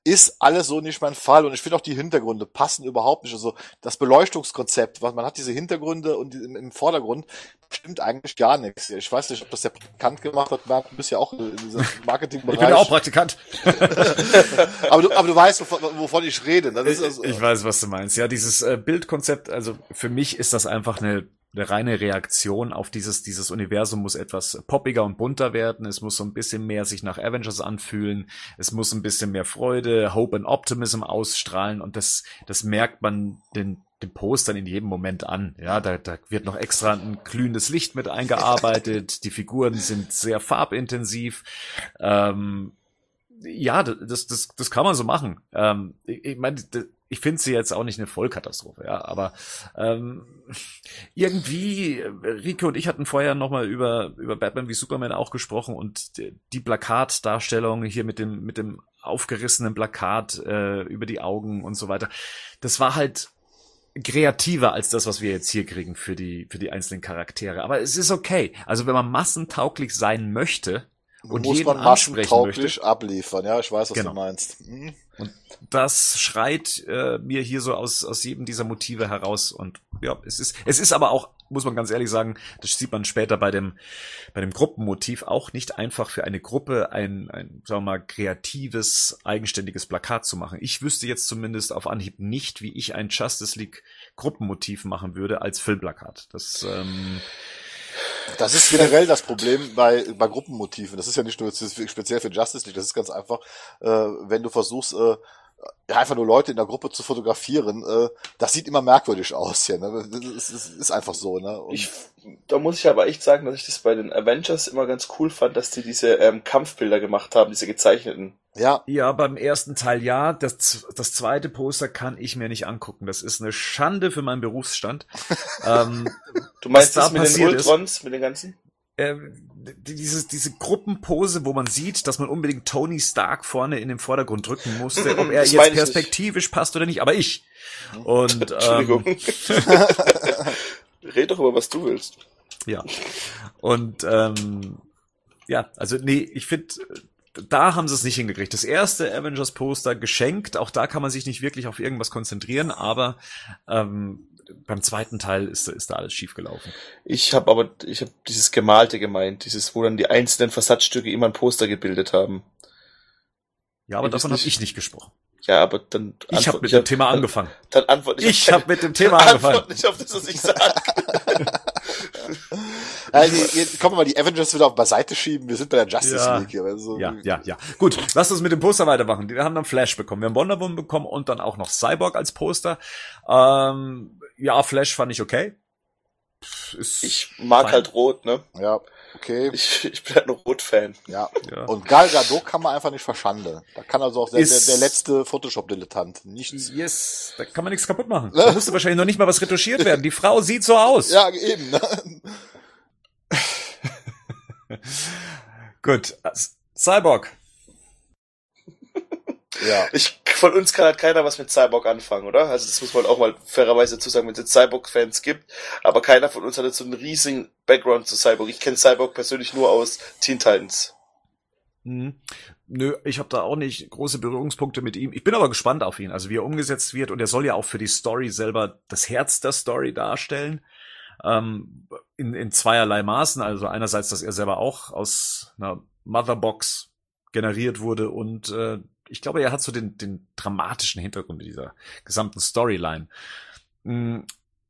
ist alles so nicht mein Fall und ich finde auch die Hintergründe passen überhaupt nicht. Also das Beleuchtungskonzept, was man hat diese Hintergründe und im, im Vordergrund stimmt eigentlich gar nichts. Ich weiß nicht, ob das der Praktikant gemacht hat. Marc, du bist ja auch in diesem Marketingbereich. Ich bin auch Praktikant. aber, du, aber du weißt, wovon, ich rede. Also, ich weiß, was du meinst. Ja, dieses äh, Bildkonzept, also für mich ist das einfach eine eine reine Reaktion auf dieses, dieses Universum muss etwas poppiger und bunter werden. Es muss so ein bisschen mehr sich nach Avengers anfühlen. Es muss ein bisschen mehr Freude, Hope and Optimism ausstrahlen. Und das, das merkt man den, den Postern in jedem Moment an. Ja, da, da wird noch extra ein glühendes Licht mit eingearbeitet. Die Figuren sind sehr farbintensiv. Ähm, ja, das, das, das kann man so machen. Ähm, ich, ich meine, ich finde sie jetzt auch nicht eine Vollkatastrophe, ja, aber ähm, irgendwie, Rico und ich hatten vorher nochmal über, über Batman wie Superman auch gesprochen und die Plakatdarstellung hier mit dem, mit dem aufgerissenen Plakat äh, über die Augen und so weiter, das war halt kreativer als das, was wir jetzt hier kriegen für die, für die einzelnen Charaktere. Aber es ist okay. Also wenn man massentauglich sein möchte, und muss jeden man massentauglich möchte. abliefern, ja, ich weiß, was genau. du meinst. Mhm. Und das schreit äh, mir hier so aus, aus jedem dieser Motive heraus. Und ja, es ist, es ist aber auch, muss man ganz ehrlich sagen, das sieht man später bei dem, bei dem Gruppenmotiv auch nicht einfach für eine Gruppe ein, ein, sagen wir mal, kreatives, eigenständiges Plakat zu machen. Ich wüsste jetzt zumindest auf Anhieb nicht, wie ich ein Justice League Gruppenmotiv machen würde als Filmplakat. Das, ähm, das ist generell das Problem bei, bei Gruppenmotiven. Das ist ja nicht nur speziell für Justice League, das ist ganz einfach, äh, wenn du versuchst, äh, einfach nur Leute in der Gruppe zu fotografieren, äh, das sieht immer merkwürdig aus hier. Ne? Das ist, ist einfach so. Ne? Und ich, da muss ich aber echt sagen, dass ich das bei den Avengers immer ganz cool fand, dass die diese ähm, Kampfbilder gemacht haben, diese gezeichneten. Ja. Ja, beim ersten Teil ja. Das, das zweite Poster kann ich mir nicht angucken. Das ist eine Schande für meinen Berufsstand. ähm, du meinst das da mit den Ultrons, ist, mit den ganzen? Äh, diese, diese Gruppenpose, wo man sieht, dass man unbedingt Tony Stark vorne in den Vordergrund drücken musste, ob er jetzt perspektivisch nicht. passt oder nicht, aber ich. Und Entschuldigung. Ähm, Red doch über was du willst. Ja. Und ähm, ja, also nee, ich finde, da haben sie es nicht hingekriegt. Das erste Avengers Poster geschenkt, auch da kann man sich nicht wirklich auf irgendwas konzentrieren, aber ähm, beim zweiten Teil ist, ist da alles schief gelaufen. Ich habe aber, ich habe dieses Gemalte gemeint, dieses, wo dann die einzelnen Versatzstücke immer ein Poster gebildet haben. Ja, aber ich davon habe ich nicht gesprochen. Ja, aber dann. Ich habe mit dem Thema dann, angefangen. Dann antworte ich. Ich habe mit dem Thema angefangen. Nicht auf das, was ich sage. Also, jetzt kommen wir mal die Avengers wieder auf beiseite schieben. Wir sind bei der Justice ja. League hier. Also, ja, ja, ja. Gut, lass uns mit dem Poster weitermachen. Wir haben dann Flash bekommen. Wir haben Wonder Woman bekommen und dann auch noch Cyborg als Poster. Ähm, ja, Flash fand ich okay. Ist ich mag fein. halt Rot, ne? Ja, okay. Ich, ich bin halt ein Rot-Fan. Ja. ja. Und Gal Gadot kann man einfach nicht verschandeln. Da kann also auch der, der, der letzte Photoshop-Dilettant nichts. Yes, da kann man nichts kaputt machen. Da musste wahrscheinlich noch nicht mal was retuschiert werden. Die Frau sieht so aus. Ja, eben. Ne? Gut. Cyborg. Ja. Ich, von uns kann halt keiner was mit Cyborg anfangen, oder? Also das muss man auch mal fairerweise dazu sagen, wenn es Cyborg-Fans gibt, aber keiner von uns hat jetzt so einen riesigen Background zu Cyborg. Ich kenne Cyborg persönlich nur aus Teen Titans. Mhm. Nö, ich habe da auch nicht große Berührungspunkte mit ihm. Ich bin aber gespannt auf ihn, also wie er umgesetzt wird und er soll ja auch für die Story selber das Herz der Story darstellen. Ähm, in, in zweierlei Maßen. Also einerseits, dass er selber auch aus einer Motherbox generiert wurde und äh, ich glaube, er hat so den, den dramatischen Hintergrund dieser gesamten Storyline. Mm,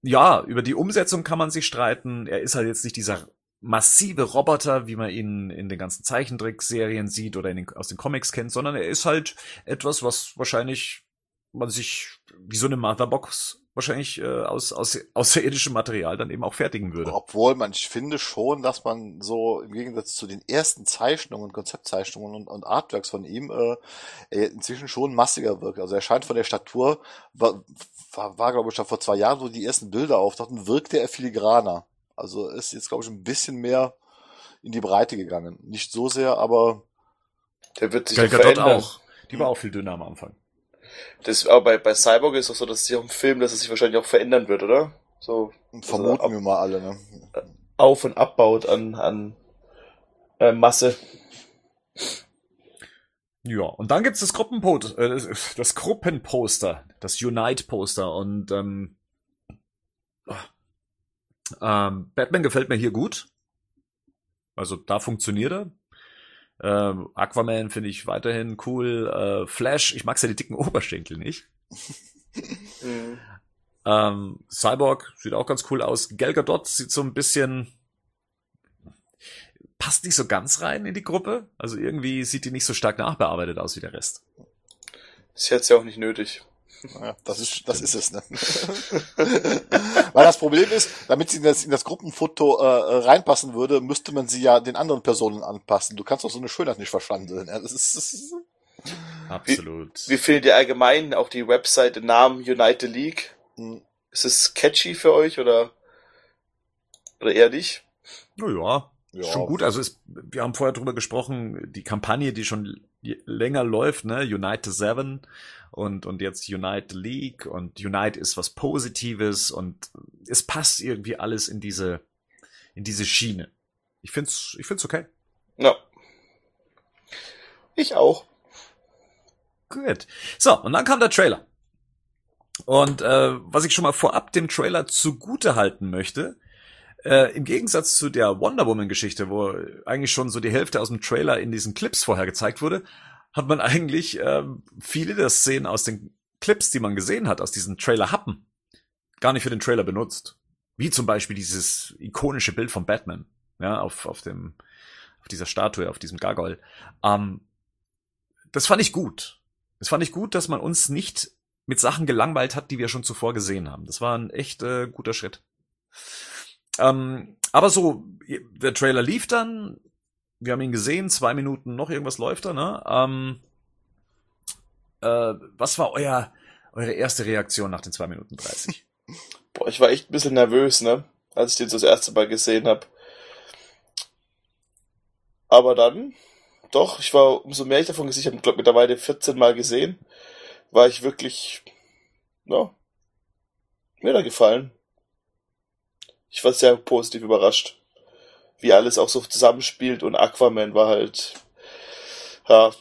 ja, über die Umsetzung kann man sich streiten. Er ist halt jetzt nicht dieser massive Roboter, wie man ihn in den ganzen Zeichentrickserien sieht oder den, aus den Comics kennt, sondern er ist halt etwas, was wahrscheinlich man sich wie so eine Motherbox wahrscheinlich äh, aus, aus außerirdischem Material dann eben auch fertigen würde. Obwohl man, ich finde schon, dass man so im Gegensatz zu den ersten Zeichnungen, Konzeptzeichnungen und, und Artworks von ihm äh, er inzwischen schon massiger wirkt. Also er scheint von der Statur, war, war, war glaube ich schon vor zwei Jahren, wo die ersten Bilder auftauchten, wirkte er filigraner. Also ist jetzt glaube ich ein bisschen mehr in die Breite gegangen. Nicht so sehr, aber der wird sich Gal verändern. auch. Die war auch viel dünner am Anfang. Das, aber bei, bei Cyborg ist es so, dass sich auch im Film, dass es sich wahrscheinlich auch verändern wird, oder? So. Vermuten also wir mal alle, ne? Auf- und abbaut an, an äh, Masse. Ja, und dann gibt's das Gruppenposter, äh, das Gruppenposter, das Unite-Poster und ähm, ähm, Batman gefällt mir hier gut. Also da funktioniert er. Ähm, Aquaman finde ich weiterhin cool. Äh, Flash, ich mag ja die dicken Oberschenkel nicht. mhm. ähm, Cyborg sieht auch ganz cool aus. Gal Gadot sieht so ein bisschen passt nicht so ganz rein in die Gruppe. Also irgendwie sieht die nicht so stark nachbearbeitet aus wie der Rest. Sie hat's ja auch nicht nötig. Ja, das ist, das ist es, ne? Weil das Problem ist, damit sie in das, in das Gruppenfoto äh, reinpassen würde, müsste man sie ja den anderen Personen anpassen. Du kannst doch so eine Schönheit nicht verschandeln. Ja, das ist, das ist Absolut. Wie, wie findet ihr allgemein auch die Webseite Namen United League? Hm. Ist es catchy für euch oder, oder eher nicht? Naja, ja. schon gut. Also es, wir haben vorher drüber gesprochen, die Kampagne, die schon länger läuft, ne, United Seven und, und jetzt Unite League und Unite ist was Positives und es passt irgendwie alles in diese, in diese Schiene. Ich find's, ich find's okay. Ja. Ich auch. Gut. So, und dann kam der Trailer. Und äh, was ich schon mal vorab dem Trailer zugute halten möchte, äh, im Gegensatz zu der Wonder Woman Geschichte, wo eigentlich schon so die Hälfte aus dem Trailer in diesen Clips vorher gezeigt wurde, hat man eigentlich ähm, viele der Szenen aus den Clips, die man gesehen hat, aus diesen Trailer-Happen, gar nicht für den Trailer benutzt. Wie zum Beispiel dieses ikonische Bild von Batman, ja, auf, auf dem, auf dieser Statue, auf diesem Gargoyle. Ähm, das fand ich gut. Das fand ich gut, dass man uns nicht mit Sachen gelangweilt hat, die wir schon zuvor gesehen haben. Das war ein echt äh, guter Schritt. Ähm, aber so, der Trailer lief dann, wir haben ihn gesehen, zwei Minuten noch irgendwas läuft da, ne? Ähm, äh, was war euer, eure erste Reaktion nach den zwei Minuten 30? Boah, ich war echt ein bisschen nervös, ne? Als ich den so das erste Mal gesehen habe. Aber dann, doch, ich war, umso mehr ich davon gesehen habe, ich glaube mittlerweile 14 Mal gesehen, war ich wirklich, ja, mir da gefallen. Ich war sehr positiv überrascht, wie alles auch so zusammenspielt und Aquaman war halt, ja,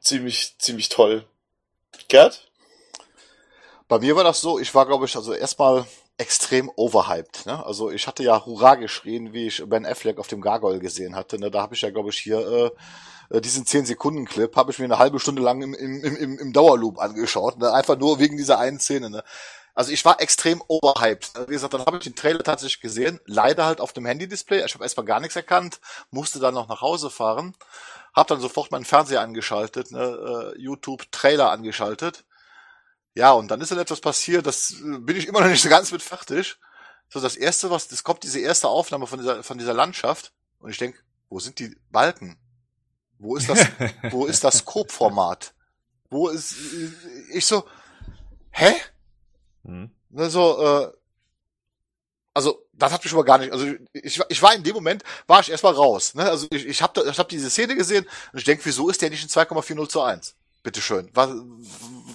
ziemlich, ziemlich toll. Gerd? Bei mir war das so, ich war, glaube ich, also erstmal extrem overhyped. Ne? Also ich hatte ja Hurra geschrien, wie ich Ben Affleck auf dem Gargoyle gesehen hatte. Ne? Da habe ich ja, glaube ich, hier äh, äh diesen 10-Sekunden-Clip, habe ich mir eine halbe Stunde lang im, im, im, im Dauerloop angeschaut. Ne? Einfach nur wegen dieser einen Szene. Ne? Also ich war extrem overhyped. Wie gesagt, dann habe ich den Trailer tatsächlich gesehen. Leider halt auf dem Handy-Display. Ich habe erstmal gar nichts erkannt, musste dann noch nach Hause fahren. Hab dann sofort meinen Fernseher angeschaltet, ne? äh, YouTube-Trailer angeschaltet ja, und dann ist dann etwas passiert, das äh, bin ich immer noch nicht so ganz mit fertig. So, das erste, was, das kommt diese erste Aufnahme von dieser, von dieser Landschaft. Und ich denk, wo sind die Balken? Wo ist das, wo ist das Scope-Format? Wo ist, äh, ich so, hä? Mhm. Ne, so, äh, also das hat mich schon mal gar nicht, also ich, ich war in dem Moment, war ich erstmal raus. Ne? Also ich, ich habe ich hab diese Szene gesehen und ich denk, wieso ist der nicht in 2,40 zu 1? bitteschön. Was,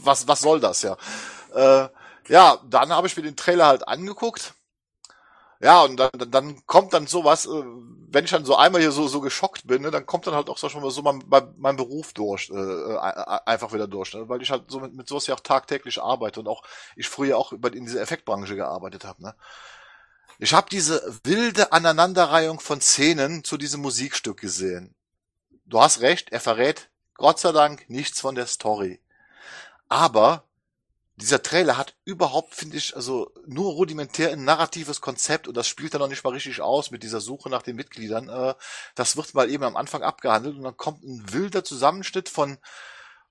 was, was soll das ja? Äh, ja, dann habe ich mir den Trailer halt angeguckt. Ja, und dann, dann kommt dann sowas, äh, wenn ich dann so einmal hier so, so geschockt bin, ne, dann kommt dann halt auch so schon mal so mein, mein Beruf durch, äh, äh, einfach wieder durch, ne, weil ich halt so mit, mit sowas ja auch tagtäglich arbeite und auch ich früher auch in dieser Effektbranche gearbeitet habe. Ne. Ich habe diese wilde Aneinanderreihung von Szenen zu diesem Musikstück gesehen. Du hast recht, er verrät Gott sei Dank nichts von der Story. Aber dieser Trailer hat überhaupt, finde ich, also nur rudimentär ein narratives Konzept und das spielt dann noch nicht mal richtig aus mit dieser Suche nach den Mitgliedern. Äh, das wird mal eben am Anfang abgehandelt und dann kommt ein wilder Zusammenschnitt von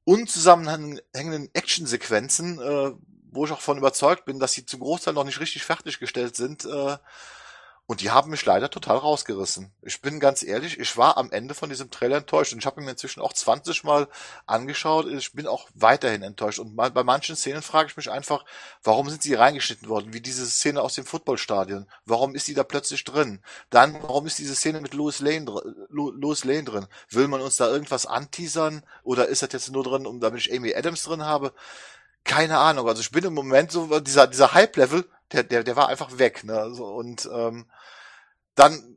unzusammenhängenden Actionsequenzen, äh, wo ich auch von überzeugt bin, dass sie zum Großteil noch nicht richtig fertiggestellt sind. Und die haben mich leider total rausgerissen. Ich bin ganz ehrlich, ich war am Ende von diesem Trailer enttäuscht. Und ich habe mir inzwischen auch 20 Mal angeschaut. Ich bin auch weiterhin enttäuscht. Und bei manchen Szenen frage ich mich einfach, warum sind sie reingeschnitten worden? Wie diese Szene aus dem Footballstadion. Warum ist die da plötzlich drin? Dann, warum ist diese Szene mit Louis Lane, Louis Lane drin? Will man uns da irgendwas anteasern? Oder ist das jetzt nur drin, um damit ich Amy Adams drin habe? Keine Ahnung. Also ich bin im Moment so, dieser, dieser Hype-Level, der, der, der war einfach weg. Ne? So, und ähm, dann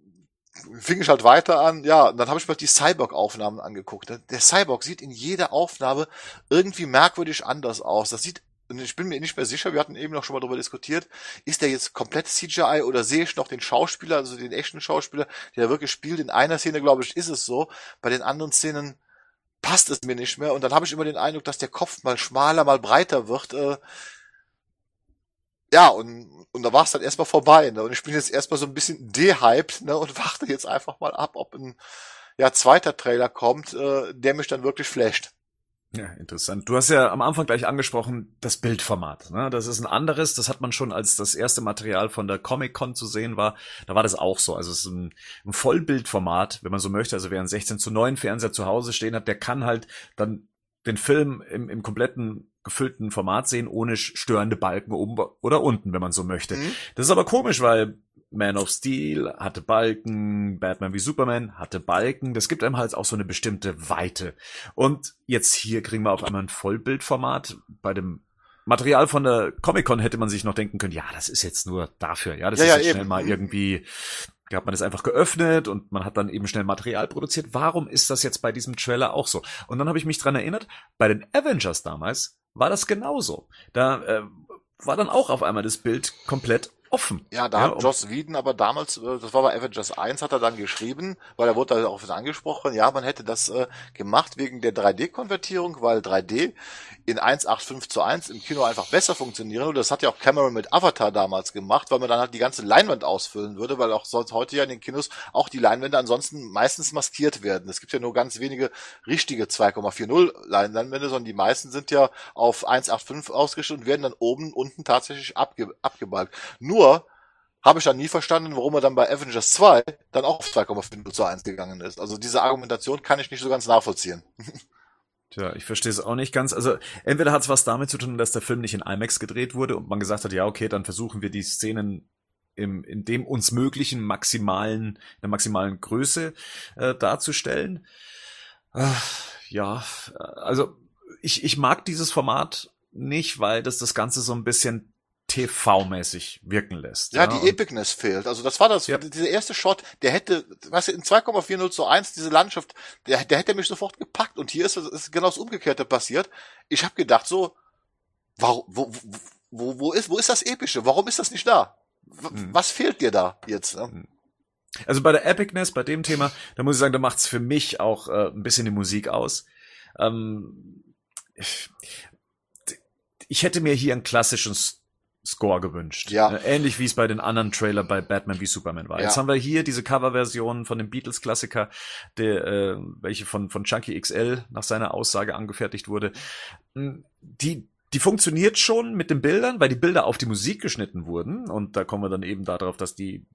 fing ich halt weiter an, ja, dann habe ich mir die Cyborg-Aufnahmen angeguckt. Der Cyborg sieht in jeder Aufnahme irgendwie merkwürdig anders aus. Das sieht, und ich bin mir nicht mehr sicher, wir hatten eben noch schon mal darüber diskutiert, ist der jetzt komplett CGI oder sehe ich noch den Schauspieler, also den echten Schauspieler, der wirklich spielt. In einer Szene, glaube ich, ist es so. Bei den anderen Szenen passt es mir nicht mehr. Und dann habe ich immer den Eindruck, dass der Kopf mal schmaler, mal breiter wird. Äh, ja, und, und da war es dann erstmal vorbei. Ne? Und ich bin jetzt erstmal so ein bisschen dehyped ne? und warte jetzt einfach mal ab, ob ein ja, zweiter Trailer kommt, äh, der mich dann wirklich flasht. Ja, interessant. Du hast ja am Anfang gleich angesprochen, das Bildformat. Ne? Das ist ein anderes, das hat man schon, als das erste Material von der Comic-Con zu sehen war, da war das auch so. Also es ist ein, ein Vollbildformat, wenn man so möchte. Also wer einen 16 zu 9 Fernseher zu Hause stehen hat, der kann halt dann den Film im, im kompletten gefüllten Format sehen, ohne störende Balken oben oder unten, wenn man so möchte. Mhm. Das ist aber komisch, weil Man of Steel hatte Balken, Batman wie Superman hatte Balken. Das gibt einem halt auch so eine bestimmte Weite. Und jetzt hier kriegen wir auf einmal ein Vollbildformat. Bei dem Material von der Comic-Con hätte man sich noch denken können, ja, das ist jetzt nur dafür. Ja, das ja, ist ja, schnell mal mhm. irgendwie hat man das einfach geöffnet und man hat dann eben schnell Material produziert. Warum ist das jetzt bei diesem Trailer auch so? Und dann habe ich mich dran erinnert, bei den Avengers damals war das genauso. Da äh, war dann auch auf einmal das Bild komplett offen. Ja, da Ja, hat Joss Whedon aber damals, äh, das war bei Avengers 1, hat er dann geschrieben, weil er wurde da auch angesprochen, ja, man hätte das äh, gemacht wegen der 3D-Konvertierung, weil 3D in 1,85 zu 1 im Kino einfach besser funktionieren. Und das hat ja auch Cameron mit Avatar damals gemacht, weil man dann halt die ganze Leinwand ausfüllen würde, weil auch sonst heute ja in den Kinos auch die Leinwände ansonsten meistens maskiert werden. Es gibt ja nur ganz wenige richtige 2,40 Leinwände, sondern die meisten sind ja auf 1,85 ausgestellt und werden dann oben, unten tatsächlich abge abgebalgt. Nur habe ich dann nie verstanden, warum er dann bei Avengers 2 dann auch auf 2,5 zu 1 gegangen ist. Also diese Argumentation kann ich nicht so ganz nachvollziehen. Tja, ich verstehe es auch nicht ganz. Also entweder hat es was damit zu tun, dass der Film nicht in IMAX gedreht wurde und man gesagt hat, ja, okay, dann versuchen wir die Szenen im, in dem uns möglichen maximalen, der maximalen Größe äh, darzustellen. Ach, ja, also ich, ich mag dieses Format nicht, weil das das Ganze so ein bisschen TV-mäßig wirken lässt. Ja, die und- Epicness fehlt. Also das war das, Ja. dieser erste Shot, der hätte, weißt du, in 2,40 zu 1, diese Landschaft, der, der hätte mich sofort gepackt. Und hier ist, ist genau das Umgekehrte passiert. Ich habe gedacht so, warum, wo, wo, wo, ist, wo ist das Epische? Warum ist das nicht da? W Hm. Was fehlt dir da jetzt? Ne? Also bei der Epicness, bei dem Thema, da muss ich sagen, da macht's für mich auch äh, ein bisschen die Musik aus. Ähm, ich, ich hätte mir hier einen klassischen Score gewünscht. Ja. Äh, ähnlich wie es bei den anderen Trailer bei Batman wie Superman war. Ja. Jetzt haben wir hier diese Coverversion von dem Beatles-Klassiker, der, äh, welche von, von Chunky XL nach seiner Aussage angefertigt wurde. Mm, Die, die funktioniert schon mit den Bildern, weil die Bilder auf die Musik geschnitten wurden. Und da kommen wir dann eben darauf, dass die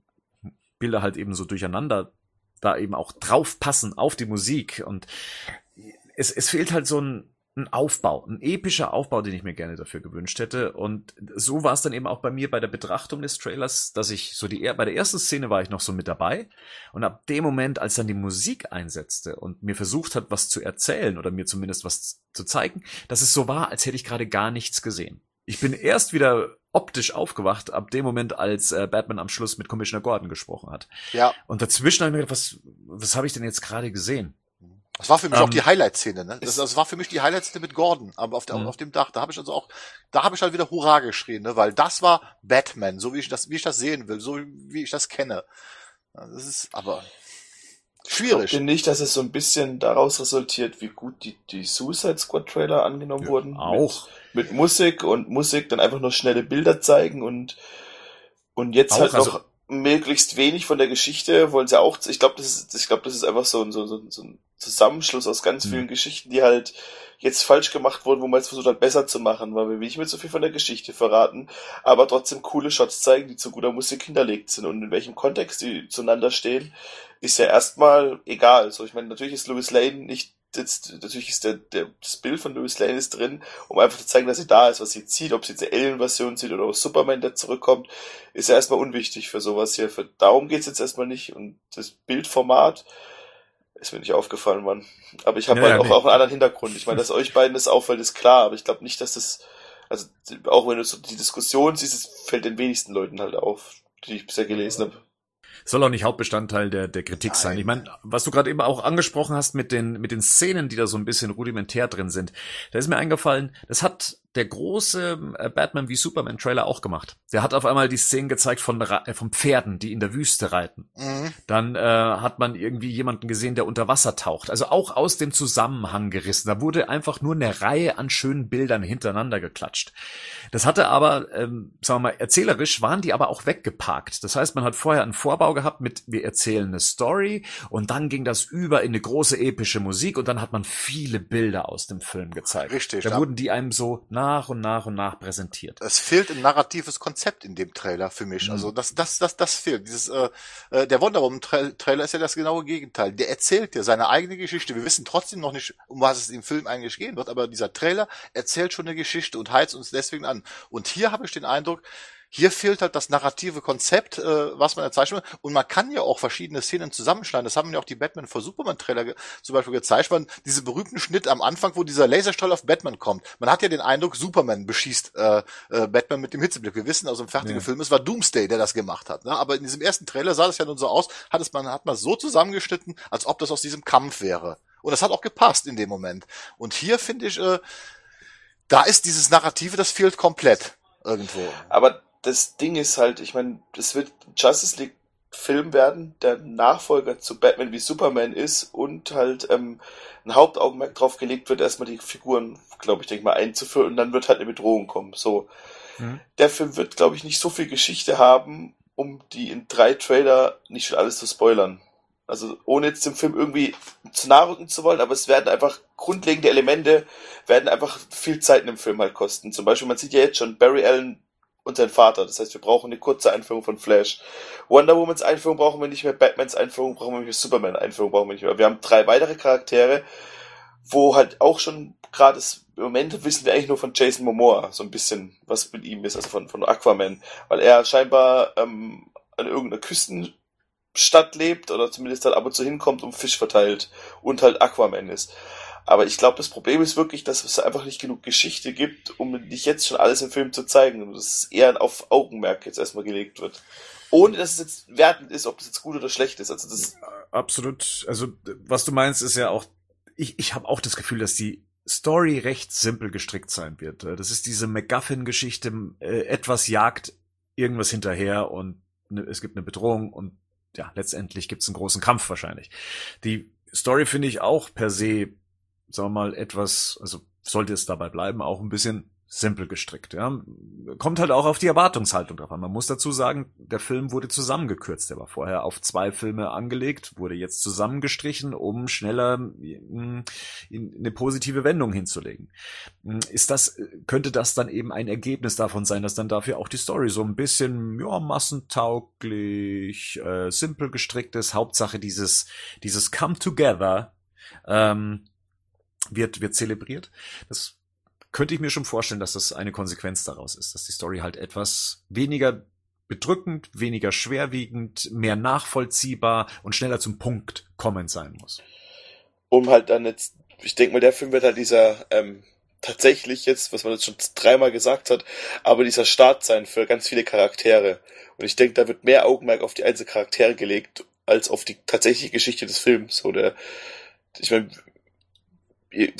Bilder halt eben so durcheinander da eben auch drauf passen auf die Musik und es, es fehlt halt so ein, ein Aufbau, ein epischer Aufbau, den ich mir gerne dafür gewünscht hätte und so war es dann eben auch bei mir bei der Betrachtung des Trailers, dass ich so die bei der ersten Szene war ich noch so mit dabei und ab dem Moment, als dann die Musik einsetzte und mir versucht hat, was zu erzählen oder mir zumindest was zu zeigen, dass es so war, als hätte ich gerade gar nichts gesehen. Ich bin erst wieder optisch aufgewacht ab dem Moment, als äh, Batman am Schluss mit Commissioner Gordon gesprochen hat. Ja, Und dazwischen habe ich mir gedacht, was, was habe ich denn jetzt gerade gesehen? Das war für mich Ähm, auch die Highlight-Szene. Ne? Das, das war für mich die Highlight-Szene mit Gordon, aber auf, der, Mhm. auf dem Dach. Da habe ich also auch, da habe ich halt wieder Hurra geschrien, ne? weil das war Batman, so wie ich das, wie ich das sehen will, so wie ich das kenne. Ja, Das ist aber schwierig. Ich glaube nicht, dass es so ein bisschen daraus resultiert, wie gut die, die Suicide Squad Trailer angenommen wurden. Auch. Mit, mit Musik und Musik dann einfach nur schnelle Bilder zeigen und, und jetzt Auch, halt also- noch möglichst wenig von der Geschichte wollen sie auch, ich glaube, das ist, ich glaube, das ist einfach so ein, so, so, so ein Zusammenschluss aus ganz Mhm. vielen Geschichten, die halt jetzt falsch gemacht wurden, wo man jetzt versucht hat, besser zu machen, weil wir will nicht mehr so viel von der Geschichte verraten, aber trotzdem coole Shots zeigen, die zu guter Musik hinterlegt sind und in welchem Kontext die zueinander stehen, ist ja erstmal egal. So, ich meine, natürlich ist Louis Lane nicht jetzt, natürlich ist der, der, das Bild von Louis Lane ist drin, um einfach zu zeigen, dass sie da ist, was sie zieht, ob sie jetzt eine Alien-Version sieht oder aus Superman, der zurückkommt, ist ja erstmal unwichtig für sowas hier. Für, darum geht's jetzt erstmal nicht und das Bildformat ist mir nicht aufgefallen, Mann. Aber ich habe Ja, halt ja, auch, nee. auch einen anderen Hintergrund. Ich meine, dass euch beiden das auffällt, ist klar, aber ich glaube nicht, dass das, also auch wenn du so die Diskussion siehst, es fällt den wenigsten Leuten halt auf, die ich bisher gelesen habe. Soll auch nicht Hauptbestandteil der, der Kritik sein. Ich meine, was du gerade eben auch angesprochen hast mit den, mit den Szenen, die da so ein bisschen rudimentär drin sind, da ist mir eingefallen, das hat der große äh, Batman wie Superman Trailer auch gemacht. Der hat auf einmal die Szenen gezeigt von, äh, von Pferden, die in der Wüste reiten. Mhm. Dann äh, hat man irgendwie jemanden gesehen, der unter Wasser taucht. Also auch aus dem Zusammenhang gerissen. Da wurde einfach nur eine Reihe an schönen Bildern hintereinander geklatscht. Das hatte aber, ähm, sagen wir mal, erzählerisch waren die aber auch weggeparkt. Das heißt, man hat vorher einen Vorbau gehabt mit, wir erzählen eine Story und dann ging das über in eine große epische Musik und dann hat man viele Bilder aus dem Film gezeigt. Richtig, Da ja. wurden die einem so nach und nach und nach präsentiert. Es fehlt ein narratives Konzept in dem Trailer für mich. Mhm. Also das, das, das, das fehlt. Dieses, äh, äh, der Wonder Woman Tra Trailer ist ja das genaue Gegenteil. Der erzählt dir seine eigene Geschichte. Wir wissen trotzdem noch nicht, um was es im Film eigentlich gehen wird, aber dieser Trailer erzählt schon eine Geschichte und heizt uns deswegen an. Und hier habe ich den Eindruck, hier fehlt halt das narrative Konzept, äh, was man erzeichnet. Und man kann ja auch verschiedene Szenen zusammenschneiden. Das haben ja auch die Batman vor Superman Trailer ge zum Beispiel gezeigt. Man, diese berühmten Schnitt am Anfang, wo dieser Laserstrahl auf Batman kommt. Man hat ja den Eindruck, Superman beschießt äh, äh, Batman mit dem Hitzeblick. Wir wissen aus dem fertigen Ja. Film, es war Doomsday, der das gemacht hat. Ne? Aber in diesem ersten Trailer sah das ja nun so aus, hat es man hat man so zusammengeschnitten, als ob das aus diesem Kampf wäre. Und das hat auch gepasst in dem Moment. Und hier finde ich, äh, da ist dieses Narrative, das fehlt komplett irgendwo. Aber das Ding ist halt, ich meine, es wird Justice League Film werden, der Nachfolger zu Batman wie Superman ist und halt ähm, ein Hauptaugenmerk drauf gelegt wird, erstmal die Figuren, glaube ich, denke mal, einzuführen und dann wird halt eine Bedrohung kommen. So. Mhm. Der Film wird, glaube ich, nicht so viel Geschichte haben, um die in drei Trailer nicht schon alles zu spoilern. Also ohne jetzt dem Film irgendwie zu nahe rücken zu wollen, aber es werden einfach grundlegende Elemente, werden einfach viel Zeit in dem Film halt kosten. Zum Beispiel, man sieht ja jetzt schon, Barry Allen und sein Vater. Das heißt, wir brauchen eine kurze Einführung von Flash. Wonder Womans Einführung brauchen wir nicht mehr, Batmans Einführung brauchen wir nicht mehr, Superman Einführung brauchen wir nicht mehr. Wir haben drei weitere Charaktere, wo halt auch schon gerade im Moment wissen wir eigentlich nur von Jason Momoa so ein bisschen, was mit ihm ist, also von, von Aquaman, weil er scheinbar ähm, an irgendeiner Küsten Stadt lebt oder zumindest halt ab und zu hinkommt und Fisch verteilt und halt Aquaman ist. Aber ich glaube, das Problem ist wirklich, dass es einfach nicht genug Geschichte gibt, um nicht jetzt schon alles im Film zu zeigen. Und dass es eher auf Augenmerk jetzt erstmal gelegt wird. Ohne dass es jetzt wertend ist, ob das jetzt gut oder schlecht ist. Also das Absolut. Also was du meinst, ist ja auch, ich, ich habe auch das Gefühl, dass die Story recht simpel gestrickt sein wird. Das ist diese MacGuffin-Geschichte, äh, etwas jagt irgendwas hinterher und ne, es gibt eine Bedrohung und ja, letztendlich gibt es einen großen Kampf wahrscheinlich. Die Story finde ich auch per se, sagen wir mal, etwas, also sollte es dabei bleiben, auch ein bisschen simpel gestrickt. Ja. Kommt halt auch auf die Erwartungshaltung drauf an. Man muss dazu sagen, der Film wurde zusammengekürzt. Der war vorher auf zwei Filme angelegt, wurde jetzt zusammengestrichen, um schneller in eine positive Wendung hinzulegen. Ist das, könnte das dann eben ein Ergebnis davon sein, dass dann dafür auch die Story so ein bisschen ja, massentauglich, äh, simpel gestrickt ist. Hauptsache dieses, dieses Come Together ähm, wird, wird zelebriert. Das könnte ich mir schon vorstellen, dass das eine Konsequenz daraus ist, dass die Story halt etwas weniger bedrückend, weniger schwerwiegend, mehr nachvollziehbar und schneller zum Punkt kommen sein muss. Um halt dann jetzt, ich denke mal, der Film wird halt dieser ähm, tatsächlich jetzt, was man jetzt schon dreimal gesagt hat, aber dieser Start sein für ganz viele Charaktere. Und ich denke, da wird mehr Augenmerk auf die einzelnen Charaktere gelegt, als auf die tatsächliche Geschichte des Films. Oder ich meine,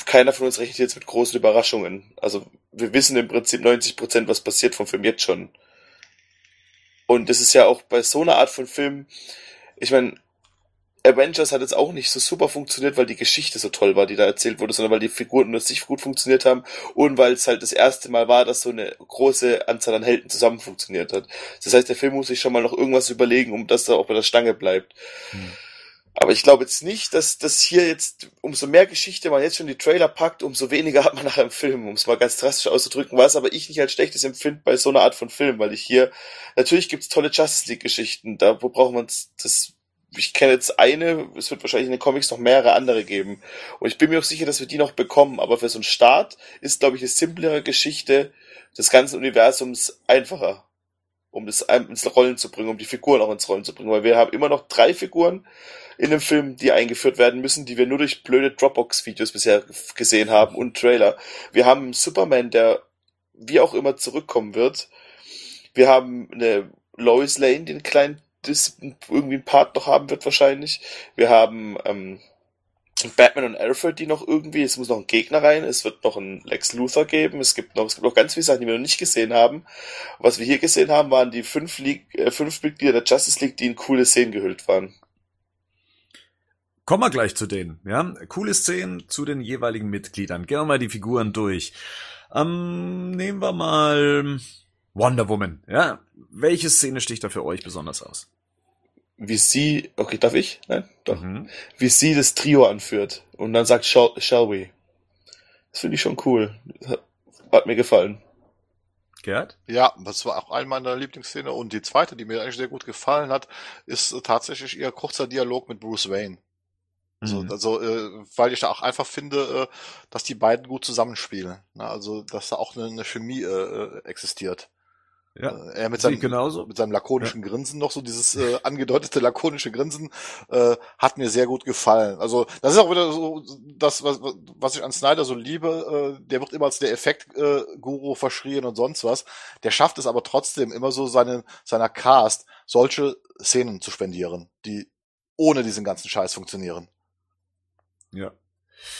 keiner von uns rechnet jetzt mit großen Überraschungen. Also wir wissen im Prinzip 90 Prozent, was passiert vom Film jetzt schon. Und das ist ja auch bei so einer Art von Film, ich meine, Avengers hat jetzt auch nicht so super funktioniert, weil die Geschichte so toll war, die da erzählt wurde, sondern weil die Figuren nur sich gut funktioniert haben und weil es halt das erste Mal war, dass so eine große Anzahl an Helden zusammen funktioniert hat. Das heißt, der Film muss sich schon mal noch irgendwas überlegen, um dass er auch bei der Stange bleibt. Hm. Aber ich glaube jetzt nicht, dass das hier jetzt, umso mehr Geschichte man jetzt schon die Trailer packt, umso weniger hat man nachher im Film, um es mal ganz drastisch auszudrücken, was aber ich nicht als schlechtes empfinde bei so einer Art von Film, weil ich hier, natürlich gibt's tolle Justice League Geschichten, da wo braucht man das, ich kenne jetzt eine, es wird wahrscheinlich in den Comics noch mehrere andere geben. Und ich bin mir auch sicher, dass wir die noch bekommen, aber für so einen Start ist, glaube ich, eine simplere Geschichte des ganzen Universums einfacher um das ins Rollen zu bringen, um die Figuren auch ins Rollen zu bringen, weil wir haben immer noch drei Figuren, in dem Film, die eingeführt werden müssen, die wir nur durch blöde Dropbox-Videos bisher gesehen haben und Trailer. Wir haben Superman, der wie auch immer zurückkommen wird. Wir haben eine Lois Lane, den kleinen, das irgendwie ein Part noch haben wird wahrscheinlich. Wir haben ähm, Batman und Alfred, die noch irgendwie, es muss noch ein Gegner rein, es wird noch ein Lex Luthor geben, es gibt noch, es gibt noch ganz viele Sachen, die wir noch nicht gesehen haben. Was wir hier gesehen haben, waren die fünf, League, äh, fünf Mitglieder der Justice League, die in coole Szenen gehüllt waren. Kommen wir gleich zu denen, ja. Coole Szenen zu den jeweiligen Mitgliedern. Gehen wir mal die Figuren durch. Ähm, nehmen wir mal Wonder Woman, ja. Welche Szene sticht da für euch besonders aus? Wie sie, okay, darf ich? Nein? Doch. Mhm. Wie sie das Trio anführt und dann sagt, shall, shall we? Das finde ich schon cool. Hat mir gefallen. Gerd? Ja, das war auch eine meiner Lieblingsszene. Und die zweite, die mir eigentlich sehr gut gefallen hat, ist tatsächlich ihr kurzer Dialog mit Bruce Wayne. Also, mhm. also äh, weil ich da auch einfach finde, äh, dass die beiden gut zusammenspielen. Ne? Also, dass da auch eine, eine Chemie äh, äh existiert. Ja, äh, er mit seinem, genauso. mit seinem lakonischen ja. Grinsen noch so dieses äh, angedeutete lakonische Grinsen äh, hat mir sehr gut gefallen. Also das ist auch wieder so das, was, was ich an Snyder so liebe. Äh, der wird immer als der Effekt-Guru äh, verschrien und sonst was. Der schafft es aber trotzdem immer so seine, seiner Cast solche Szenen zu spendieren, die ohne diesen ganzen Scheiß funktionieren. Ja.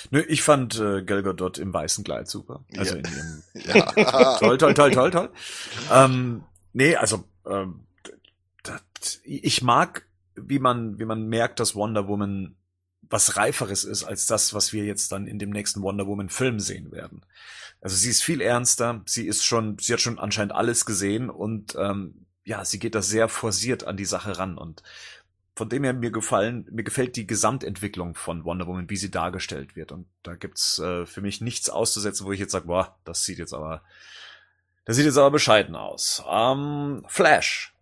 Nö, ich fand äh, Gal Gadot im weißen Kleid super. Also ja. in ihrem ja. toll, toll, toll, toll, toll. Ähm, Nee, also ähm, ich mag, wie man, wie man merkt, dass Wonder Woman was Reiferes ist als das, was wir jetzt dann in dem nächsten Wonder Woman Film sehen werden. Also sie ist viel ernster, sie ist schon, sie hat schon anscheinend alles gesehen und ähm, ja, sie geht da sehr forciert an die Sache ran und von dem her mir gefallen, mir gefällt die Gesamtentwicklung von Wonder Woman, wie sie dargestellt wird und da gibt's äh, für mich nichts auszusetzen, wo ich jetzt sage, boah, das sieht jetzt aber, das sieht jetzt aber bescheiden aus. Ähm, Flash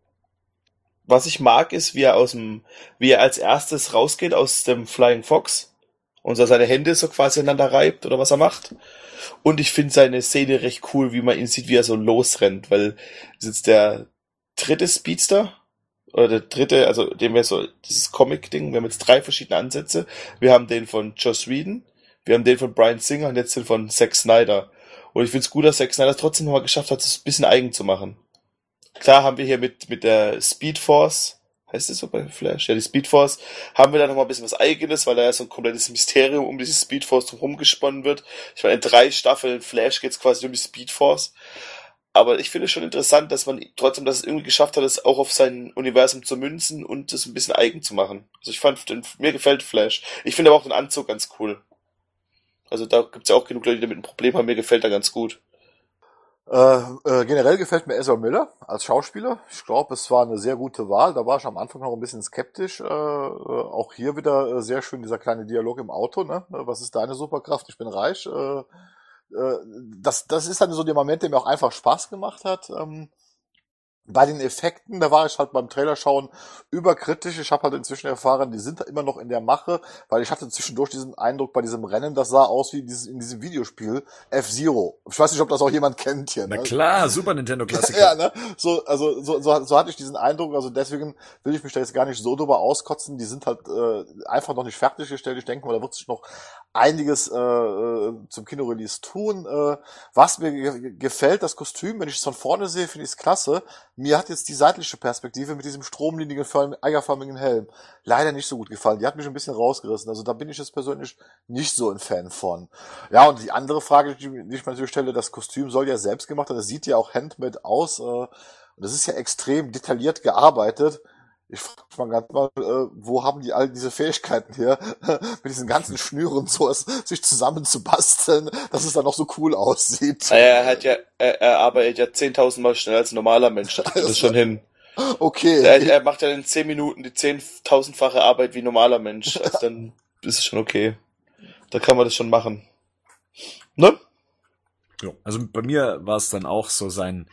was ich mag, ist, wie er aus dem, wie er als erstes rausgeht aus dem Flying Fox und so seine Hände so quasi aneinander reibt oder was er macht. Und ich finde seine Szene recht cool, wie man ihn sieht, wie er so losrennt, weil ist der dritte Speedster oder der dritte, also dem wir so dieses Comic-Ding, wir haben jetzt drei verschiedene Ansätze. Wir haben den von Joss Whedon, wir haben den von Brian Singer und jetzt den von Zack Snyder. Und ich finde es gut, dass Zack Snyder es trotzdem nochmal geschafft hat, es ein bisschen eigen zu machen. Klar haben wir hier mit, mit der Speed Force, heißt das so bei Flash? Ja, die Speed Force, haben wir da nochmal ein bisschen was eigenes, weil da ja so ein komplettes Mysterium um diese Speed Force drum gesponnen wird. Ich meine, in drei Staffeln Flash geht's quasi um die Speed Force. Aber ich finde es schon interessant, dass man trotzdem das irgendwie geschafft hat, es auch auf sein Universum zu münzen und das ein bisschen eigen zu machen. Also ich fand, mir gefällt Flash. Ich finde aber auch den Anzug ganz cool. Also da gibt's ja auch genug Leute, die damit ein Problem haben. Mir gefällt er ganz gut. Äh, äh, generell gefällt mir Ezra Miller als Schauspieler. Ich glaube, es war eine sehr gute Wahl. Da war ich am Anfang noch ein bisschen skeptisch. Äh, äh, auch hier wieder äh, sehr schön dieser kleine Dialog im Auto. Ne? Was ist deine Superkraft? Ich bin reich. Äh, das, das ist dann so der Moment, der mir auch einfach Spaß gemacht hat. Ähm, bei den Effekten, da war ich halt beim Trailer schauen überkritisch. Ich habe halt inzwischen erfahren, die sind da immer noch in der Mache, weil ich hatte zwischendurch diesen Eindruck bei diesem Rennen, das sah aus wie dieses, in diesem Videospiel F-Zero. Ich weiß nicht, ob das auch jemand kennt hier. Ne? Na klar, Super Nintendo Klassiker. ja, ne? So, also so, so, so hatte ich diesen Eindruck. Also deswegen will ich mich da jetzt gar nicht so drüber auskotzen. Die sind halt äh, einfach noch nicht fertiggestellt. Ich denke mal, da wird sich noch einiges äh, äh zum Kinorelease tun. Äh, was mir gefällt, das Kostüm, wenn ich es von vorne sehe, finde ich es klasse mir hat jetzt die seitliche Perspektive mit diesem stromlinigen, eierförmigen Helm leider nicht so gut gefallen. Die hat mich ein bisschen rausgerissen. Also da bin ich jetzt persönlich nicht so ein Fan von. Ja, und die andere Frage, die ich mir natürlich stelle, das Kostüm soll ja selbst gemacht sein. Das sieht ja auch handmade aus. Äh, und das ist ja extrem detailliert gearbeitet. Ich frage mich mal ganz mal, äh, wo haben die all diese Fähigkeiten hier, mit diesen ganzen Schnüren so es, sich zusammenzubasteln, dass es dann noch so cool aussieht. Er hat ja, er, er arbeitet ja 10.000 Mal schneller als ein normaler Mensch. Das ist schon hin. Okay. Er, er macht ja in 10 Minuten die 10.000-fache Arbeit wie ein normaler Mensch. Also dann ist es schon okay. Da kann man das schon machen. Ne? Ja. Also bei mir war es dann auch so sein,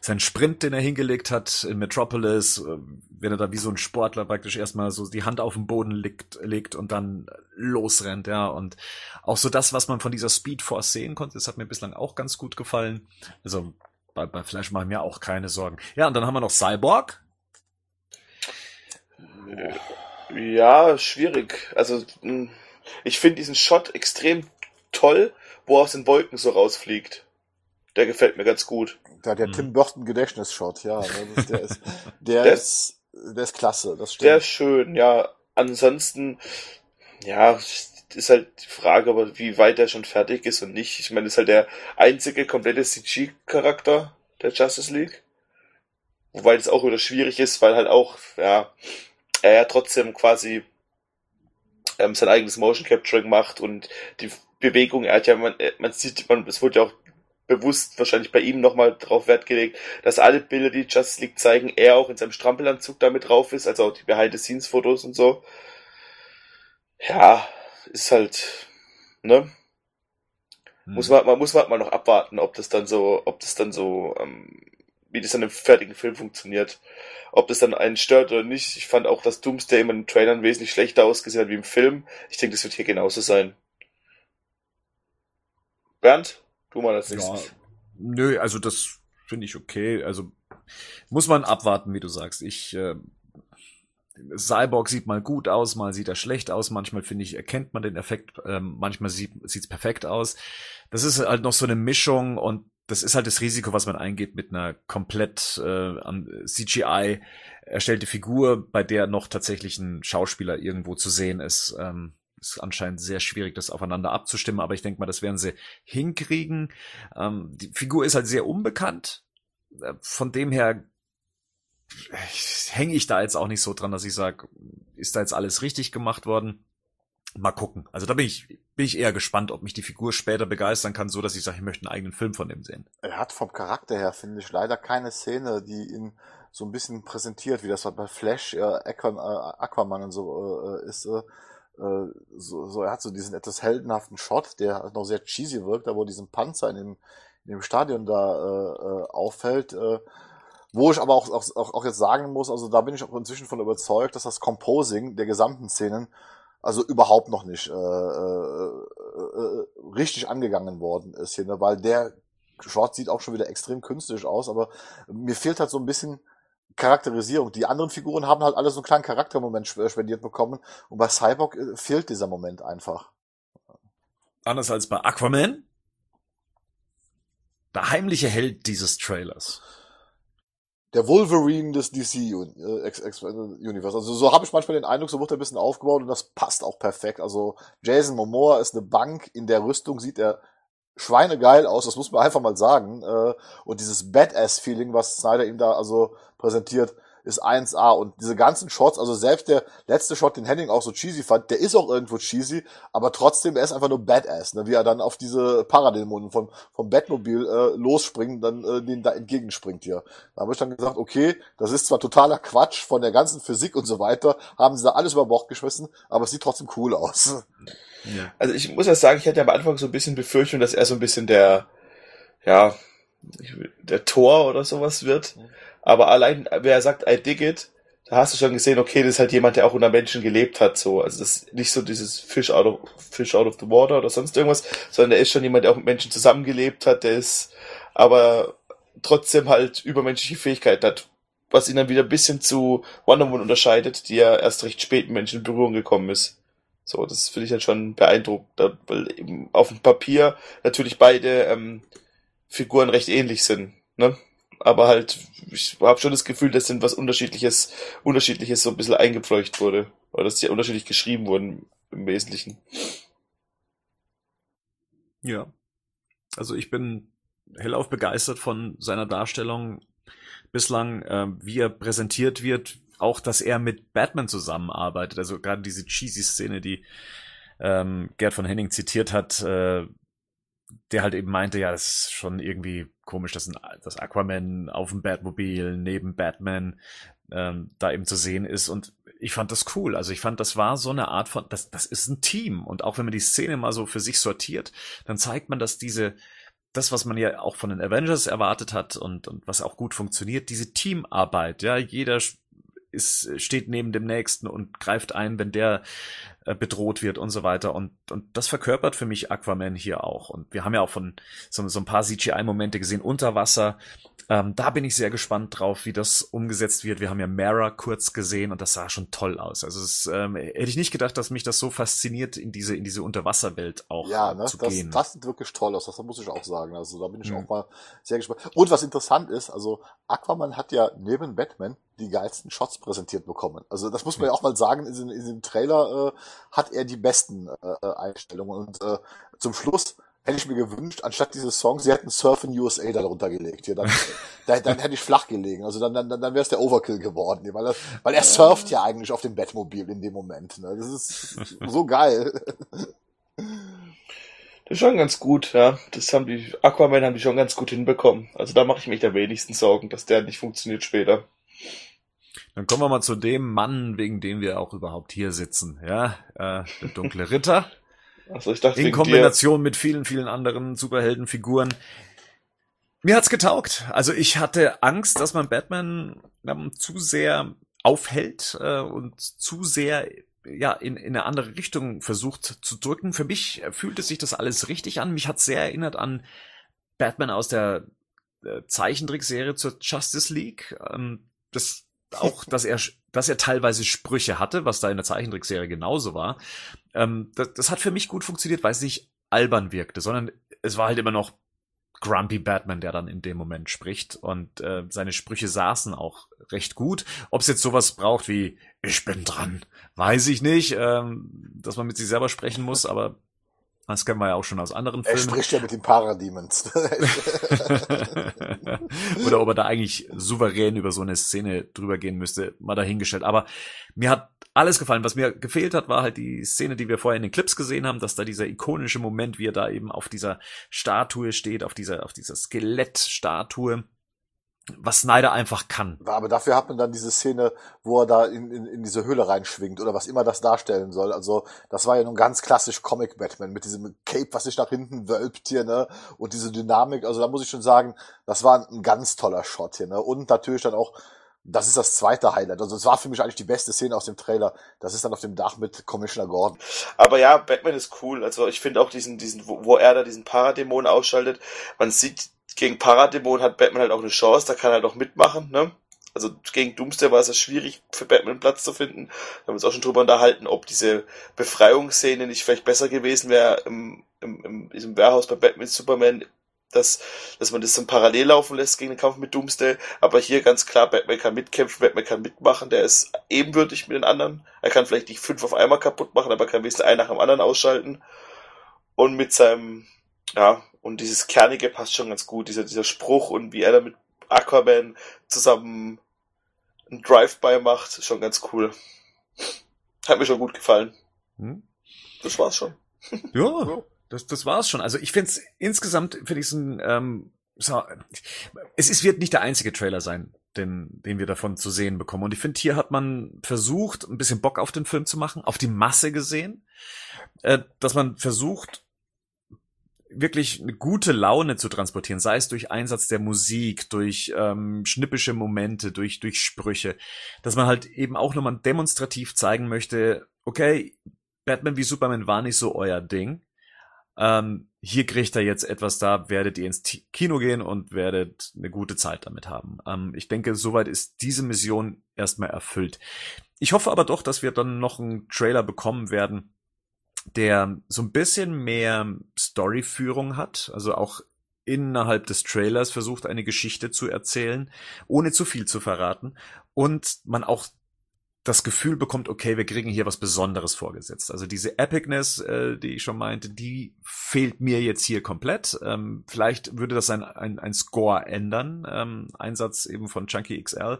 sein Sprint, den er hingelegt hat in Metropolis, äh, wenn er da wie so ein Sportler praktisch erstmal so die Hand auf den Boden legt, legt und dann losrennt, ja. Und auch so das, was man von dieser Speed Force sehen konnte, das hat mir bislang auch ganz gut gefallen. Also bei, bei Flash machen mir auch keine Sorgen. Ja, und dann haben wir noch Cyborg. Ja, schwierig. Also, hm, ich finde diesen Shot extrem toll, wo er aus den Wolken so rausfliegt. Der gefällt mir ganz gut. Der, der mhm. Tim Burton Gedächtnisshot, ja. Ne, der ist, der, der ist, der ist klasse, das stimmt. Der ist schön, ja. Ansonsten, ja, ist halt die Frage, aber wie weit er schon fertig ist und nicht. Ich meine, ist halt der einzige komplette CG-Charakter der Justice League. Wobei das auch wieder schwierig ist, weil halt auch, ja, er ja trotzdem quasi ähm, sein eigenes Motion Capturing macht und die Bewegung, er hat ja, man, man sieht, man, es wurde ja auch bewusst wahrscheinlich bei ihm nochmal drauf Wert gelegt, dass alle Bilder, die Justice League zeigen, er auch in seinem Strampelanzug damit drauf ist, also auch die Behind-the-Scenes-Fotos und so. Ja, ist halt, ne? Hm. Muss man, man muss man mal noch abwarten, ob das dann so, ob das dann so, ähm, wie das dann im fertigen Film funktioniert. Ob das dann einen stört oder nicht. Ich fand auch, dass Doomsday immer in den Trailern wesentlich schlechter ausgesehen hat wie im Film. Ich denke, das wird hier genauso sein. Bernd? Tu mal das nächste. Ja, nö, also das finde ich okay. Also muss man abwarten, wie du sagst. Ich äh, Cyborg sieht mal gut aus, mal sieht er schlecht aus, manchmal finde ich, erkennt man den Effekt, ähm, manchmal sieht es perfekt aus. Das ist halt noch so eine Mischung und das ist halt das Risiko, was man eingeht mit einer komplett äh, CGI erstellte Figur, bei der noch tatsächlich ein Schauspieler irgendwo zu sehen ist. Ähm, ist anscheinend sehr schwierig, das aufeinander abzustimmen, aber ich denke mal, das werden sie hinkriegen. Ähm, die Figur ist halt sehr unbekannt. Äh, von dem her hänge ich da jetzt auch nicht so dran, dass ich sage, ist da jetzt alles richtig gemacht worden? Mal gucken. Also da bin ich, bin ich eher gespannt, ob mich die Figur später begeistern kann, so dass ich sage, ich möchte einen eigenen Film von dem sehen. Er hat vom Charakter her, finde ich, leider keine Szene, die ihn so ein bisschen präsentiert, wie das bei Flash, äh, Aquaman und so äh, ist. Äh, äh, so, so, er hat so diesen etwas heldenhaften Shot, der noch sehr cheesy wirkt, wo diesen Panzer in dem, in dem Stadion da äh, äh, auffällt. Äh, wo ich aber auch, auch, auch jetzt sagen muss, also da bin ich auch inzwischen von überzeugt, dass das Composing der gesamten Szenen also überhaupt noch nicht äh, äh, äh, richtig angegangen worden ist hier, ne? weil der Short sieht auch schon wieder extrem künstlich aus, aber mir fehlt halt so ein bisschen Charakterisierung. Die anderen Figuren haben halt alle so einen kleinen Charaktermoment spendiert bekommen und bei Cyborg äh, fehlt dieser Moment einfach. Anders als bei Aquaman? Der heimliche Held dieses Trailers. Der Wolverine des DC äh, Universe. Also so habe ich manchmal den Eindruck, so wird er ein bisschen aufgebaut und das passt auch perfekt. Also Jason Momoa ist eine Bank, in der Rüstung sieht er schweinegeil aus, das muss man einfach mal sagen. Äh, und dieses Badass-Feeling, was Snyder ihm da also präsentiert, ist 1A. Und diese ganzen Shots, also selbst der letzte Shot, den Henning auch so cheesy fand, der ist auch irgendwo cheesy, aber trotzdem, er ist einfach nur Badass, ne? wie er dann auf diese Paradämonen vom, vom Batmobil äh, losspringt, dann äh, den da entgegenspringt hier. Da habe ich dann gesagt, okay, das ist zwar totaler Quatsch von der ganzen Physik und so weiter, haben sie da alles über Bord geschmissen, aber es sieht trotzdem cool aus. Ja. Also ich muss ja sagen, ich hatte am Anfang so ein bisschen Befürchtung, dass er so ein bisschen der, ja, der Tor oder sowas wird. Aber allein, wer sagt, I dig it, da hast du schon gesehen, okay, das ist halt jemand, der auch unter Menschen gelebt hat, so. Also das ist nicht so dieses Fish out of, Fish out of the water oder sonst irgendwas, sondern er ist schon jemand, der auch mit Menschen zusammengelebt hat, der ist, aber trotzdem halt übermenschliche Fähigkeiten hat, was ihn dann wieder ein bisschen zu Wonder Woman unterscheidet, die ja erst recht spät mit Menschen in Berührung gekommen ist. So, das finde ich halt schon beeindruckend, weil eben auf dem Papier natürlich beide ähm, Figuren recht ähnlich sind, ne? Aber halt, ich habe schon das Gefühl, dass sind was unterschiedliches, unterschiedliches so ein bisschen eingepfleucht wurde. Oder dass die unterschiedlich geschrieben wurden im Wesentlichen. Ja. Also ich bin hellauf begeistert von seiner Darstellung bislang, äh, wie er präsentiert wird, auch, dass er mit Batman zusammenarbeitet. Also gerade diese cheesy Szene, die ähm, Gerd von Henning zitiert hat, äh, der halt eben meinte, ja, das ist schon irgendwie komisch, dass, ein, dass Aquaman auf dem Batmobil neben Batman ähm, da eben zu sehen ist. Und ich fand das cool. Also ich fand, das war so eine Art von, das, das ist ein Team. Und auch wenn man die Szene mal so für sich sortiert, dann zeigt man, dass diese, das, was man ja auch von den Avengers erwartet hat und, und was auch gut funktioniert, diese Teamarbeit, ja, jeder ist, steht neben dem Nächsten und greift ein, wenn der äh, bedroht wird und so weiter. Und, und das verkörpert für mich Aquaman hier auch. Und wir haben ja auch von so, so ein paar CGI-Momente gesehen unter Wasser. Ähm, da bin ich sehr gespannt drauf, wie das umgesetzt wird. Wir haben ja Mara kurz gesehen und das sah schon toll aus. Also es, ähm, hätte ich nicht gedacht, dass mich das so fasziniert, in diese, in diese Unterwasserwelt auch ja, ne, zu das, gehen. Das sieht wirklich toll aus, das muss ich auch sagen. Also da bin ich mhm. auch mal sehr gespannt. Und was interessant ist, also Aquaman hat ja neben Batman die geilsten Shots präsentiert bekommen. Also das muss man ja auch mal sagen, in, in dem Trailer äh, hat er die besten äh, Einstellungen. Und äh, zum Schluss hätte ich mir gewünscht, anstatt dieses Songs, sie hätten Surfen USA darunter gelegt. Hier, dann, dann, dann hätte ich flach gelegen. Also dann, dann, dann wäre es der Overkill geworden. Weil, er, weil er surft ja eigentlich auf dem Batmobil in dem Moment. Ne? Das ist so geil. Das ist schon ganz gut, ja. Das haben die Aquaman haben die schon ganz gut hinbekommen. Also da mache ich mich am wenigsten Sorgen, dass der nicht funktioniert später. Dann kommen wir mal zu dem Mann, wegen dem wir auch überhaupt hier sitzen. Ja, äh, der dunkle Ritter. Also ich dachte, in Kombination mit vielen, vielen anderen Superheldenfiguren. Mir hat's getaugt. Also ich hatte Angst, dass man Batman ähm, zu sehr aufhält äh, und zu sehr ja in, in eine andere Richtung versucht zu drücken. Für mich fühlte sich das alles richtig an. Mich hat sehr erinnert an Batman aus der äh, Zeichentrickserie zur Justice League. Ähm, das auch, dass er, dass er teilweise Sprüche hatte, was da in der Zeichentrickserie genauso war. Ähm, das, das hat für mich gut funktioniert, weil es nicht albern wirkte, sondern es war halt immer noch Grumpy Batman, der dann in dem Moment spricht. Und äh, seine Sprüche saßen auch recht gut. Ob es jetzt sowas braucht wie Ich bin dran, weiß ich nicht, ähm, dass man mit sich selber sprechen muss, aber Das kennen wir ja auch schon aus anderen Er Filmen. spricht ja mit den Parademons. Oder ob er da eigentlich souverän über so eine Szene drüber gehen müsste, mal dahingestellt. Aber mir hat alles gefallen. Was mir gefehlt hat, war halt die Szene, die wir vorher in den Clips gesehen haben, dass da dieser ikonische Moment, wie er da eben auf dieser Statue steht, auf dieser, auf dieser Skelettstatue, was Snyder einfach kann. Aber dafür hat man dann diese Szene, wo er da in, in, in diese Höhle reinschwingt oder was immer das darstellen soll. Also das war ja nun ganz klassisch Comic Batman mit diesem Cape, was sich nach hinten wölbt hier, ne? Und diese Dynamik. Also da muss ich schon sagen, das war ein ganz toller Shot hier, ne? Und natürlich dann auch das ist das zweite Highlight. Also es war für mich eigentlich die beste Szene aus dem Trailer. Das ist dann auf dem Dach mit Commissioner Gordon. Aber ja, Batman ist cool. Also ich finde auch diesen, diesen, wo, wo er da diesen Paradämon ausschaltet. Man sieht, gegen Paradämon hat Batman halt auch eine Chance, da kann er halt auch mitmachen, ne? Also gegen Doomsday war es ja schwierig für Batman Platz zu finden. Wir haben uns auch schon drüber unterhalten, ob diese Befreiungsszene nicht vielleicht besser gewesen wäre im, im, im diesem Warehouse bei Batman Superman dass, dass man das dann parallel laufen lässt gegen den Kampf mit Doomsday. Aber hier ganz klar, Batman kann mitkämpfen, Batman kann mitmachen, der ist ebenbürtig mit den anderen. Er kann vielleicht nicht fünf auf einmal kaputt machen, aber kann wenigstens einen nach dem anderen ausschalten. Und mit seinem, ja, und dieses Kernige passt schon ganz gut, dieser, dieser Spruch und wie er da mit Aquaman zusammen ein Drive-By macht, schon ganz cool. Hat mir schon gut gefallen. Hm? Das war's schon. Ja. Das, das war's schon. Also ich finde es insgesamt, finde ich es ein, ähm, so, es ist, wird nicht der einzige Trailer sein, den, den wir davon zu sehen bekommen. Und ich finde, hier hat man versucht, ein bisschen Bock auf den Film zu machen, auf die Masse gesehen, äh, dass man versucht, wirklich eine gute Laune zu transportieren, sei es durch Einsatz der Musik, durch ähm, schnippische Momente, durch, durch Sprüche, dass man halt eben auch nochmal demonstrativ zeigen möchte, okay, Batman wie Superman war nicht so euer Ding, ähm, hier kriegt er jetzt etwas, da werdet ihr ins Kino gehen und werdet eine gute Zeit damit haben. Ähm, ich denke, soweit ist diese Mission erstmal erfüllt. Ich hoffe aber doch, dass wir dann noch einen Trailer bekommen werden, der so ein bisschen mehr Storyführung hat, also auch innerhalb des Trailers versucht, eine Geschichte zu erzählen, ohne zu viel zu verraten und man auch das Gefühl bekommt, okay, wir kriegen hier was Besonderes vorgesetzt. Also diese Epicness, äh, die ich schon meinte, die fehlt mir jetzt hier komplett. Ähm, vielleicht würde das ein, ein, ein Score ändern, ähm, Einsatz eben von Chunky XL.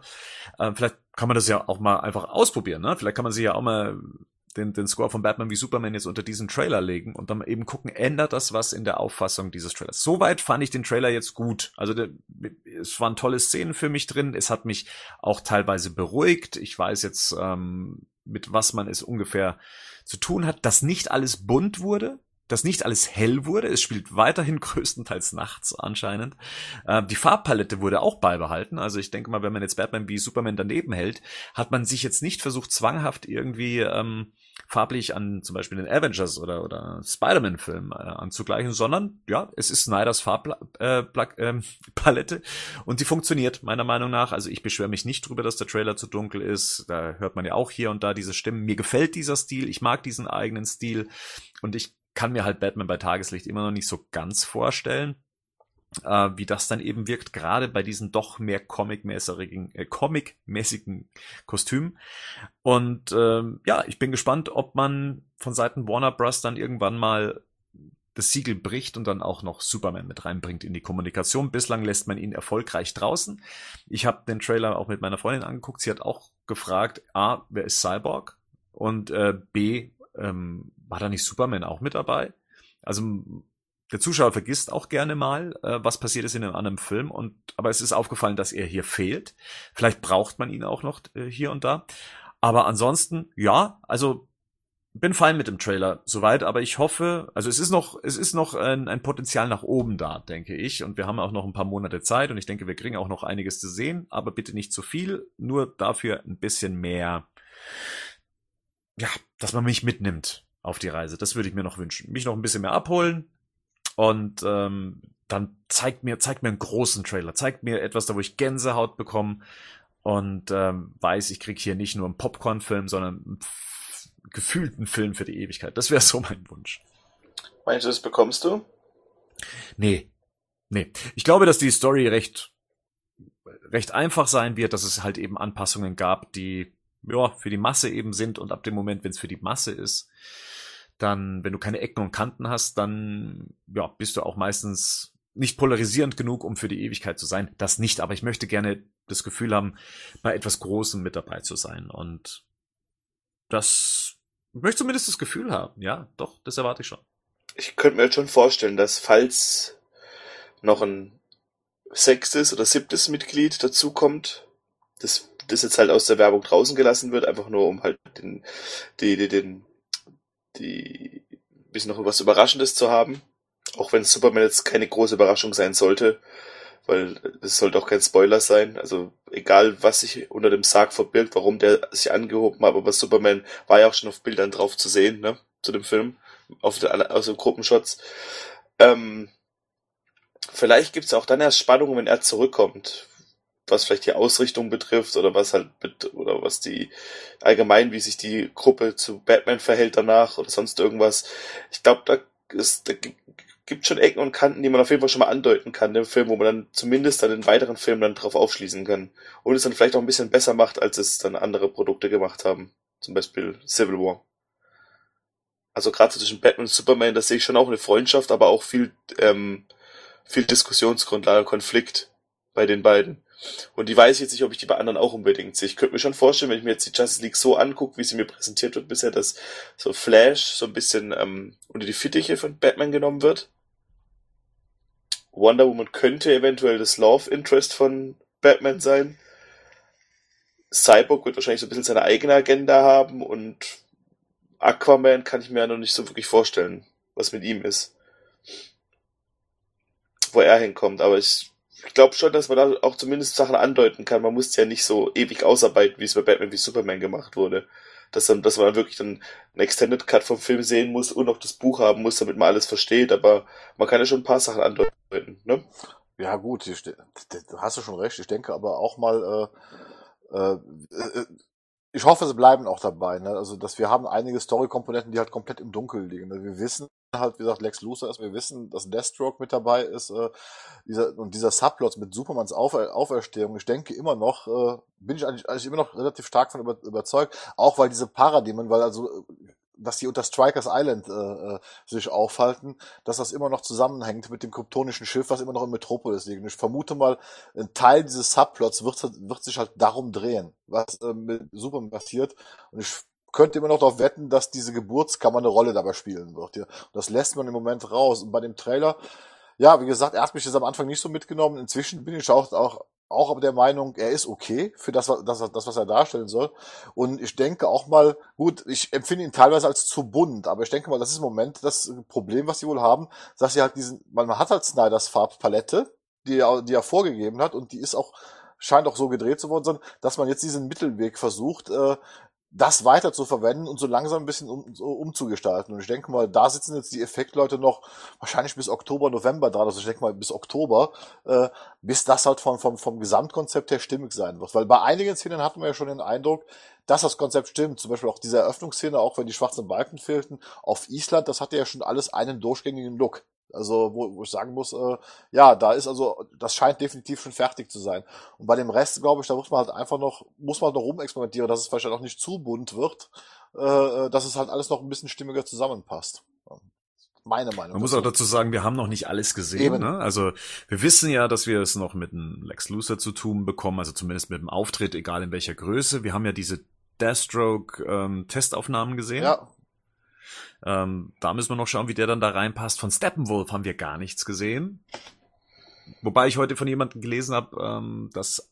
Ähm, vielleicht kann man das ja auch mal einfach ausprobieren. Ne? Vielleicht kann man sich ja auch mal den, den Score von Batman wie Superman jetzt unter diesen Trailer legen und dann eben gucken, ändert das was in der Auffassung dieses Trailers. Soweit fand ich den Trailer jetzt gut. Also der, es waren tolle Szenen für mich drin. Es hat mich auch teilweise beruhigt. Ich weiß jetzt, ähm, mit was man es ungefähr zu tun hat, dass nicht alles bunt wurde dass nicht alles hell wurde. Es spielt weiterhin größtenteils nachts anscheinend. Äh, die Farbpalette wurde auch beibehalten. Also ich denke mal, wenn man jetzt Batman wie Superman daneben hält, hat man sich jetzt nicht versucht, zwanghaft irgendwie ähm, farblich an zum Beispiel den Avengers oder, oder Spider-Man-Film äh, anzugleichen, sondern ja, es ist Snyders Farbpalette äh, äh, und die funktioniert meiner Meinung nach. Also ich beschwere mich nicht drüber, dass der Trailer zu dunkel ist. Da hört man ja auch hier und da diese Stimmen. Mir gefällt dieser Stil. Ich mag diesen eigenen Stil und ich kann mir halt Batman bei Tageslicht immer noch nicht so ganz vorstellen, äh, wie das dann eben wirkt, gerade bei diesen doch mehr comic-mäßigen äh, Comic Kostümen. Und ähm, ja, ich bin gespannt, ob man von Seiten Warner Bros. dann irgendwann mal das Siegel bricht und dann auch noch Superman mit reinbringt in die Kommunikation. Bislang lässt man ihn erfolgreich draußen. Ich habe den Trailer auch mit meiner Freundin angeguckt. Sie hat auch gefragt, A, wer ist Cyborg? Und äh, B, ähm, war da nicht Superman auch mit dabei? Also der Zuschauer vergisst auch gerne mal, äh, was passiert ist in einem anderen Film. Und aber es ist aufgefallen, dass er hier fehlt. Vielleicht braucht man ihn auch noch äh, hier und da. Aber ansonsten, ja, also bin fein mit dem Trailer soweit, aber ich hoffe, also es ist noch, es ist noch ein, ein, Potenzial nach oben da, denke ich. Und wir haben auch noch ein paar Monate Zeit und ich denke, wir kriegen auch noch einiges zu sehen, aber bitte nicht zu viel, nur dafür ein bisschen mehr, ja, dass man mich mitnimmt auf die Reise. Das würde ich mir noch wünschen. Mich noch ein bisschen mehr abholen und ähm, dann zeigt mir, zeigt mir einen großen Trailer, zeigt mir etwas, da wo ich Gänsehaut bekomme und ähm, weiß, ich krieg hier nicht nur einen Popcorn-Film, sondern einen gefühlten Film für die Ewigkeit. Das wäre so mein Wunsch. Meinst du, das bekommst du? Nee. Nee. Ich glaube, dass die Story recht, recht einfach sein wird, dass es halt eben Anpassungen gab, die ja, für die Masse eben sind und ab dem Moment, wenn es für die Masse ist, dann, wenn du keine Ecken und Kanten hast, dann ja, bist du auch meistens nicht polarisierend genug, um für die Ewigkeit zu sein. Das nicht, aber ich möchte gerne das Gefühl haben, bei etwas Großem mit dabei zu sein. Und das ich möchte zumindest das Gefühl haben. Ja, doch, das erwarte ich schon. Ich könnte mir schon vorstellen, dass falls noch ein sechstes oder siebtes Mitglied dazukommt, das, das jetzt halt aus der Werbung draußen gelassen wird, einfach nur um halt den, die, die, den, die, bisschen noch was Überraschendes zu haben. Auch wenn Superman jetzt keine große Überraschung sein sollte, weil es sollte auch kein Spoiler sein. Also egal, was sich unter dem Sarg verbirgt, warum der sich angehoben hat, aber Superman war ja auch schon auf Bildern drauf zu sehen, ne, zu dem Film, auf der, aus den Gruppenshots. Ähm, vielleicht gibt's auch dann erst Spannungen, wenn er zurückkommt, was vielleicht die Ausrichtung betrifft oder was halt mit, oder was die allgemein, wie sich die Gruppe zu Batman verhält danach oder sonst irgendwas. Ich glaube, da ist, da gibt schon Ecken und Kanten, die man auf jeden Fall schon mal andeuten kann im Film, wo man dann zumindest dann in weiteren Filmen dann drauf aufschließen kann. Und es dann vielleicht auch ein bisschen besser macht, als es dann andere Produkte gemacht haben. Zum Beispiel Civil War. Also gerade zwischen Batman und Superman, da sehe ich schon auch eine Freundschaft, aber auch viel, ähm, viel Diskussionsgrundlage, Konflikt bei den beiden. Und die weiß ich jetzt nicht, ob ich die bei anderen auch unbedingt sehe. Ich könnte mir schon vorstellen, wenn ich mir jetzt die Justice League so angucke, wie sie mir präsentiert wird bisher, dass so Flash so ein bisschen ähm, unter die Fittiche von Batman genommen wird. Wonder Woman könnte eventuell das Love Interest von Batman sein. Cyborg wird wahrscheinlich so ein bisschen seine eigene Agenda haben und Aquaman kann ich mir ja noch nicht so wirklich vorstellen, was mit ihm ist. Wo er hinkommt, aber ich ich glaube schon, dass man da auch zumindest Sachen andeuten kann. Man muss ja nicht so ewig ausarbeiten, wie es bei Batman wie Superman gemacht wurde. Dass, dann, dass man dann wirklich dann einen Extended Cut vom Film sehen muss und auch das Buch haben muss, damit man alles versteht. Aber man kann ja schon ein paar Sachen andeuten. Ne? Ja gut, hast du schon recht. Ich denke aber auch mal, äh, äh, äh, ich hoffe, sie bleiben auch dabei. Ne? Also, dass wir haben einige Story-Komponenten, die halt komplett im Dunkeln liegen. Ne? Wir wissen halt, wie gesagt, Lex Luthor ist, wir wissen, dass Deathstroke mit dabei ist, äh, dieser, und dieser Subplot mit Supermans Aufer Auferstehung, ich denke immer noch, äh, bin ich eigentlich, eigentlich immer noch relativ stark von über, überzeugt, auch weil diese Paradigmen, weil also dass die unter Strikers Island äh, äh, sich aufhalten, dass das immer noch zusammenhängt mit dem kryptonischen Schiff, was immer noch in Metropolis liegt. Und ich vermute mal, ein Teil dieses Subplots wird, wird sich halt darum drehen, was äh, mit Superman passiert. Und ich könnte immer noch darauf wetten, dass diese Geburtskammer eine Rolle dabei spielen wird. Ja. Und das lässt man im Moment raus. Und bei dem Trailer, ja, wie gesagt, er hat mich jetzt am Anfang nicht so mitgenommen. Inzwischen bin ich auch, auch auch der Meinung, er ist okay für das, das, das, was er darstellen soll. Und ich denke auch mal, gut, ich empfinde ihn teilweise als zu bunt, aber ich denke mal, das ist im Moment das Problem, was sie wohl haben, dass sie halt diesen, man hat halt Snyders Farbpalette, die er, die er vorgegeben hat und die ist auch, scheint auch so gedreht zu worden sein, dass man jetzt diesen Mittelweg versucht, äh, das weiter zu verwenden und so langsam ein bisschen um, so umzugestalten. Und ich denke mal, da sitzen jetzt die Effektleute noch wahrscheinlich bis Oktober, November dran, also ich denke mal bis Oktober, äh, bis das halt vom, vom, vom Gesamtkonzept her stimmig sein wird. Weil bei einigen Szenen hatten wir ja schon den Eindruck, dass das Konzept stimmt. Zum Beispiel auch diese Eröffnungsszene, auch wenn die schwarzen Balken fehlten, auf Island, das hatte ja schon alles einen durchgängigen Look. Also, wo, wo ich sagen muss, äh, ja, da ist also, das scheint definitiv schon fertig zu sein. Und bei dem Rest, glaube ich, da muss man halt einfach noch, muss man halt noch rumexperimentieren, dass es vielleicht auch nicht zu bunt wird, äh, dass es halt alles noch ein bisschen stimmiger zusammenpasst. Meine Meinung. Man muss auch dazu sagen, wir haben noch nicht alles gesehen. Ne? Also wir wissen ja, dass wir es noch mit einem Lex Luthor zu tun bekommen, also zumindest mit dem Auftritt, egal in welcher Größe. Wir haben ja diese Deathstroke-Testaufnahmen ähm, gesehen. Ja, ähm, da müssen wir noch schauen, wie der dann da reinpasst. Von Steppenwolf haben wir gar nichts gesehen. Wobei ich heute von jemandem gelesen habe, ähm, dass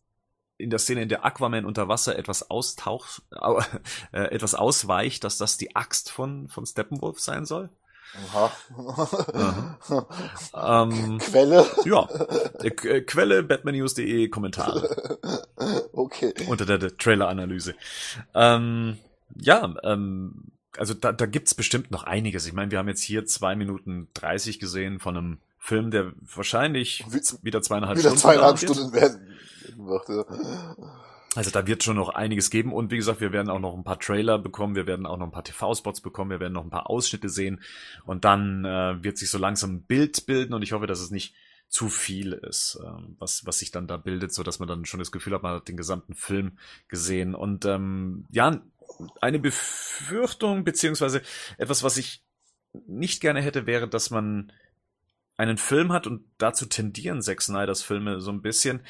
in der Szene, in der Aquaman unter Wasser etwas austaucht, äh, etwas ausweicht, dass das die Axt von, von Steppenwolf sein soll. Aha. Aha. ähm, Quelle? Ja. Äh, Quelle batmannews.de Kommentare. Okay. Unter der, der Trailer-Analyse. Ähm, ja, ähm, also da, da gibt's bestimmt noch einiges. Ich meine, wir haben jetzt hier zwei Minuten dreißig gesehen von einem Film, der wahrscheinlich wieder zweieinhalb wieder Stunden, zweieinhalb Stunden werden wird. Ja. Also da wird schon noch einiges geben und wie gesagt, wir werden auch noch ein paar Trailer bekommen, wir werden auch noch ein paar TV-Spots bekommen, wir werden noch ein paar Ausschnitte sehen und dann äh, wird sich so langsam ein Bild bilden und ich hoffe, dass es nicht zu viel ist, äh, was, was sich dann da bildet, so dass man dann schon das Gefühl hat, man hat den gesamten Film gesehen. Und ähm, ja, eine Befürchtung, beziehungsweise etwas, was ich nicht gerne hätte, wäre, dass man einen Film hat und dazu tendieren Zack Snyders Filme so ein bisschen,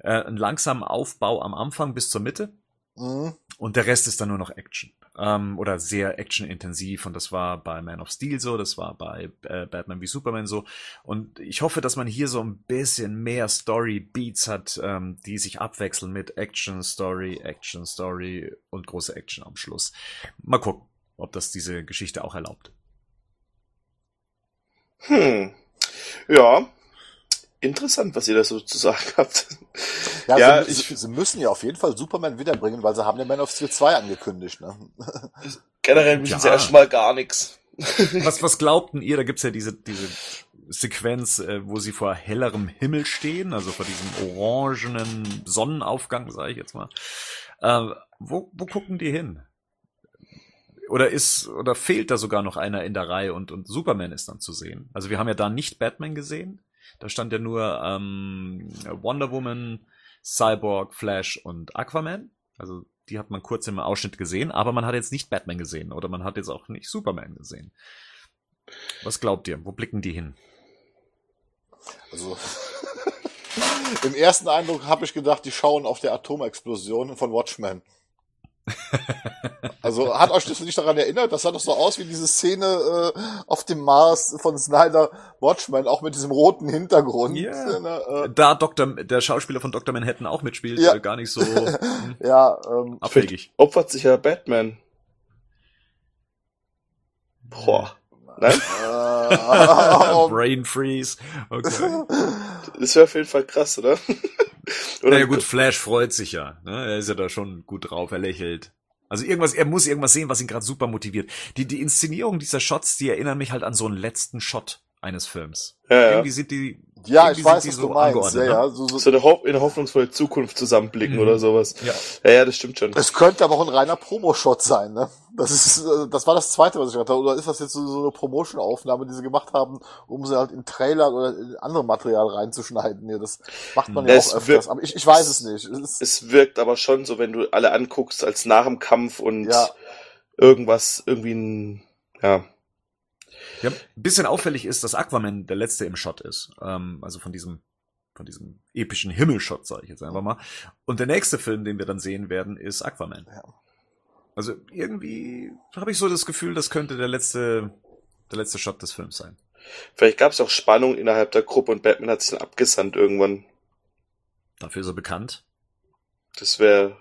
äh, einen langsamen Aufbau am Anfang bis zur Mitte Mhm. und der Rest ist dann nur noch Action. Ähm, oder sehr actionintensiv und das war bei Man of Steel so, das war bei äh, Batman wie Superman so. Und ich hoffe, dass man hier so ein bisschen mehr Story-Beats hat, ähm, die sich abwechseln mit Action, Story, Action, Story und große Action am Schluss. Mal gucken, ob das diese Geschichte auch erlaubt. Hm. Ja. Interessant, was ihr da so zu sagen habt. Ja, Ja, sie, ich- sie, müssen ja auf jeden Fall Superman wiederbringen, weil sie haben den Man of Steel 2 angekündigt. Ne? Generell müssen Ja. sie erstmal gar nichts. Was, was glaubten ihr? Da gibt's ja diese, diese Sequenz, äh, wo sie vor hellerem Himmel stehen, also vor diesem orangenen Sonnenaufgang, sage ich jetzt mal. Äh, wo, wo gucken die hin? Oder ist, oder fehlt da sogar noch einer in der Reihe und, und Superman ist dann zu sehen? Also wir haben ja da nicht Batman gesehen. Da stand ja nur ähm, Wonder Woman, Cyborg, Flash und Aquaman. Also die hat man kurz im Ausschnitt gesehen, aber man hat jetzt nicht Batman gesehen oder man hat jetzt auch nicht Superman gesehen. Was glaubt ihr? Wo blicken die hin? Also im ersten Eindruck habe ich gedacht, die schauen auf der Atomexplosion von Watchmen. Also hat euch das nicht daran erinnert? Das sah doch so aus wie diese Szene äh, auf dem Mars von Snyder Watchmen, auch mit diesem roten Hintergrund. Ja. Ne, Da Dr. der Schauspieler von Dr. Manhattan auch mitspielt, Ja. äh, gar nicht so hm, äh, ja, ähm, abwegig. Opfert sich ja Batman. Boah. Nein? Brain Freeze. Okay. Das wäre auf jeden Fall krass, oder? oder naja gut, Flash freut sich ja. Ne? Er ist ja da schon gut drauf, er lächelt. Also irgendwas, er muss irgendwas sehen, was ihn gerade super motiviert. Die, die Inszenierung dieser Shots, die erinnern mich halt an so einen letzten Shot eines Films. Ja, ja. Irgendwie sind die. Ja, irgendwie ich weiß, was die du so meinst. Ja, angeordnet, ne? ja, so, so, So eine Ho in eine hoffnungsvolle Zukunft zusammenblicken Mhm. oder sowas. Ja. Ja, ja, das stimmt schon. Es könnte aber auch ein reiner Promo-Shot sein, ne? Das ist, äh, das war das zweite, was ich gedacht habe. Oder ist das jetzt so, so eine Promotion-Aufnahme, die sie gemacht haben, um sie halt in Trailer oder in andere Material reinzuschneiden? Ja, das macht man ja Es auch öfters. Aber ich, ich weiß es nicht. Es Es wirkt aber schon so, wenn du alle anguckst, als nach dem Kampf und Ja. irgendwas, irgendwie ein, ja. Ja, ein bisschen auffällig ist, dass Aquaman der letzte im Shot ist. Ähm, also von diesem, von diesem epischen Himmelshot, sage ich jetzt einfach mal. Und der nächste Film, den wir dann sehen werden, ist Aquaman. Ja. Also irgendwie habe ich so das Gefühl, das könnte der letzte, der letzte Shot des Films sein. Vielleicht gab es auch Spannung innerhalb der Gruppe und Batman hat sich dann abgesandt irgendwann. Dafür ist er bekannt. Das wäre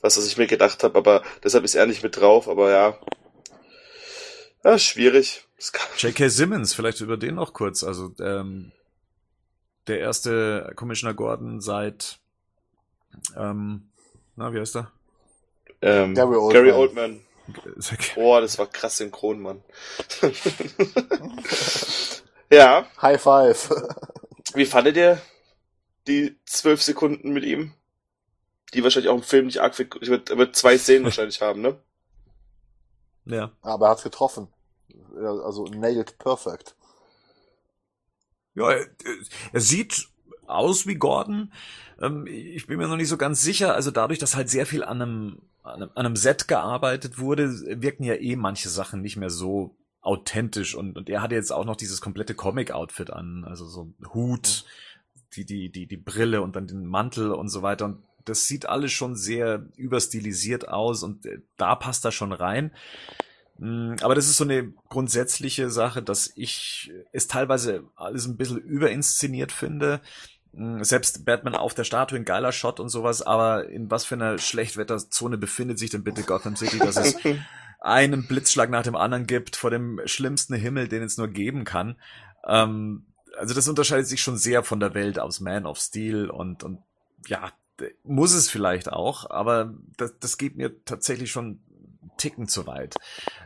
was, was ich mir gedacht habe, aber deshalb ist er nicht mit drauf, aber ja. Ja, schwierig. J.K. Simmons, vielleicht über den noch kurz. Also ähm, der erste Commissioner Gordon seit, ähm, na, wie heißt er? ähm, Gary Oldman. Gary Oldman. Boah, das war krass synchron, Mann. ja, High Five. wie fandet ihr die zwölf Sekunden mit ihm? Die wahrscheinlich auch im Film nicht arg viel, ich er wird zwei Szenen wahrscheinlich haben, ne? Ja. Aber er hat's getroffen. Also nailed perfect. Ja, er, er sieht aus wie Gordon. Ähm, ich bin mir noch nicht so ganz sicher. Also dadurch, dass halt sehr viel an einem, an einem, an einem Set gearbeitet wurde, wirken ja eh manche Sachen nicht mehr so authentisch. Und, und er hatte jetzt auch noch dieses komplette Comic-Outfit an. Also so ein Hut, die, die, die, die Brille und dann den Mantel und so weiter. Und das sieht alles schon sehr überstilisiert aus und äh, da passt er schon rein. Mm, Aber das ist so eine grundsätzliche Sache, dass ich es teilweise alles ein bisschen überinszeniert finde. Mm, Selbst Batman auf der Statue, ein geiler Shot und sowas, aber in was für einer Schlechtwetterzone befindet sich denn bitte Gotham City, dass es einen Blitzschlag nach dem anderen gibt, vor dem schlimmsten Himmel, den es nur geben kann. Ähm, also das unterscheidet sich schon sehr von der Welt aus Man of Steel und, und ja, muss es vielleicht auch, aber das, das geht mir tatsächlich schon Ticken zu weit.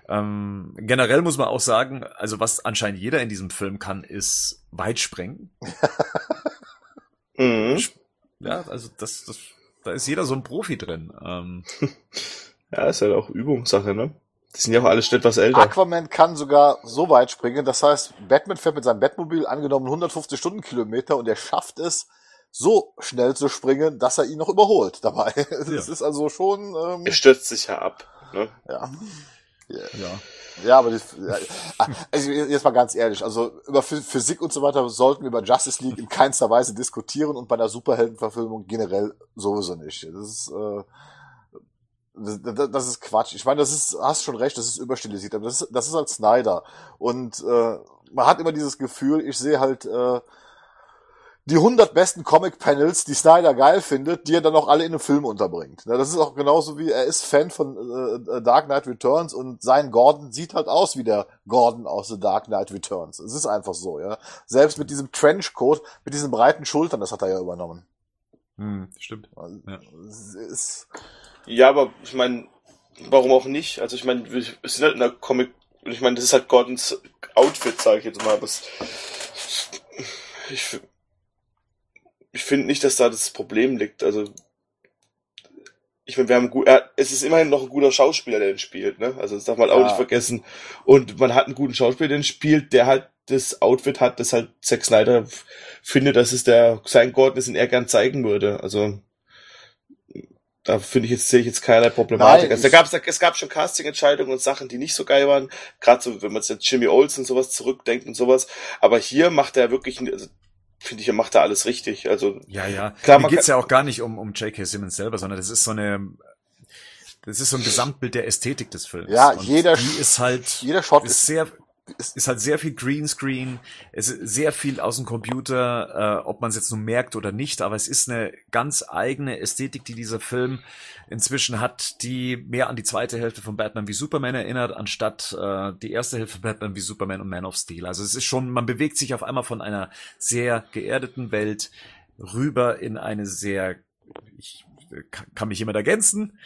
Ähm, generell muss man auch sagen, also was anscheinend jeder in diesem Film kann, ist weit springen. Mhm. Ja, also das, das, da ist jeder so ein Profi drin. Ähm, Ja, ist halt auch Übungssache, ne? Die sind ja auch alle schon etwas älter. Aquaman kann sogar so weit springen. Das heißt, Batman fährt mit seinem Batmobil angenommen 150 Stundenkilometer und er schafft es, so schnell zu springen, dass er ihn noch überholt dabei. Das Ja. ist also schon, ähm, Er stürzt sich ja ab, ne? ja. Ja. ja. Ja, aber die, also jetzt mal ganz ehrlich, also über Physik und so weiter sollten wir über Justice League in keinster Weise diskutieren und bei der Superheldenverfilmung generell sowieso nicht. Das ist, äh, das, das ist Quatsch. Ich meine, das ist, hast schon recht, das ist überstilisiert, aber das ist, das ist halt Snyder. Und äh, man hat immer dieses Gefühl, ich sehe halt äh, die 100 besten Comic-Panels, die Snyder geil findet, die er dann auch alle in einem Film unterbringt. Das ist auch genauso wie, er ist Fan von äh, Dark Knight Returns und sein Gordon sieht halt aus wie der Gordon aus The Dark Knight Returns. Es ist einfach so, ja. Selbst mit diesem Trenchcoat, mit diesen breiten Schultern, das hat er ja übernommen. Hm, stimmt. Also, ja. Ist, ja, aber ich meine, warum auch nicht? Also ich meine, wir sind halt in der Comic, ich meine, das ist halt Gordons Outfit, sage ich jetzt mal, was ich ich finde nicht, dass da das Problem liegt. Also ich meine, wir haben gut, er, es ist immerhin noch ein guter Schauspieler, der den spielt, ne? Also das darf man ja. auch nicht vergessen. Und man hat einen guten Schauspieler, der den spielt, der halt das Outfit hat, das halt Zack Snyder findet, dass es der sein Gordon ist und er gern zeigen würde. Also da finde ich jetzt sehe ich jetzt keinerlei Problematik. Nein, also da gab's, da, es gab schon Casting-Entscheidungen und Sachen, die nicht so geil waren. Gerade so, wenn man jetzt Jimmy Olsen und sowas zurückdenkt und sowas. Aber hier macht er wirklich, also finde ich, er macht da alles richtig. Also ja, ja. Klar, Mir geht's ja auch gar nicht um um J.K. Simmons selber, sondern das ist so eine das ist so ein Gesamtbild der Ästhetik des Films. Ja, und jeder die ist halt jeder Shot ist sehr ist, ist halt sehr viel Greenscreen, es ist sehr viel aus dem Computer, äh, ob man es jetzt nur merkt oder nicht, aber es ist eine ganz eigene Ästhetik, die dieser Film inzwischen hat, die mehr an die zweite Hälfte von Batman wie Superman erinnert, anstatt äh, die erste Hälfte von Batman wie Superman und Man of Steel. Also es ist schon, man bewegt sich auf einmal von einer sehr geerdeten Welt rüber in eine sehr, ich kann mich jemand ergänzen,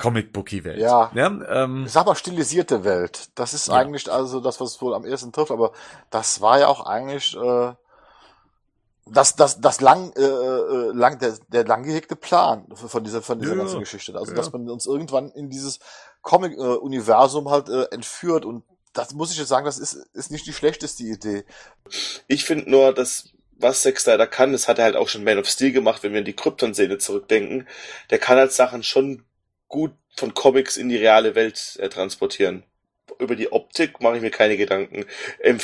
Comic-Bookie-Welt. Ja. ja ähm, sag mal stilisierte Welt. Das ist ja. eigentlich also das, was wohl am ersten trifft, aber das war ja auch eigentlich äh, das, das, das lang, äh, äh lang der, der lang gehegte Plan von dieser, von dieser ja, ganzen Geschichte. Also, ja. dass man uns irgendwann in dieses Comic-Universum halt äh, entführt und das muss ich jetzt sagen, das ist, ist nicht die schlechteste Idee. Ich finde nur, dass was Zack Snyder kann, das hat er halt auch schon Man of Steel gemacht, wenn wir in die Krypton-Szene zurückdenken. Der kann halt Sachen schon gut von Comics in die reale Welt äh, transportieren. Über die Optik mache ich mir keine Gedanken. Im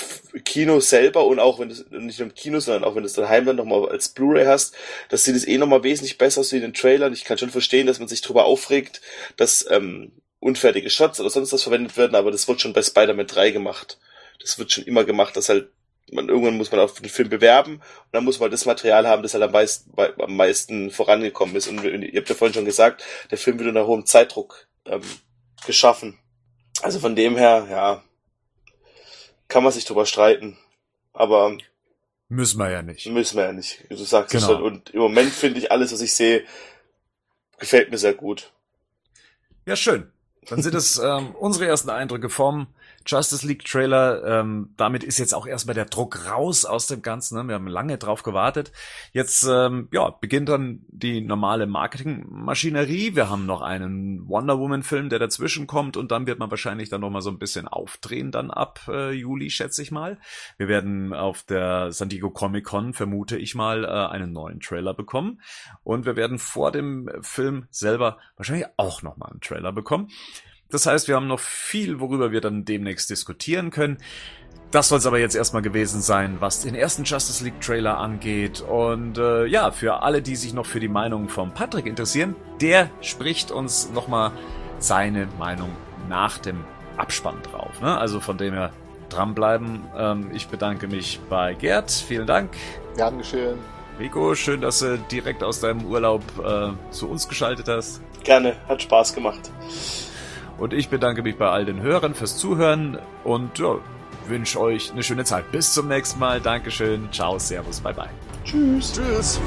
Kino selber und auch wenn es nicht nur im Kino, sondern auch wenn du es daheim dann nochmal als Blu-ray hast, das sieht es eh nochmal wesentlich besser aus wie in den Trailern. Ich kann schon verstehen, dass man sich darüber aufregt, dass ähm, unfertige Shots oder sonst was verwendet werden, aber das wird schon bei Spider-Man 3 gemacht. Das wird schon immer gemacht, dass halt man, irgendwann muss man auf den Film bewerben und dann muss man das Material haben, das halt am meisten, bei, am meisten vorangekommen ist. Und ihr habt ja vorhin schon gesagt, der Film wird unter hohem Zeitdruck ähm, geschaffen. Also von dem her, ja, kann man sich drüber streiten. Aber müssen wir ja nicht. Müssen wir ja nicht. Du sagst genau. es schon. Und im Moment finde ich alles, was ich sehe, gefällt mir sehr gut. Ja, schön. Dann sind es ähm, unsere ersten Eindrücke vom Justice League Trailer. Ähm, damit ist jetzt auch erstmal der Druck raus aus dem Ganzen. Ne? Wir haben lange drauf gewartet. Jetzt ähm, ja, beginnt dann die normale Marketingmaschinerie. Wir haben noch einen Wonder Woman Film, der dazwischen kommt und dann wird man wahrscheinlich dann noch mal so ein bisschen aufdrehen dann ab äh, Juli, schätze ich mal. Wir werden auf der San Diego Comic Con, vermute ich mal, äh, einen neuen Trailer bekommen und wir werden vor dem Film selber wahrscheinlich auch noch mal einen Trailer bekommen. Das heißt, wir haben noch viel, worüber wir dann demnächst diskutieren können. Das soll es aber jetzt erstmal gewesen sein, was den ersten Justice League Trailer angeht. Und äh, ja, für alle, die sich noch für die Meinung von Patrick interessieren, der spricht uns nochmal seine Meinung nach dem Abspann drauf. Ne? Also von dem her dranbleiben. Ähm, ich bedanke mich bei Gerd. Vielen Dank. Gern geschehen. Rico, schön, dass du direkt aus deinem Urlaub äh, zu uns geschaltet hast. Gerne, hat Spaß gemacht. Und ich bedanke mich bei all den Hörern fürs Zuhören und ja, wünsche euch eine schöne Zeit. Bis zum nächsten Mal. Dankeschön. Ciao, Servus, bye bye. Tschüss. Tschüss.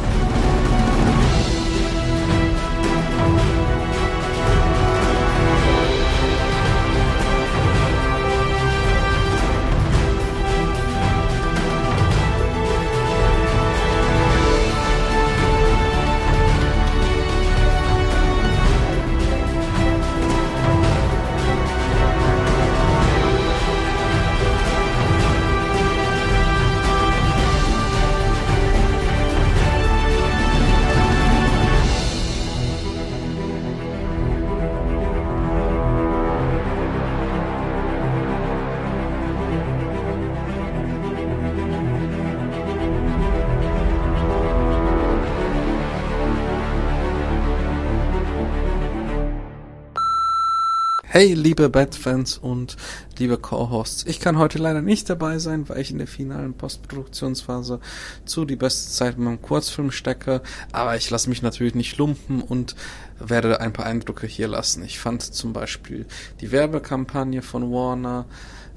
Hey, liebe Bat-Fans und liebe Co-Hosts. Ich kann heute leider nicht dabei sein, weil ich in der finalen Postproduktionsphase zu die beste Zeit mit meinem Kurzfilm stecke. Aber ich lasse mich natürlich nicht lumpen und werde ein paar Eindrücke hier lassen. Ich fand zum Beispiel die Werbekampagne von Warner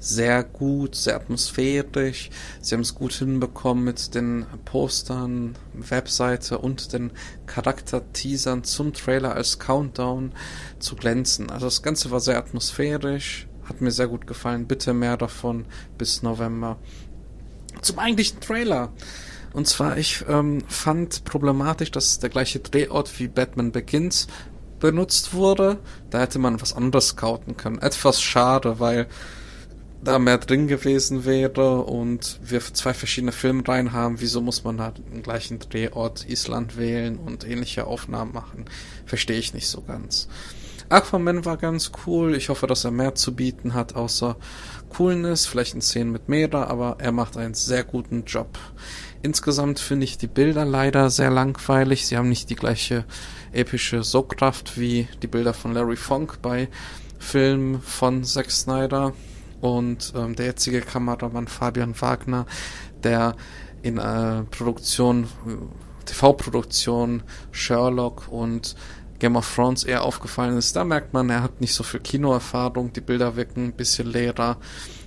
sehr gut, sehr atmosphärisch. Sie haben es gut hinbekommen mit den Postern, Webseite und den Charakter-Teasern zum Trailer als Countdown zu glänzen. Also das Ganze war sehr atmosphärisch, hat mir sehr gut gefallen. Bitte mehr davon bis November. Zum eigentlichen Trailer. Und zwar, ich ähm, fand problematisch, dass der gleiche Drehort wie Batman Begins benutzt wurde. Da hätte man was anderes scouten können. Etwas schade, weil da mehr drin gewesen wäre und wir zwei verschiedene Filmreihen haben, wieso muss man da den gleichen Drehort Island wählen und ähnliche Aufnahmen machen? Verstehe ich nicht so ganz. Aquaman war ganz cool. Ich hoffe, dass er mehr zu bieten hat, außer Coolness, vielleicht in Szenen mit Mera, aber er macht einen sehr guten Job. Insgesamt finde ich die Bilder leider sehr langweilig. Sie haben nicht die gleiche epische Sogkraft wie die Bilder von Larry Funk bei Filmen von Zack Snyder und ähm, der jetzige Kameramann Fabian Wagner, der in äh, Produktion, TV-Produktion Sherlock und Game of Thrones eher aufgefallen ist. Da merkt man, er hat nicht so viel Kinoerfahrung, die Bilder wirken ein bisschen leerer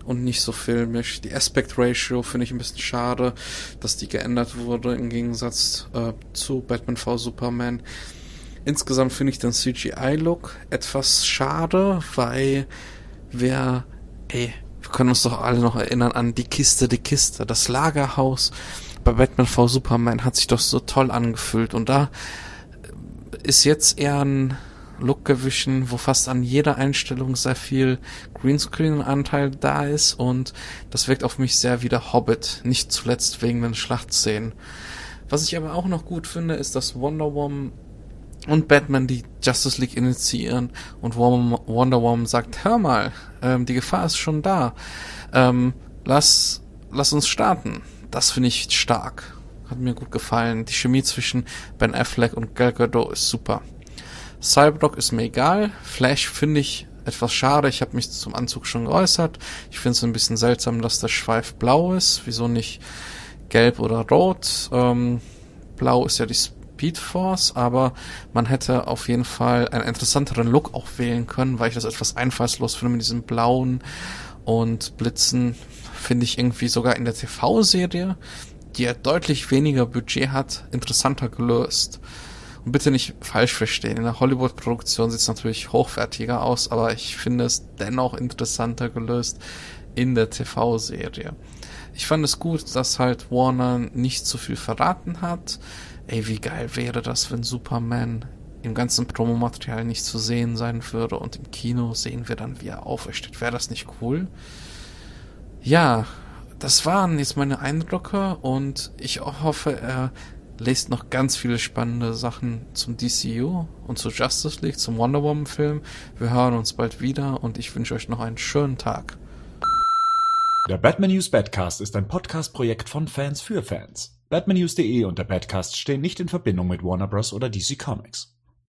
und nicht so filmisch. Die Aspect Ratio finde ich ein bisschen schade, dass die geändert wurde im Gegensatz äh, zu Batman v Superman. Insgesamt finde ich den CGI-Look etwas schade, weil wer Ey, wir können uns doch alle noch erinnern an die Kiste, die Kiste. Das Lagerhaus bei Batman v Superman hat sich doch so toll angefühlt. Und da ist jetzt eher ein Look gewichen, wo fast an jeder Einstellung sehr viel Greenscreen-Anteil da ist und das wirkt auf mich sehr wie der Hobbit, nicht zuletzt wegen den Schlachtszenen. Was ich aber auch noch gut finde, ist, dass Wonder Woman und Batman die Justice League initiieren und Wonder Woman sagt, hör mal, ähm, die Gefahr ist schon da, ähm, lass, lass uns starten. Das finde ich stark. Hat mir gut gefallen. Die Chemie zwischen Ben Affleck und Gal Gadot ist super. Cyborg ist mir egal. Flash finde ich etwas schade. Ich habe mich zum Anzug schon geäußert. Ich finde es ein bisschen seltsam, dass der Schweif blau ist. Wieso nicht gelb oder rot? Ähm, blau ist ja die Speed Force, aber man hätte auf jeden Fall einen interessanteren Look auch wählen können, weil ich das etwas einfallslos finde mit diesem blauen und Blitzen finde ich irgendwie sogar in der TV-Serie, die ja deutlich weniger Budget hat, interessanter gelöst. Und bitte nicht falsch verstehen, in der Hollywood-Produktion sieht es natürlich hochwertiger aus, aber ich finde es dennoch interessanter gelöst in der TV-Serie. Ich fand es gut, dass halt Warner nicht zu viel verraten hat. Ey, wie geil wäre das, wenn Superman im ganzen Promomaterial nicht zu sehen sein würde und im Kino sehen wir dann, wie er aufersteht. Wäre das nicht cool? Ja, das waren jetzt meine Eindrücke und ich hoffe, er lest noch ganz viele spannende Sachen zum DCU und zu Justice League, zum Wonder Woman Film. Wir hören uns bald wieder und ich wünsche euch noch einen schönen Tag. Der Batman News Badcast ist ein Podcast-Projekt von Fans für Fans. Batmannews.de und der Badcast stehen nicht in Verbindung mit Warner Bros. oder DC Comics.